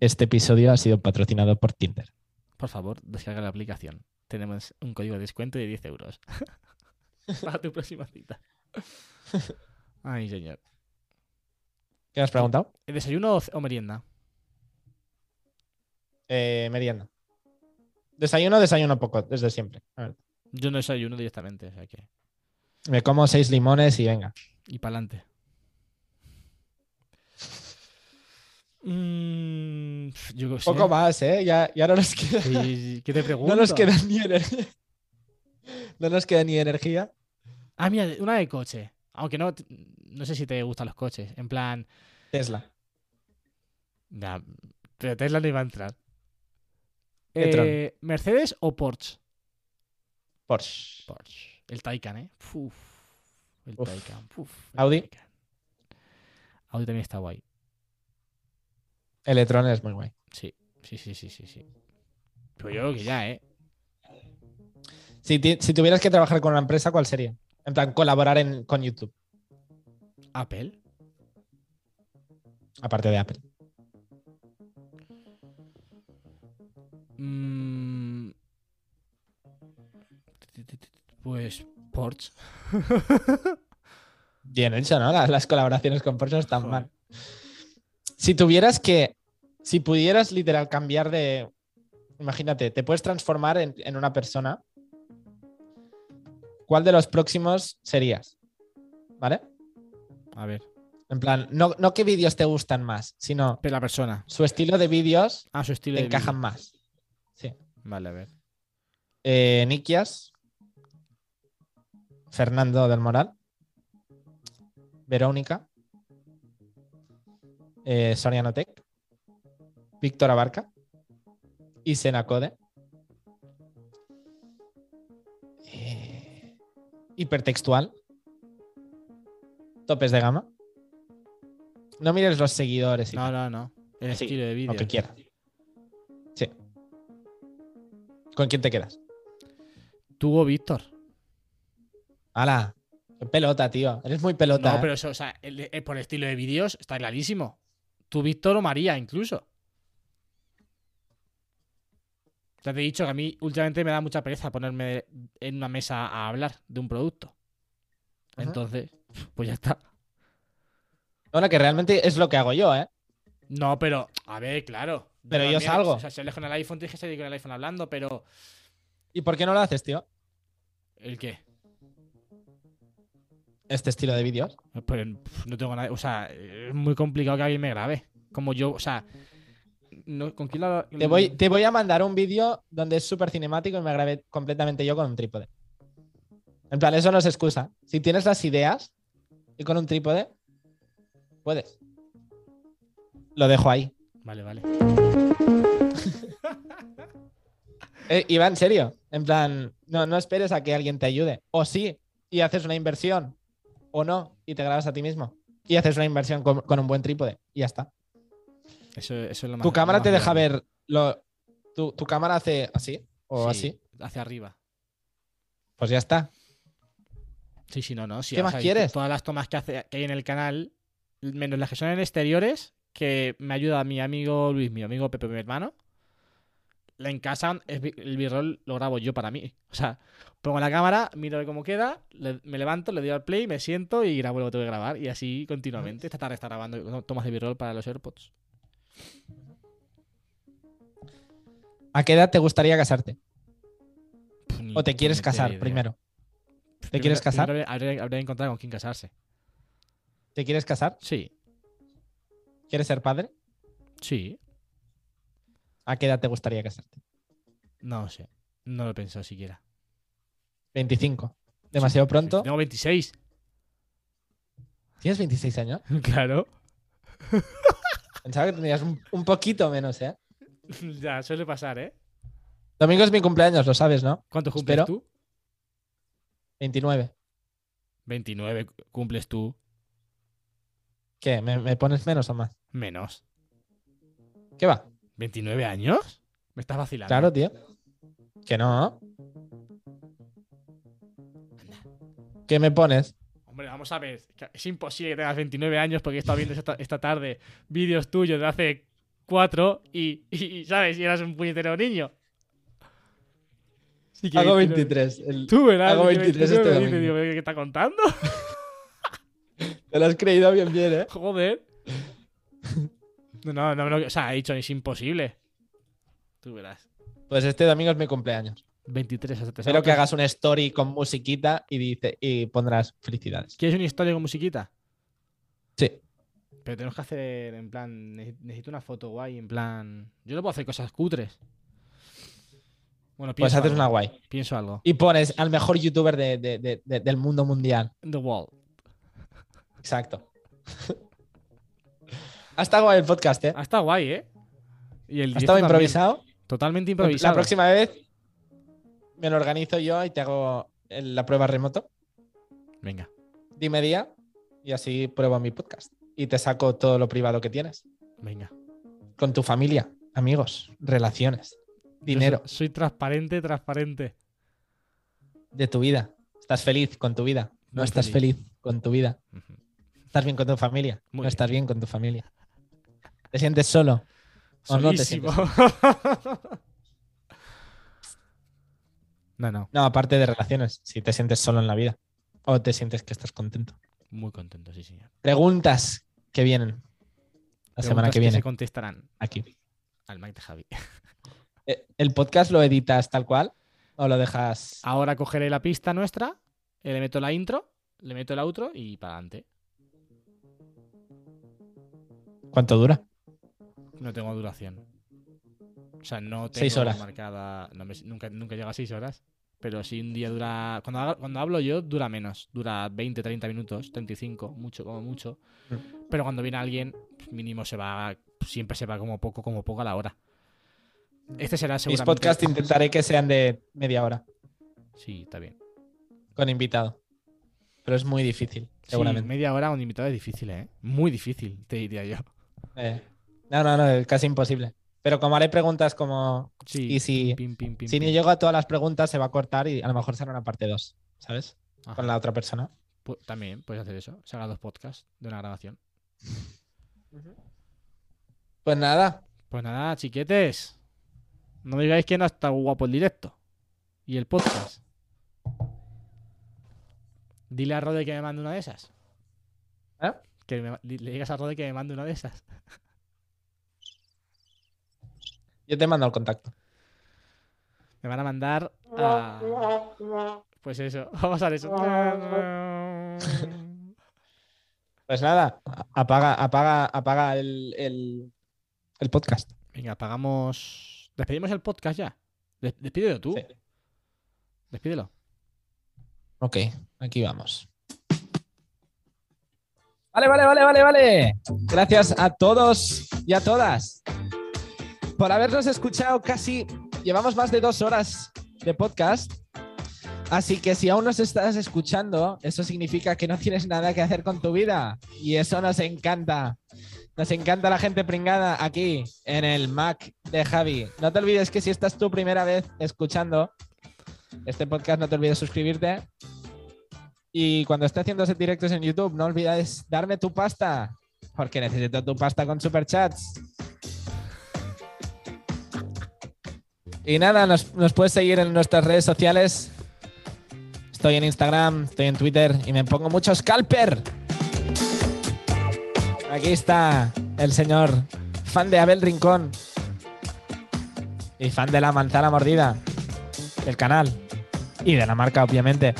Este episodio ha sido patrocinado por Tinder. Por favor, descarga la aplicación. Tenemos un código de descuento de 10 euros. [LAUGHS] Para tu próxima cita. Ay, señor. ¿Qué has preguntado? ¿Desayuno o, o merienda? Eh, merienda. Desayuno, desayuno poco, desde siempre. A ver, Yo no desayuno directamente, o sea que. Me como seis limones y venga. Y para Mm, yo qué sé. Poco más, ¿eh? Ya, ya no nos queda. Sí, ¿Qué te [LAUGHS] pregunto? No nos queda ni energía. [LAUGHS] No nos queda ni energía. Ah, mira, una de coche. Aunque no, no sé si te gustan los coches. En plan, Tesla. ya, pero Tesla no iba a entrar. Eh, ¿Mercedes o Porsche? Porsche. Porsche. El Taycan, ¿eh? Uf, el Uf. Taycan. uf, el Audi. Taycan. Audi también está guay. El e-tron es muy guay. Sí, sí, sí, sí, sí. sí. Pero yo creo que ya, ¿eh? Si, si tuvieras que trabajar con una empresa, ¿cuál sería? En plan, colaborar en- con YouTube, Apple. aparte de Apple. Mm. Pues Porsche. Bien hecho, ¿no? La- Las, colaboraciones con Porsche no están Joder. mal. Si tuvieras que, si pudieras literal cambiar de, imagínate, te puedes transformar en, en una persona, ¿cuál de los próximos serías? ¿Vale? A ver. En plan, no, no qué vídeos te gustan más, sino Pero la persona. su estilo de vídeos Ah, su estilo te de encajan vídeo. más. Sí. Vale, a ver. Eh, Nikias, Fernando del Moral, Verónica, eh, Soriano Tech, Víctor Abarca y Senacode. Eh, hipertextual. Topes de gama. No mires los seguidores y No, no, no. El Sí, estilo de vídeo. lo que quieras. Sí. ¿Con quién te quedas? Tú o Víctor. ¡Hala! ¡Qué pelota, tío! Eres muy pelota. No, ¿eh? pero eso, o sea, el- el- por el estilo de vídeos está clarísimo. Tú, Víctor o María, incluso. Ya te he dicho que a mí últimamente me da mucha pereza ponerme en una mesa a hablar de un producto. Ajá. Entonces, [LAUGHS] pues ya está. Bueno, que realmente es lo que hago yo, ¿eh? No, pero, a ver, claro. Pero yo también, salgo. O sea, si hablas con el iPhone, tienes que salir con el iPhone hablando, pero. ¿Y por qué no lo haces, tío? ¿El qué? Este estilo de vídeos. Pues no tengo nada. O sea, es muy complicado que alguien me grabe. Como yo, o sea. No- ¿Con quién lo.? Te voy, te voy a mandar un vídeo donde es súper cinemático y me grabé completamente yo con un trípode. En plan, eso no es excusa. Si tienes las ideas y con un trípode, puedes. Lo dejo ahí. Vale, vale. [LAUGHS] Eh, y va en serio. En plan, no, no esperes a que alguien te ayude. O sí, y haces una inversión. O no, y te grabas a ti mismo. Y haces una inversión con, con un buen trípode. Y ya está. Eso, eso es lo más. Tu cámara te deja ver. Lo, tu, tu cámara hace así o Sí, así. Hacia arriba. Pues ya está. Sí, sí, no, no. sí, ¿Qué más sea, quieres? Todas las tomas que, hace, que hay en el canal menos las que son en exteriores, que me ayuda mi amigo Luis, mi amigo Pepe, mi hermano. En casa, el b-roll lo grabo yo para mí. O sea, pongo la cámara, miro cómo queda, le- me levanto, le doy al play, me siento y grabo lo que tengo que grabar. Y así continuamente. Esta tarde está grabando tomas de b-roll para los AirPods. ¿A qué edad te gustaría casarte? Ni ¿O te quieres casar idea. primero? Pff, ¿Te quieres casar? Habría, habría que encontrar con quién casarse. ¿Te quieres casar? Sí, ¿Quieres ser padre? sí. ¿A qué edad te gustaría casarte? No sé. No lo he pensado siquiera. 25. ¿Demasiado pronto? Tengo 26. ¿Tienes 26 años? [LAUGHS] claro. Pensaba que tendrías un, un poquito menos, ¿eh? [LAUGHS] ya, suele pasar, ¿eh? Domingo es mi cumpleaños, lo sabes, ¿no? ¿Cuánto cumples Espero. tú? 29. 29 cumples tú. ¿Qué? ¿Me, me pones menos o más? Menos. ¿Qué va? ¿29 años? Me estás vacilando. Claro, tío. Que no. ¿Qué me pones? Hombre, vamos a ver. Es imposible que tengas 29 años porque he estado viendo esta, esta tarde vídeos tuyos de hace 4 y, y- y, ¿sabes? Y eras un puñetero niño. Sí que Hago 29. 23. El- Tú verás. Hago sí que 23 29, este dice, domingo. digo, ¿qué está contando? [LAUGHS] Te lo has creído bien, bien, ¿eh? Joder. No, no, no, no, o sea, he dicho, es imposible. Tú verás. Pues este domingo es mi cumpleaños. 23, hasta te Espero salgo que hagas una story con musiquita y, dice, y pondrás felicidades. ¿Quieres una historia con musiquita? Sí. Pero tenemos que hacer en plan. ne- Necesito una foto guay, en plan. Yo no puedo hacer cosas cutres. Bueno, Pues pienso haces algo. una guay. Pienso algo. Y pones al mejor youtuber de- de- de- de- del mundo mundial. The Wall. Exacto. ha estado guay el podcast, ¿eh? Ha estado guay, ¿eh? Y el Ha estado también. improvisado. Totalmente improvisado. La próxima vez me lo organizo yo y te hago la prueba remoto. Venga. Dime día y así pruebo mi podcast. Y te saco todo lo privado que tienes. Venga. Con tu familia, amigos, relaciones, dinero, soy transparente, transparente. de tu vida. Estás feliz con tu vida. No Muy estás feliz. feliz con tu vida. Estás bien con tu familia. Muy no bien. estás bien con tu familia. ¿Te sientes solo? O no te Solísimo. [LAUGHS] no, no. No, aparte de relaciones, si te sientes solo en la vida. O te sientes que estás contento. Muy contento, sí, señor. Preguntas que vienen. La semana que viene, se contestarán aquí. al Mike de Javi. Eh, ¿El podcast lo editas tal cual? ¿O lo dejas? Ahora cogeré la pista nuestra, eh, le meto la intro, le meto el outro y para adelante. ¿Cuánto dura? No tengo duración. O sea, no tengo Seis horas. marcada. no me- nunca, nunca llega a 6 horas. Pero si un día dura. Cuando, cuando hablo yo, dura menos. Dura 20, 30 minutos, 35, mucho, como mucho. Mm. Pero cuando viene alguien, mínimo se va. Siempre se va como poco, como poco a la hora. Este será Mis seguramente. podcasts intentaré que sean de media hora, Sí, está bien. con invitado. Pero es muy difícil, Sí, seguramente. media hora un invitado es difícil, ¿eh? Muy difícil, te diría yo. Eh, no, no, no, es casi imposible. Pero como haré preguntas como... Sí. Y si, pim, pim, pim, si ni llego a todas las preguntas, se va a cortar y a lo mejor será una parte 2, ¿sabes? Ajá. Con la otra persona. También puedes hacer eso. Se dos podcasts de una grabación. Pues nada, Pues nada, chiquetes. No digáis que no está guapo el directo. Y el podcast. Dile a Rode que me mande una de esas. ¿Eh? Que me- le digas a Rode que me mande una de esas. [LAUGHS] yo te mando el contacto. Me van a mandar a... Pues eso, [LAUGHS] vamos a hacer eso. Pues nada, apaga, apaga, apaga el, el, el podcast. Venga, apagamos... ¿Despedimos el podcast ya? Des- Despídelo tú. Sí. Despídelo. Ok, aquí vamos. Vale, vale, vale, vale, vale. Gracias a todos y a todas por habernos escuchado casi. Llevamos más de dos horas de podcast. Así que si aún nos estás escuchando, eso significa que no tienes nada que hacer con tu vida. Y eso nos encanta. Nos encanta la gente pringada aquí en el Mac de Javi. No te olvides que si esta es tu primera vez escuchando este podcast, no te olvides suscribirte. Y cuando esté haciendo directos en YouTube, no olvides darme tu pasta. Porque necesito tu pasta con superchats. Y nada, nos, puedes seguir en nuestras redes sociales. Estoy en Instagram, estoy en Twitter y me pongo mucho scalper. Aquí está el señor fan de Abel Rincón y fan de la manzana mordida del canal y de la marca, obviamente.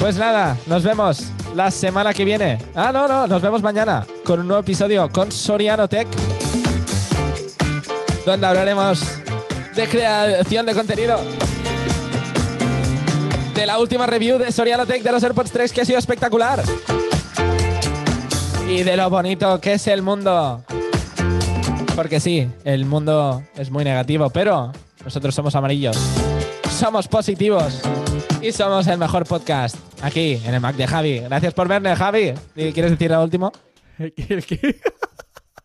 Pues nada, nos vemos la semana que viene. Ah, no, no, nos vemos mañana con un nuevo episodio con Soriano Tech, donde hablaremos de creación de contenido. De la última review de Soriano Tech de los AirPods 3 que ha sido espectacular. Y de lo bonito que es el mundo. Porque sí, el mundo es muy negativo, pero nosotros somos amarillos. Somos positivos. Y somos el mejor podcast. Aquí, en el Mac de Javi. Gracias por verme, Javi. ¿Y ¿Quieres decir lo último? [LAUGHS] ¿Quieres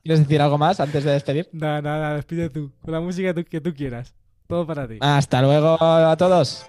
decir algo más antes de despedir? Nada, nada, despide tú. Con la música que tú quieras. Todo para ti. Hasta luego a todos.